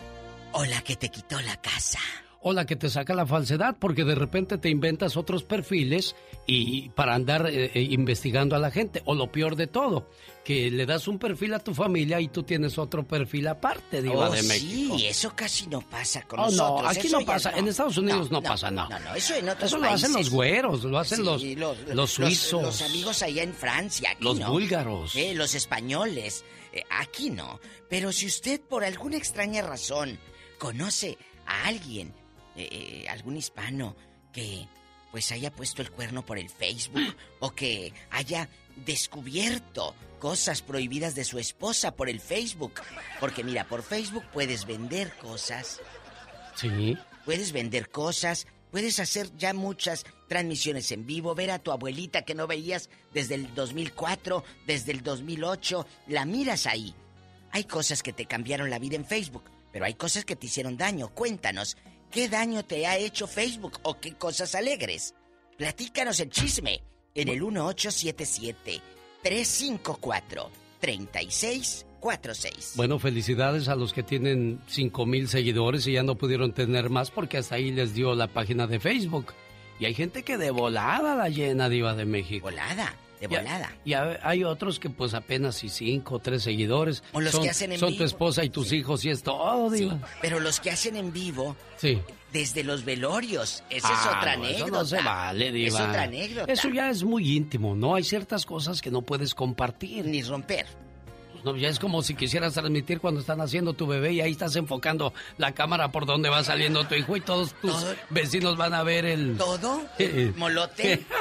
O la que te quitó la casa. O la que te saca la falsedad porque de repente te inventas otros perfiles y para andar eh, eh, investigando a la gente. O lo peor de todo, que le das un perfil a tu familia y tú tienes otro perfil aparte, Diva Oh, de México. Sí, eso casi no pasa con Oh, nosotros. no, aquí eso no pasa. En Estados Unidos no, pasa nada. No, no, eso en otros Eso lo países. hacen los güeros, lo hacen Sí, los, los, suizos. Los, amigos allá en Francia. Aquí Los búlgaros. Eh, los españoles. Eh, aquí no. Pero si usted por alguna extraña razón conoce a alguien, eh, eh, algún hispano, que pues haya puesto el cuerno por el Facebook o que haya descubierto cosas prohibidas de su esposa por el Facebook. Porque mira, por Facebook puedes vender cosas, Sí. puedes vender cosas, puedes hacer ya muchas transmisiones en vivo, ver a tu abuelita que no veías desde el 2004, desde el 2008, la miras ahí. Hay cosas que te cambiaron la vida en Facebook, pero hay cosas que te hicieron daño. Cuéntanos, ¿qué daño te ha hecho Facebook o qué cosas alegres? Platícanos el chisme en el 1877 354 3646. Bueno, felicidades a los que tienen 5 mil seguidores y ya no pudieron tener más porque hasta ahí les dio la página de Facebook. Y hay gente que de volada la llena, Diva de México. Volada, de Y a- volada. Y a- hay otros que pues apenas y cinco o tres seguidores. O los son, que hacen en Son vivo. tu esposa y tus hijos y es todo, Sí, pero los que hacen en vivo Sí. desde los velorios, esa es Ah, otra no, anécdota. Eso no se vale, Diva. Es otra anécdota. Eso ya es muy íntimo, ¿no? Hay ciertas cosas que no puedes compartir. Ni romper. No, ya es como si quisieras transmitir cuando están haciendo tu bebé y ahí estás enfocando la cámara por donde va saliendo tu hijo y todos tus vecinos van a ver el... ¿Todo? ¿Molote?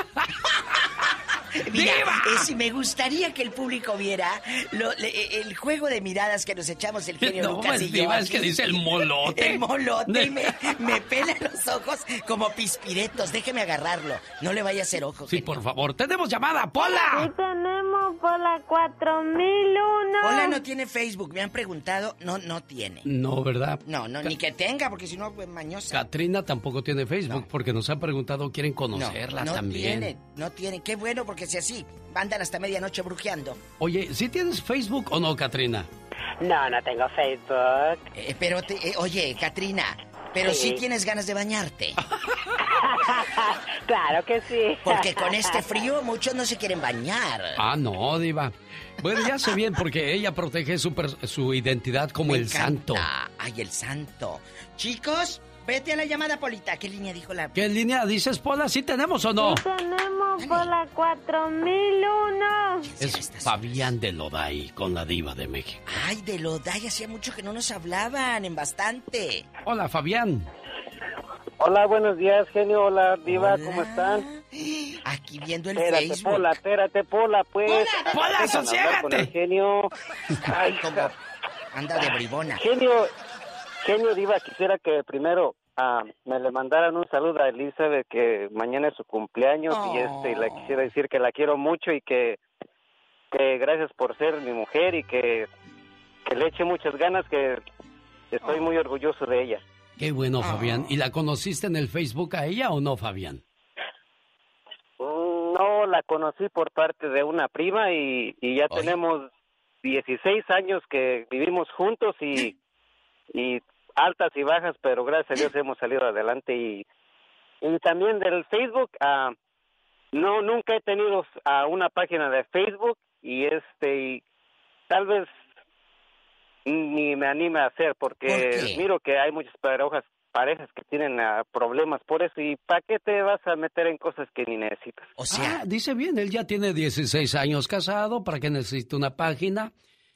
Mira, eh, si me gustaría que el público viera lo- le- eh, el juego de miradas que nos echamos el genio No, Lucas y yo. Es que dice el molote. El molote y me, me pela los ojos como pispiretos. Déjeme agarrarlo. No le vaya a hacer ojo. Sí, por favor. ¡Tenemos llamada, Pola! tenemos por la 4001. Hola, no tiene Facebook. Me han preguntado. No, no tiene. No, ¿verdad? No, no, ni que tenga, porque si no, pues mañosa. Katrina tampoco tiene Facebook porque nos han preguntado, quieren conocerla no también. tiene, no tiene. Qué bueno, porque si así, andan hasta medianoche brujeando. Oye, ¿sí tienes Facebook o no, Katrina? No, no tengo Facebook. Eh, pero, te- eh, oye, Katrina, pero Sí. sí tienes ganas de bañarte. claro que sí. Porque con este frío muchos no se quieren bañar. Ah, no, Diva. Bueno, ya sé bien porque ella protege su, su identidad como Me el santo. encanta. Ay, el santo. Chicos, vete a la llamada, Polita. ¿Qué línea dijo la...? ¿Qué línea dices, Pola? ¿Sí tenemos o no? tenemos por la 4001. Es Fabián de Loday con la Diva de México. Ay, de Loday, hacía mucho que no nos hablaban, en bastante. Hola, Fabián. Hola, buenos días, genio. Hola, Diva, ¿cómo están? Aquí viendo el espérate, Facebook. Pola, espérate, Pola, pues. Pola, Pola, el genio. Ay, como anda de bribona. Genio, genio Diva, quisiera que primero ah, me le mandaran un saludo a Elizabeth, que mañana es su cumpleaños y este le quisiera decir que la quiero mucho y que, que gracias por ser mi mujer y que, que le eche muchas ganas, que estoy muy orgulloso de ella. Qué bueno, Fabián. ¿Y la conociste en el Facebook a ella o no, Fabián? Mm, No, la conocí por parte de una prima y, y ya tenemos 16 años que vivimos juntos y, y altas y bajas, pero gracias a Dios hemos salido adelante y, y también del Facebook, ah, no, nunca he tenido ah, una página de Facebook y este, y tal vez ni me anime a hacer porque miro que hay muchas parejas parejas que tienen ah, problemas por eso y ¿para qué te vas a meter en cosas que ni necesitas? O Ah, dice bien, él ya tiene 16 años casado, ¿para qué necesita una página?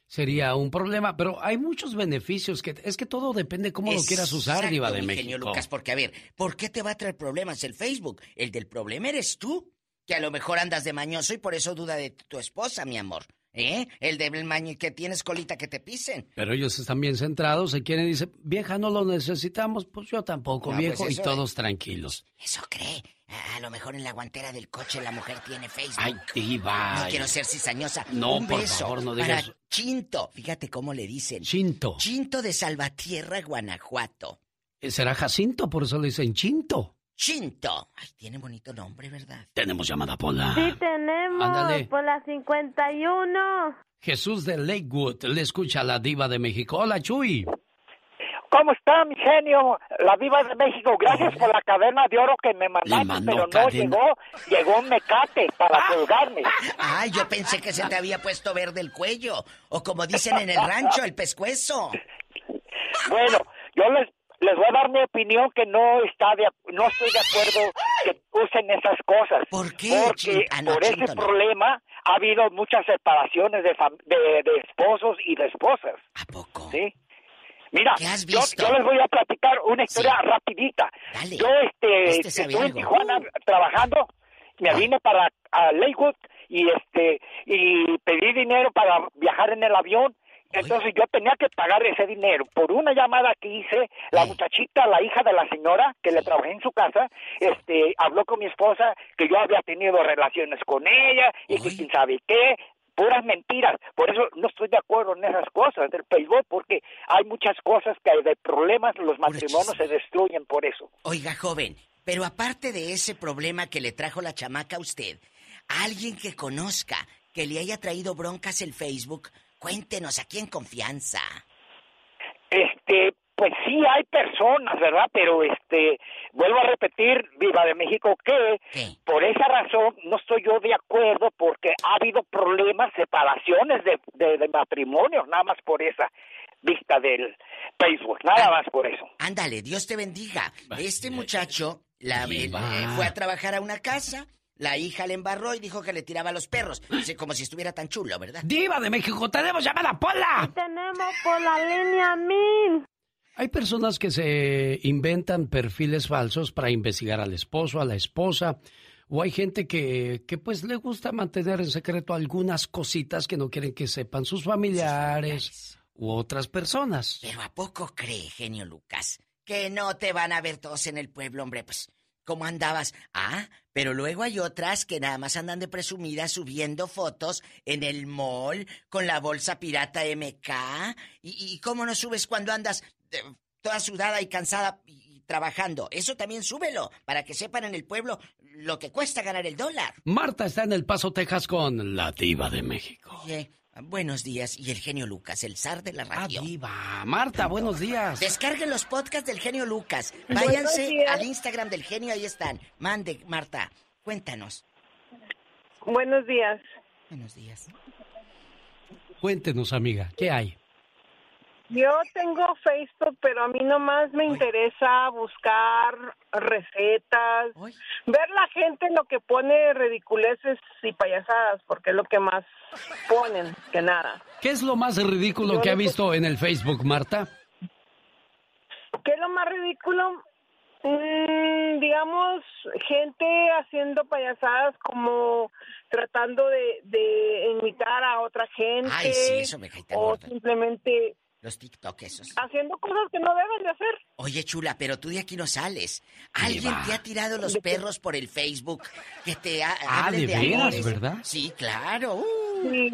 Sería un problema, pero hay muchos beneficios, que es que todo depende cómo lo quieras usar, Diva de México. Lucas, porque a ver, ¿por qué te va a traer problemas el Facebook? El del problema eres tú, que a lo mejor andas de mañoso y por eso duda de tu esposa, mi amor. ¿Eh? El del maño que tienes colita que te pisen. Pero ellos están bien centrados, se quieren, dice, vieja, no lo necesitamos, pues yo tampoco, No, viejo, pues y todos tranquilos. Eso cree. A, lo mejor en la guantera del coche la mujer tiene Facebook. Ay, Diva. No quiero ser cizañosa. No, Un por beso favor, no para digas- Chinto. Fíjate cómo le dicen. Chinto. Chinto de Salvatierra, Guanajuato. Eh, Será Jacinto, por eso le dicen Chinto. Chinto. Ay, tiene bonito nombre, ¿verdad? Tenemos llamada Pola. Sí tenemos Ándale. por la 51. Jesús de Lakewood le escucha a la Diva de México. Hola, Chuy. ¿Cómo está, mi genio? La Viva de México, gracias por la cadena de oro que me mandaste, mandó pero no cadena. llegó, llegó un mecate para colgarme. Ay, yo pensé que se te había puesto verde el cuello. O como dicen en el rancho, el pescuezo. Bueno, yo les, les voy a dar mi opinión que no está de, no estoy de acuerdo que usen esas cosas. ¿Por qué? Porque ah, no, por ese no. problema ha habido muchas separaciones de, fam- de, de esposos y de esposas. ¿A poco? Sí. Mira, ¿Qué has yo, visto? yo les voy a platicar una historia rapidita. Yo este, Este estuve en. Tijuana trabajando, me vine para a Lakewood y este y pedí dinero para viajar en el avión. Entonces yo tenía que pagar ese dinero. Por una llamada que hice, la muchachita, la hija de la señora que le trabajé en su casa, este, habló con mi esposa que yo había tenido relaciones con ella y que quién sabe qué, puras mentiras. Por eso no estoy de acuerdo en esas cosas del Facebook, porque hay muchas cosas que hay de problemas, los matrimonios se destruyen por eso. Oiga, joven, pero aparte de ese problema que le trajo la chamaca a usted, alguien que conozca, que le haya traído broncas el Facebook, cuéntenos aquí en confianza. Este, pues sí hay personas, ¿verdad? Pero este, vuelvo a repetir, Viva de México, que por esa razón no estoy yo de acuerdo porque ha habido problemas, separaciones de, de, de matrimonios, nada más por esa vista del Facebook, nada más por eso. Ándale, Dios te bendiga. Este muchacho la, Diva. eh, fue a trabajar a una casa, la hija le embarró y dijo que le tiraba a los perros. Así como si estuviera tan chulo, ¿verdad? Diva de México, tenemos llamada Pola. Tenemos por la línea 1000. Hay personas que se inventan perfiles falsos para investigar al esposo, a la esposa, O hay gente que, que pues le gusta mantener en secreto algunas cositas que no quieren que sepan sus familiares u otras personas. Pero ¿a poco cree, genio Lucas? Que no te van a ver todos en el pueblo, hombre, pues. ¿Cómo andabas? Ah, pero luego hay otras que nada más andan de presumidas subiendo fotos en el mall con la bolsa pirata MK. ¿Y, y cómo no subes cuando andas eh, toda sudada y cansada y, trabajando? Eso también súbelo, para que sepan en el pueblo lo que cuesta ganar el dólar. Marta está en El Paso, Texas con la diva de México. Oye, buenos días. Y el genio Lucas, el zar de la radio. diva. Marta, buenos días. Descarguen los podcasts del genio Lucas. Váyanse al Instagram del genio, ahí están. Mande, Marta, cuéntanos. Buenos días. Buenos días. Cuéntenos, amiga, ¿qué hay? Yo tengo Facebook, pero a mí nomás me interesa buscar recetas, ver la gente lo que pone ridiculeces y payasadas, porque es lo que más ponen, que nada. ¿Qué es lo más ridículo Yo que ha visto en el Facebook, Marta? ¿Qué es lo más ridículo? Mm, digamos, gente haciendo payasadas como tratando de, de imitar a otra gente. Ay, sí, eso me cae tan O simplemente Los TikTok esos. haciendo cosas que no deben de hacer. Oye, chula, pero tú de aquí no sales. ¿Alguien te ha tirado los perros por el Facebook? Que te ha, Ah, hablen de veras, amores? ¿verdad? Sí, claro. Uh. Sí,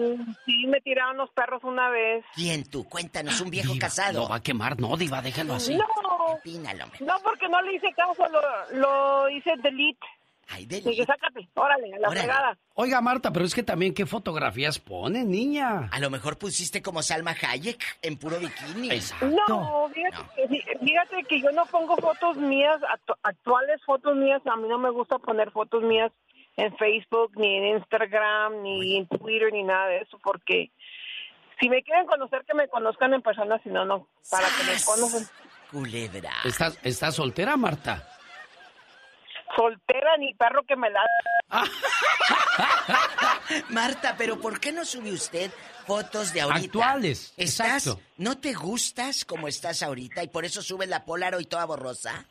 sí, me tiraron los perros una vez. ¿Quién tú? Cuéntanos, un viejo Diva, casado. Lo va a quemar, no, diva, déjalo así. No, Pínalo, hombre. no, porque no le hice caso, lo, lo hice delete. Ay, Dije, sácate, órale, a la Órale. Oiga, Marta, pero es que también qué fotografías pone, niña. A lo mejor pusiste como Salma Hayek en puro bikini. No, fíjate, que- fíjate que yo no pongo fotos mías, actu- actuales fotos mías, a mí no me gusta poner fotos mías en Facebook, ni en Instagram, ni en Twitter, ni nada de eso, porque si me quieren conocer, que me conozcan en persona, si no, no, para que me conozcan. Culebra. ¿Estás, ¿Estás soltera, Marta? Soltera ni perro que me la... Marta, pero ¿por qué no sube usted fotos de ahorita? Actuales, ¿Estás, exacto. ¿No te gustas como estás ahorita y por eso subes la Polaroid toda borrosa?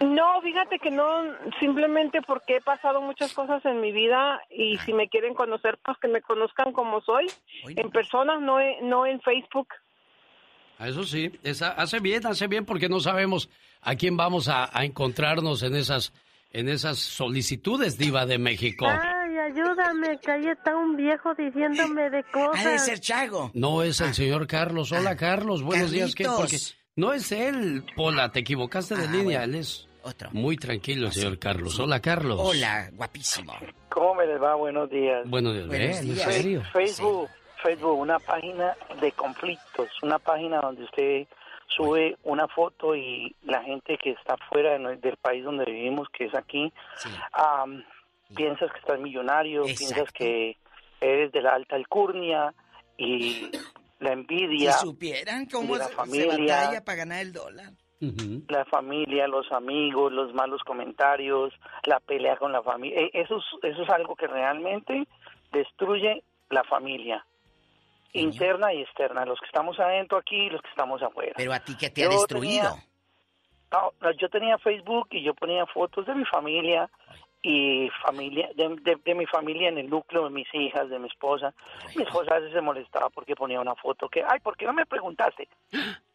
No, fíjate que no, simplemente porque he pasado muchas cosas en mi vida y si me quieren conocer, pues que me conozcan como soy, en persona, no, en- no en Facebook. Ah, Eso sí, esa- hace bien, hace bien, porque no sabemos a quién vamos a, a encontrarnos en esas, en esas solicitudes, diva de México. Ay, ayúdame, que ahí está un viejo diciéndome de cosas. Ha de ser Chago. No es el señor Carlos. Hola, Carlos. Buenos días. ¿Qué? Porque no es él, Pola. Te equivocaste de Ah, línea. bueno. Él es Otro. muy tranquilo, el señor Carlos. Hola, Carlos. Hola, guapísimo. ¿Cómo me les va? Buenos días. Buenos días. Buenos Ven, ¿En días. serio? Facebook, Facebook, una página de conflictos, una página donde usted sube una foto y la gente que está fuera de del país donde vivimos, que es aquí, am, piensas que estás millonario, piensas que eres de la alta alcurnia y la envidia Si supieran cómo de la se, se familia, batalla para ganar el dólar. la familia, los amigos, los malos comentarios, la pelea con la familia. Eh, Eso es, eso es algo que realmente destruye la familia, interna y externa, los que estamos adentro aquí y los que estamos afuera. Pero a ti que te ha destruido. tenía- no, yo tenía Facebook y yo ponía fotos de mi familia y familia de, de- de mi familia en el núcleo de mis hijas, de mi esposa. Mi esposa a veces se molestaba porque ponía una foto que, ay, ¿por qué no me preguntaste?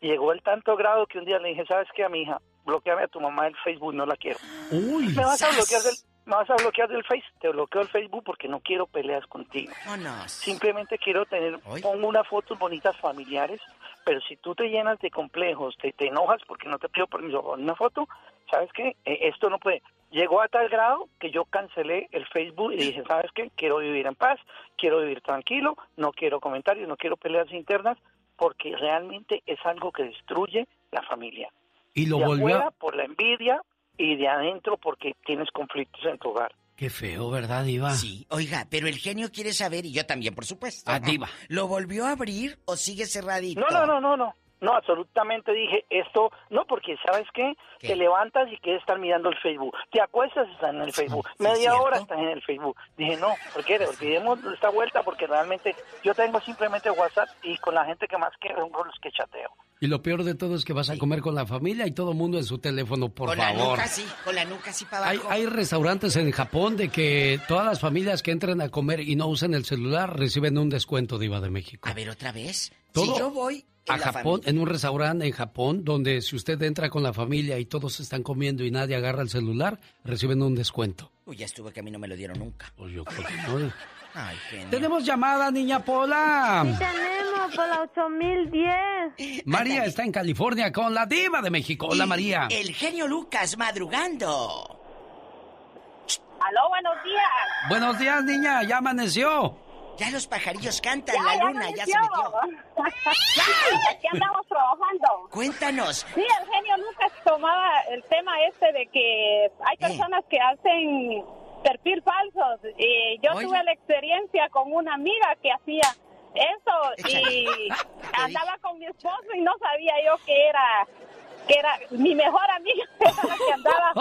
Llegó el tanto grado que un día le dije, ¿sabes qué, a mi hija? Bloqueame a tu mamá del Facebook, no la quiero. Uy, me vas a bloquear del, me vas a bloquear del Face, te bloqueo el Facebook porque no quiero peleas contigo. Vámonos. Simplemente quiero tener, pongo unas fotos bonitas familiares, pero si tú te llenas de complejos, te, te enojas porque no te pido permiso para una foto, ¿sabes qué? Eh, esto no puede. Llegó a tal grado que yo cancelé el Facebook y dije, ¿sabes qué? Quiero vivir en paz, quiero vivir tranquilo, no quiero comentarios, no quiero peleas internas, porque realmente es algo que destruye la familia. Y lo de volvió afuera por la envidia y de adentro porque tienes conflictos en tu hogar. Qué feo, ¿verdad, diva? Sí, oiga, pero el genio quiere saber, y yo también, por supuesto. Ah, diva. ¿Lo volvió a abrir o sigue cerradito? No, no, no, no, no. No, absolutamente dije esto, no, porque ¿sabes qué? Te levantas y quieres estar mirando el Facebook. Te acuestas y estás en el Facebook. Media hora estás en el Facebook. Dije, no, ¿por qué? Olvidemos esta vuelta porque realmente yo tengo simplemente WhatsApp y con la gente que más quiero son con los que chateo. Y lo peor de todo es que vas a comer con la familia y todo el mundo en su teléfono, por con favor. la nuca sí, con la nuca sí para Hay, abajo. hay restaurantes en Japón de que todas las familias que entren a comer y no usen el celular reciben un descuento, Diva de México. A ver, otra vez. Todo si yo voy a Japón, familia- en un restaurante en Japón, donde si usted entra con la familia y todos están comiendo y nadie agarra el celular, reciben un descuento. Uy, ya estuve que a mí no me lo dieron nunca. Pues yo creo que no. Ay. Tenemos llamada, niña Pola. Tenemos por la 8010. María está en California con la diva de México. Hola, Y María. El genio Lucas madrugando. Aló, buenos días. Buenos días, niña. Ya amaneció. Ya los pajarillos cantan, Ya, la ya luna ya se amaneció. metió. Aquí andamos trabajando. Cuéntanos. Sí, el genio Lucas tomaba el tema este de que hay personas que hacen perfil falsos. Y yo Oye. tuve la experiencia con una amiga que hacía eso y andaba con mi esposo y no sabía yo que era que era mi mejor amiga que andaba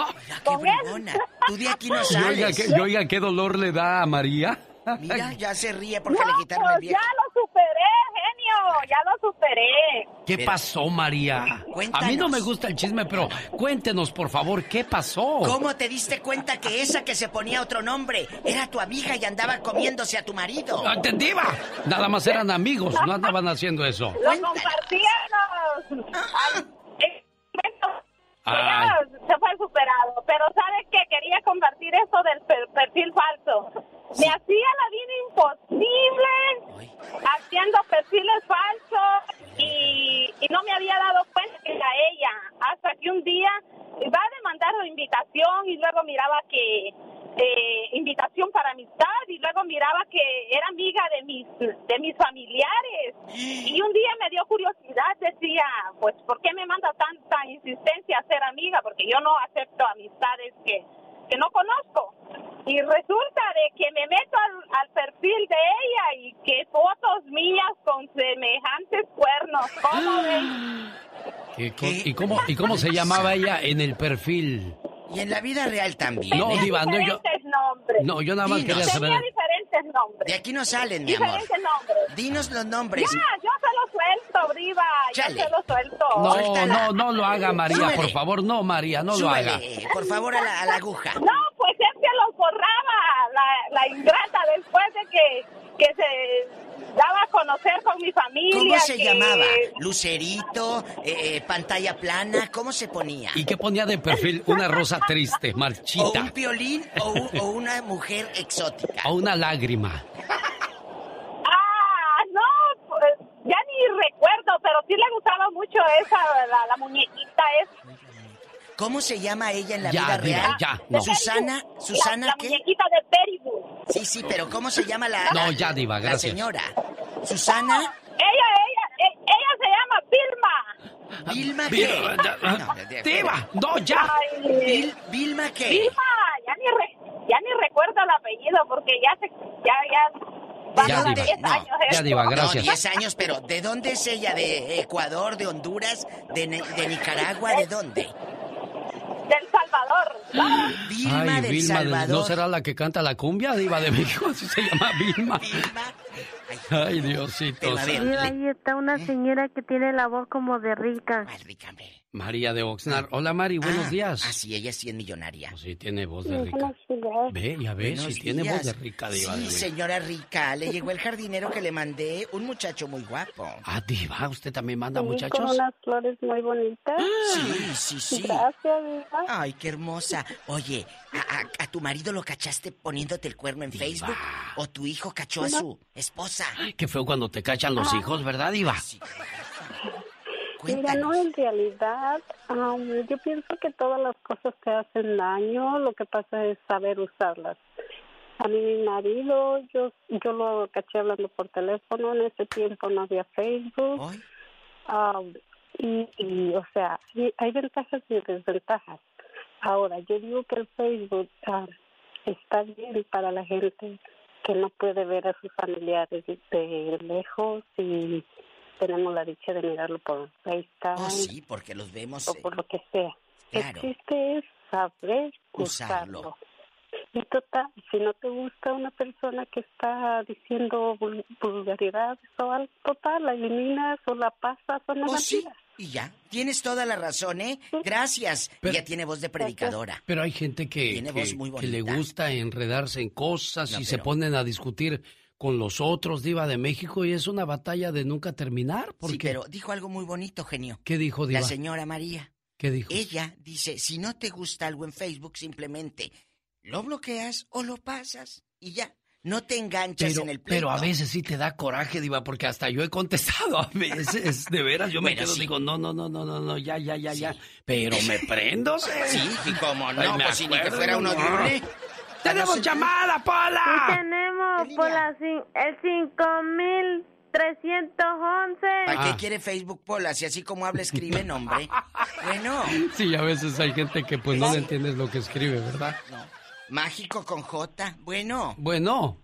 con él. Tú de aquí no Y oiga, sales. qué, y oiga, qué dolor le da a María. Mira, ya se ríe porque No, le quitaron el viejo. ya lo superé, genio, ya lo superé. ¿Qué pasó, María? A mí no me gusta el chisme, pero cuéntenos, por favor, ¿qué pasó? ¿Cómo te diste cuenta que esa que se ponía otro nombre era tu amiga y andaba comiéndose a tu marido? ¡Ah, te- diva! Nada más eran amigos, no andaban haciendo eso. Lo eh, bueno, Ay. ya se fue superado, pero ¿sabes qué? Quería compartir eso del per- perfil falso. Me hacía la vida imposible haciendo perfiles falsos y, y no me había dado cuenta que era ella. Hasta que un día iba a demandar la invitación y luego miraba que eh, invitación para amistad y luego miraba que era amiga de mis de mis familiares. Y un día me dio curiosidad decía pues por qué me manda tanta insistencia a ser amiga porque yo no acepto amistades que que no conozco y resulta de que me meto al, al perfil de ella y que fotos mías con semejantes cuernos ¿cómo ven? ¿Qué co- ¿Y, cómo, ¿Y cómo se llamaba ella en el perfil? Y en la vida real también. No, ¿eh? Diva, no, yo, diferentes nombres no, yo nada más Dinos. quería tenía saber. diferentes nombres De aquí no salen, mi amor. diferentes nombres Dinos los nombres. Ya, yo se lo suelto, Briva. Chale. Yo se lo suelto. No, no, no lo haga, María, Súbele. por favor, no, María, no lo haga. Súbele, por favor, a la, a la aguja. No, pues es los borraba la, la ingrata después de que, que se daba a conocer con mi familia. ¿Cómo se que- llamaba? ¿Lucerito? Eh, eh, ¿Pantalla plana? ¿Cómo se ponía? ¿Y qué ponía de perfil? Una rosa triste, ¿O marchita, un violín o, un- o una mujer exótica? o una lágrima. Ah, no, pues, ya ni recuerdo, pero sí le gustaba mucho esa, la, la muñequita esa. ¿Cómo se llama ella en la Ya, vida real? ya, no. Susana, Susana, la, la ¿qué? muñequita de Peribus. Sí, sí, pero ¿cómo se llama la, No, la- ya, Diva, la señora? Susana, Ella, ella, e- ella se llama Vilma. Vilma Vilma, qué? ya, No, de- Diva, no, ya. Vilma qué? Vilma, ya ni, re- ya ni recuerdo el apellido porque ya se, ya, ya, van Ya, a Diva. 10 No, años ya. Diva, No, gracias. 10 años, pero ¿de dónde es ella? ¿De Ecuador, de Honduras, de, Ne- de Nicaragua? ¿De dónde? Del Salvador. Vilma Ay, del Vilma, Salvador. ¿no será la que canta la cumbia, Diva de México? Así se llama Vilma. Vilma. Ay, Diosito. Pero, ver, ahí está una señora que tiene la voz como de rica. ¿Cuál rica, hombre? María de Oxnard. Hola, Mari, buenos Ah, días. Ah, sí, ella sí es millonaria. Pues sí, tiene voz de rica. Ve, ya ves, sí tiene voz de rica, Diva de Sí, señora rica, le llegó el jardinero que le mandé, un muchacho muy guapo. Ah, Diva, ¿usted también manda Sí, muchachos? Con unas flores muy bonitas. Sí, sí, sí. Gracias, Diva. Ay, qué hermosa. Oye, ¿a, a- a tu marido lo cachaste poniéndote el cuerno en Facebook? ¿O tu hijo cachó a su esposa? Qué feo cuando te cachan los hijos, ¿verdad, Diva? Mira, no, en realidad, am, yo pienso que todas las cosas te hacen daño, lo que pasa es saber usarlas. A mí, mi marido, yo, yo lo caché hablando por teléfono, en ese tiempo no había Facebook. Y, y, o sea, y hay ventajas y desventajas. Ahora, yo digo que el Facebook está bien para la gente que no puede ver a sus familiares de lejos y tenemos la dicha de mirarlo por FaceTime Oh, sí, porque los vemos. o eh, por lo que sea. Claro. El chiste es saber Usarlo. usarlo. Y total, si no te gusta una persona que está diciendo vul- vulgaridades o algo, total, la eliminas o la pasas o no Oh, la sí. Y ya, tienes toda la razón, ¿eh? Gracias. Ella tiene voz de predicadora. Pero hay gente que, Tiene que, voz muy que le gusta enredarse en cosas No, y se pero- ponen a discutir con los otros, Diva de México, y es una batalla de nunca terminar. Porque... Sí, pero dijo algo muy bonito, genio. ¿Qué dijo, Diva? La señora María. ¿Qué dijo? Ella dice, si no te gusta algo en Facebook, simplemente lo bloqueas o lo pasas y ya. No te enganchas Pero, en el pleito. pero a veces sí te da coraje, Diva, porque hasta yo he contestado a veces, de veras, yo me Bueno, quedo, sí. digo, no, no, no, no, no, no, ya, ya, ya, ya. Pero me prendo, ¿sí? Sí, y cómo no, Ay, me pues si ni que fuera uno no. libre. ¡Tenemos llamada, Pola! Sí tenemos por la, el 5311. ¿Para Ah. qué quiere Facebook Pola? Si así como habla, escribe nombre. Bueno, Sí, a veces hay gente que pues no le entiendes lo que escribe, ¿verdad? mágico con J. Bueno. Bueno,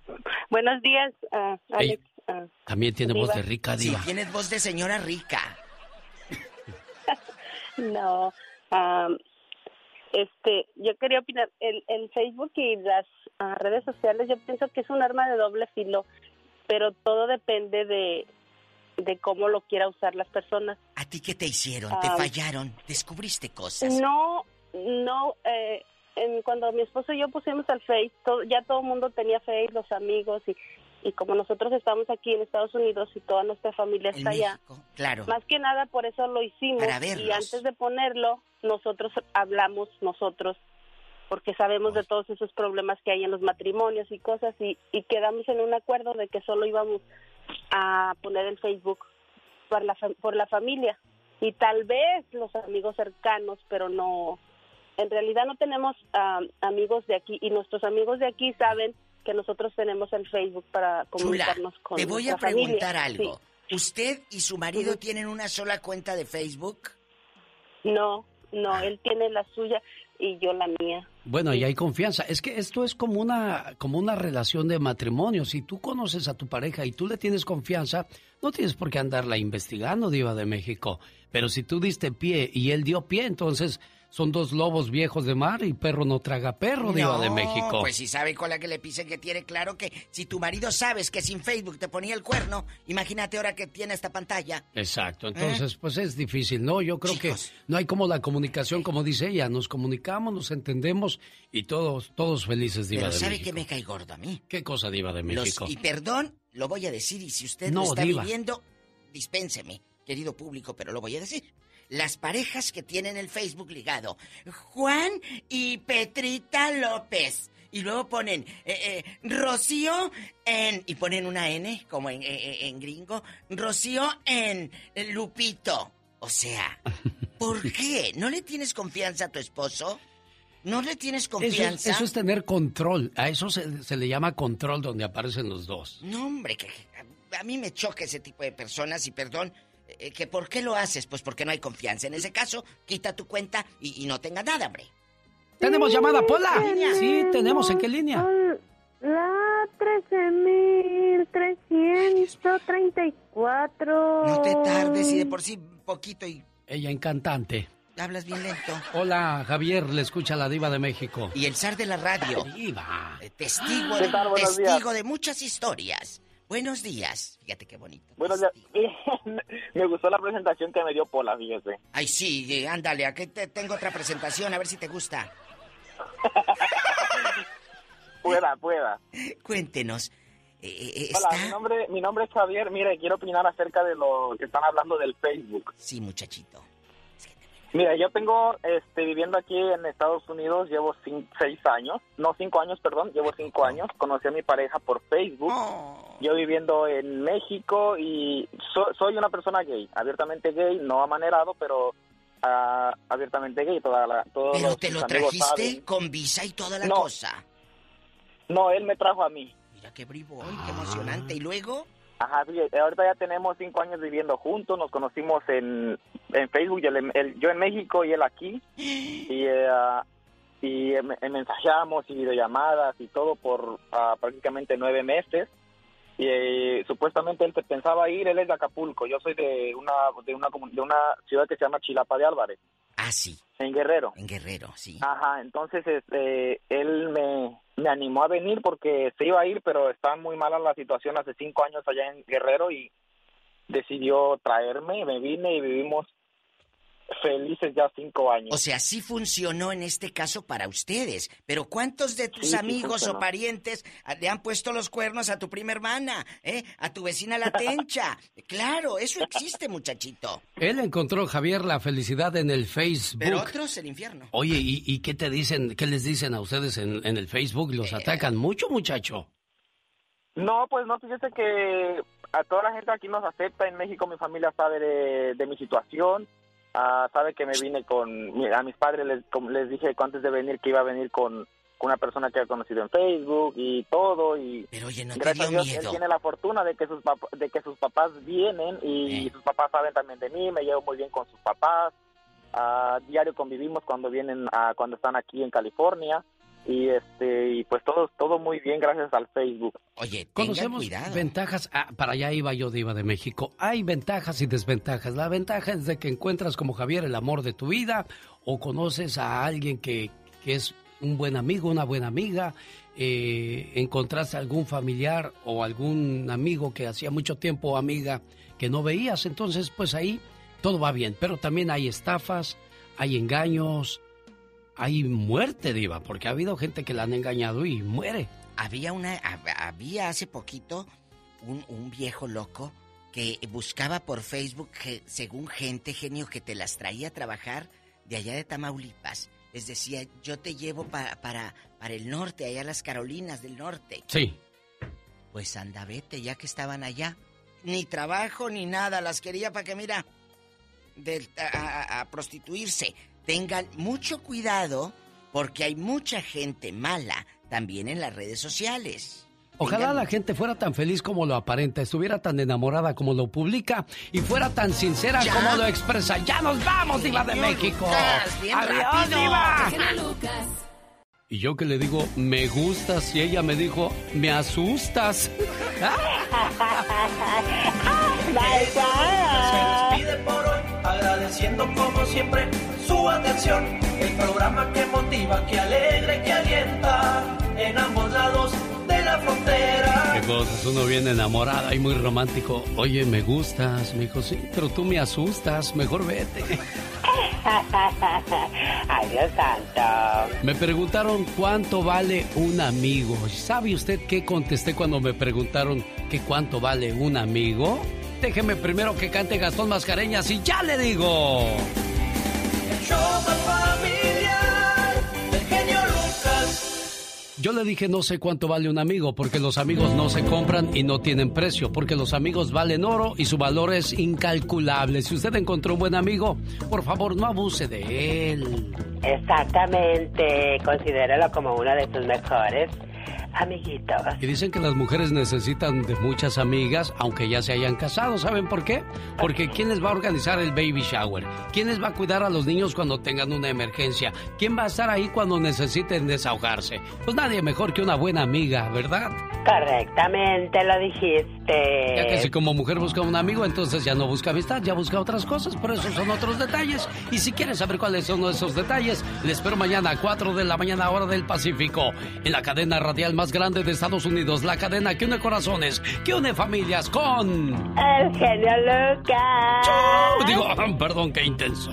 Buenos días, ah, Ey. Alex. ah, también tiene voz de rica, Sí, Diva. tienes voz de señora rica. no, am, este, yo quería opinar, el, el Facebook y las ah, redes sociales, yo pienso que es un arma de doble filo, pero todo depende de, de cómo lo quiera usar las personas. ¿A ti qué te hicieron? ¿Te Ah. fallaron? ¿Descubriste cosas? No, no, eh, en- cuando mi esposo y yo pusimos al Face, todo- ya todo el mundo tenía Face, los amigos, y, y como nosotros estamos aquí en Estados Unidos y toda nuestra familia En está allá, claro. más que nada por eso lo hicimos. Y antes de ponerlo, nosotros hablamos, nosotros, porque sabemos de todos esos problemas que hay en los matrimonios y cosas, y, y quedamos en un acuerdo de que solo íbamos a poner el Facebook por la, por la familia. Y tal vez los amigos cercanos, pero no. En realidad no tenemos ah, amigos de aquí, y nuestros amigos de aquí saben que nosotros tenemos el Facebook para Chula, comunicarnos con te voy a familia. preguntar algo. Sí. ¿Usted y su marido tienen una sola cuenta de Facebook? No, no, él tiene la suya y yo la mía. Bueno, y hay confianza. Es que esto es como una, como una relación de matrimonio. Si tú conoces a tu pareja y tú le tienes confianza, no tienes por qué andarla investigando, Diva de México. Pero si tú diste pie y él dio pie, entonces son dos lobos viejos de mar y perro no traga perro, Diva de No, México. Pues si sabe con la que le pise que tiene claro que si tu marido sabes que sin Facebook te ponía el cuerno, imagínate ahora que tiene esta pantalla. Exacto, ¿Eh? entonces pues es difícil, ¿no? Yo creo que no hay como la comunicación, como dice ella, nos comunicamos, nos entendemos y todos, todos felices, Diva Pero de ¿sabe México. que me cae gordo a mí? ¿Qué cosa, Diva de Los- México? y perdón, lo voy a decir y si usted No, lo está diva. viviendo, dispénseme, querido público, pero lo voy a decir. Las parejas que tienen el Facebook ligado, Juan y Petrita López. Y luego ponen eh, eh, Rocío en... Y ponen una N, como en, eh, en gringo. Rocío en Lupito. O sea, ¿por qué? ¿No le tienes confianza a tu esposo? ¿No le tienes Eso, confianza? es- eso es tener control, a eso se, se le llama control donde aparecen los dos. No, hombre, que, que a mí me choca ese tipo de personas y perdón, que ¿por qué lo haces? Pues porque no hay confianza. En ese caso, quita tu cuenta y, y no tenga nada, hombre. ¿Tenemos llamada, Pola? Sí, tenemos. ¿En qué línea? La 13.334. No te tardes y de por sí poquito y Ella encantante. hablas bien lento. Hola, Javier, le escucha la diva de México. Y el zar de la radio. Diva. Eh, Testigo, ¿Qué de, tal? Testigo de muchas historias. Buenos días. Fíjate qué bonito. Bueno, ya- me gustó la presentación que me dio Pola, fíjese. Ay, sí, eh, ándale, aquí te tengo otra presentación, a ver si te gusta. Pueda, pueda. Cuéntenos. eh, eh, Hola, está... mi nombre, mi nombre es Javier. Mire, quiero opinar acerca de lo que están hablando del Facebook. Sí, muchachito. Mira, yo tengo este, viviendo aquí en Estados Unidos, llevo cin- seis años, no cinco años, perdón, llevo cinco años. Conocí a mi pareja por Facebook. Yo viviendo en México y so- soy una persona gay, abiertamente gay, no amanerado, pero ah, abiertamente gay. Toda la, todos ¿Pero los- te lo trajiste saben. con visa y toda la No. cosa? No, él me trajo a mí. Mira qué bribón, qué emocionante. ¿Y luego? Ajá, sí, ahorita ya tenemos cinco años viviendo juntos, nos conocimos en, en Facebook, y él- él- yo en México y él aquí, y, eh, y eh, me- mensajeamos y videollamadas y todo por ah, prácticamente nueve meses, y eh, supuestamente él se pensaba ir, él es de Acapulco, yo soy de una, de una, de una ciudad que se llama Chilapa de Álvarez. Ah, sí. En Guerrero. En Guerrero, sí. Ajá, entonces este, él me, me animó a venir porque se iba a ir, pero está muy mala la situación hace cinco años allá en Guerrero y decidió traerme, me vine y vivimos felices ya cinco años. O sea, sí funcionó en este caso para ustedes. Pero ¿cuántos de tus amigos o parientes le han puesto los cuernos a tu prima hermana? ¿eh? A tu vecina la tencha. claro, eso existe, muchachito. Él encontró, Javier, la felicidad en el Facebook. Pero otros el infierno. Oye, ¿y, qué te dicen, qué les dicen a ustedes en, el Facebook? ¿Los eh. atacan mucho, muchacho? No, pues no, fíjese que a toda la gente aquí nos acepta. En México mi familia sabe de, mi situación. Ah, sabe que me vine con... A mis padres les, les dije antes de venir que iba a venir con, una persona que ha conocido en Facebook y todo. Y Pero oye, no gracias a Dios, él tiene la fortuna de que sus, de que sus papás vienen y sus papás saben también de mí. Me llevo muy bien con sus papás. A diario convivimos cuando vienen, a, cuando están aquí en California y este y pues todo todo muy bien gracias al Facebook. Oye, conocemos ventajas. Ah, para allá iba yo de iba de México. Hay ventajas y desventajas. La ventaja es de que encuentras como Javier el amor de tu vida o conoces a alguien que, que es un buen amigo, una buena amiga. Eh, encontraste algún familiar o algún amigo que hacía mucho tiempo amiga que no veías. Entonces, pues ahí todo va bien. Pero también hay estafas, hay engaños, hay muerte, Diva, porque ha habido gente que la han engañado y muere. Había una, había hace poquito un, viejo loco que buscaba por Facebook, según gente, genio, que te las traía a trabajar de allá de Tamaulipas. Les decía, yo te llevo para, para, para el norte, allá las Carolinas del Norte. Sí. Pues anda, vete, ya que estaban allá. Ni trabajo ni nada, las quería para que, mira, a prostituirse. Tengan mucho cuidado porque hay mucha gente mala también en las redes sociales. Ojalá la gente fuera tan feliz como lo aparenta, estuviera tan enamorada como lo publica y fuera tan sincera como lo expresa. ¡Ya nos vamos, Diva de México! ¡Adiós, Diva! Y yo que le digo, me gustas, y ella me dijo, me asustas. Se despide por hoy, agradeciendo como siempre su atención. El programa que motiva, que alegra que alienta en ambos lados de la frontera. Qué cosas, uno viene enamorada y muy romántico. Oye, me gustas, me dijo, sí, pero tú me asustas, mejor vete. Ay, Dios santo. Me preguntaron cuánto vale un amigo. ¿Sabe usted qué contesté cuando me preguntaron que cuánto vale un amigo? Déjeme primero que cante Gastón Mascareñas y ya le digo. Yo le dije no sé cuánto vale un amigo, porque los amigos no se compran y no tienen precio, porque los amigos valen oro y su valor es incalculable. Si usted encontró un buen amigo, por favor no abuse de él. Exactamente, considéralo como uno de sus mejores amiguitos. Y dicen que las mujeres necesitan de muchas amigas, aunque ya se hayan casado. ¿Saben por qué? Porque ¿quién les va a organizar el baby shower? ¿Quién les va a cuidar a los niños cuando tengan una emergencia? ¿Quién va a estar ahí cuando necesiten desahogarse? Pues nadie mejor que una buena amiga, ¿verdad? Correctamente lo dijiste. Ya que si como mujer busca un amigo, entonces ya no busca amistad, ya busca otras cosas, pero esos son otros detalles. Y si quieren saber cuáles son esos detalles, les espero mañana a 4 de la mañana hora del Pacífico, en la cadena radial más grande de Estados Unidos, la cadena que une corazones, que une familias con... El genio Lucas. Digo, perdón, qué intenso.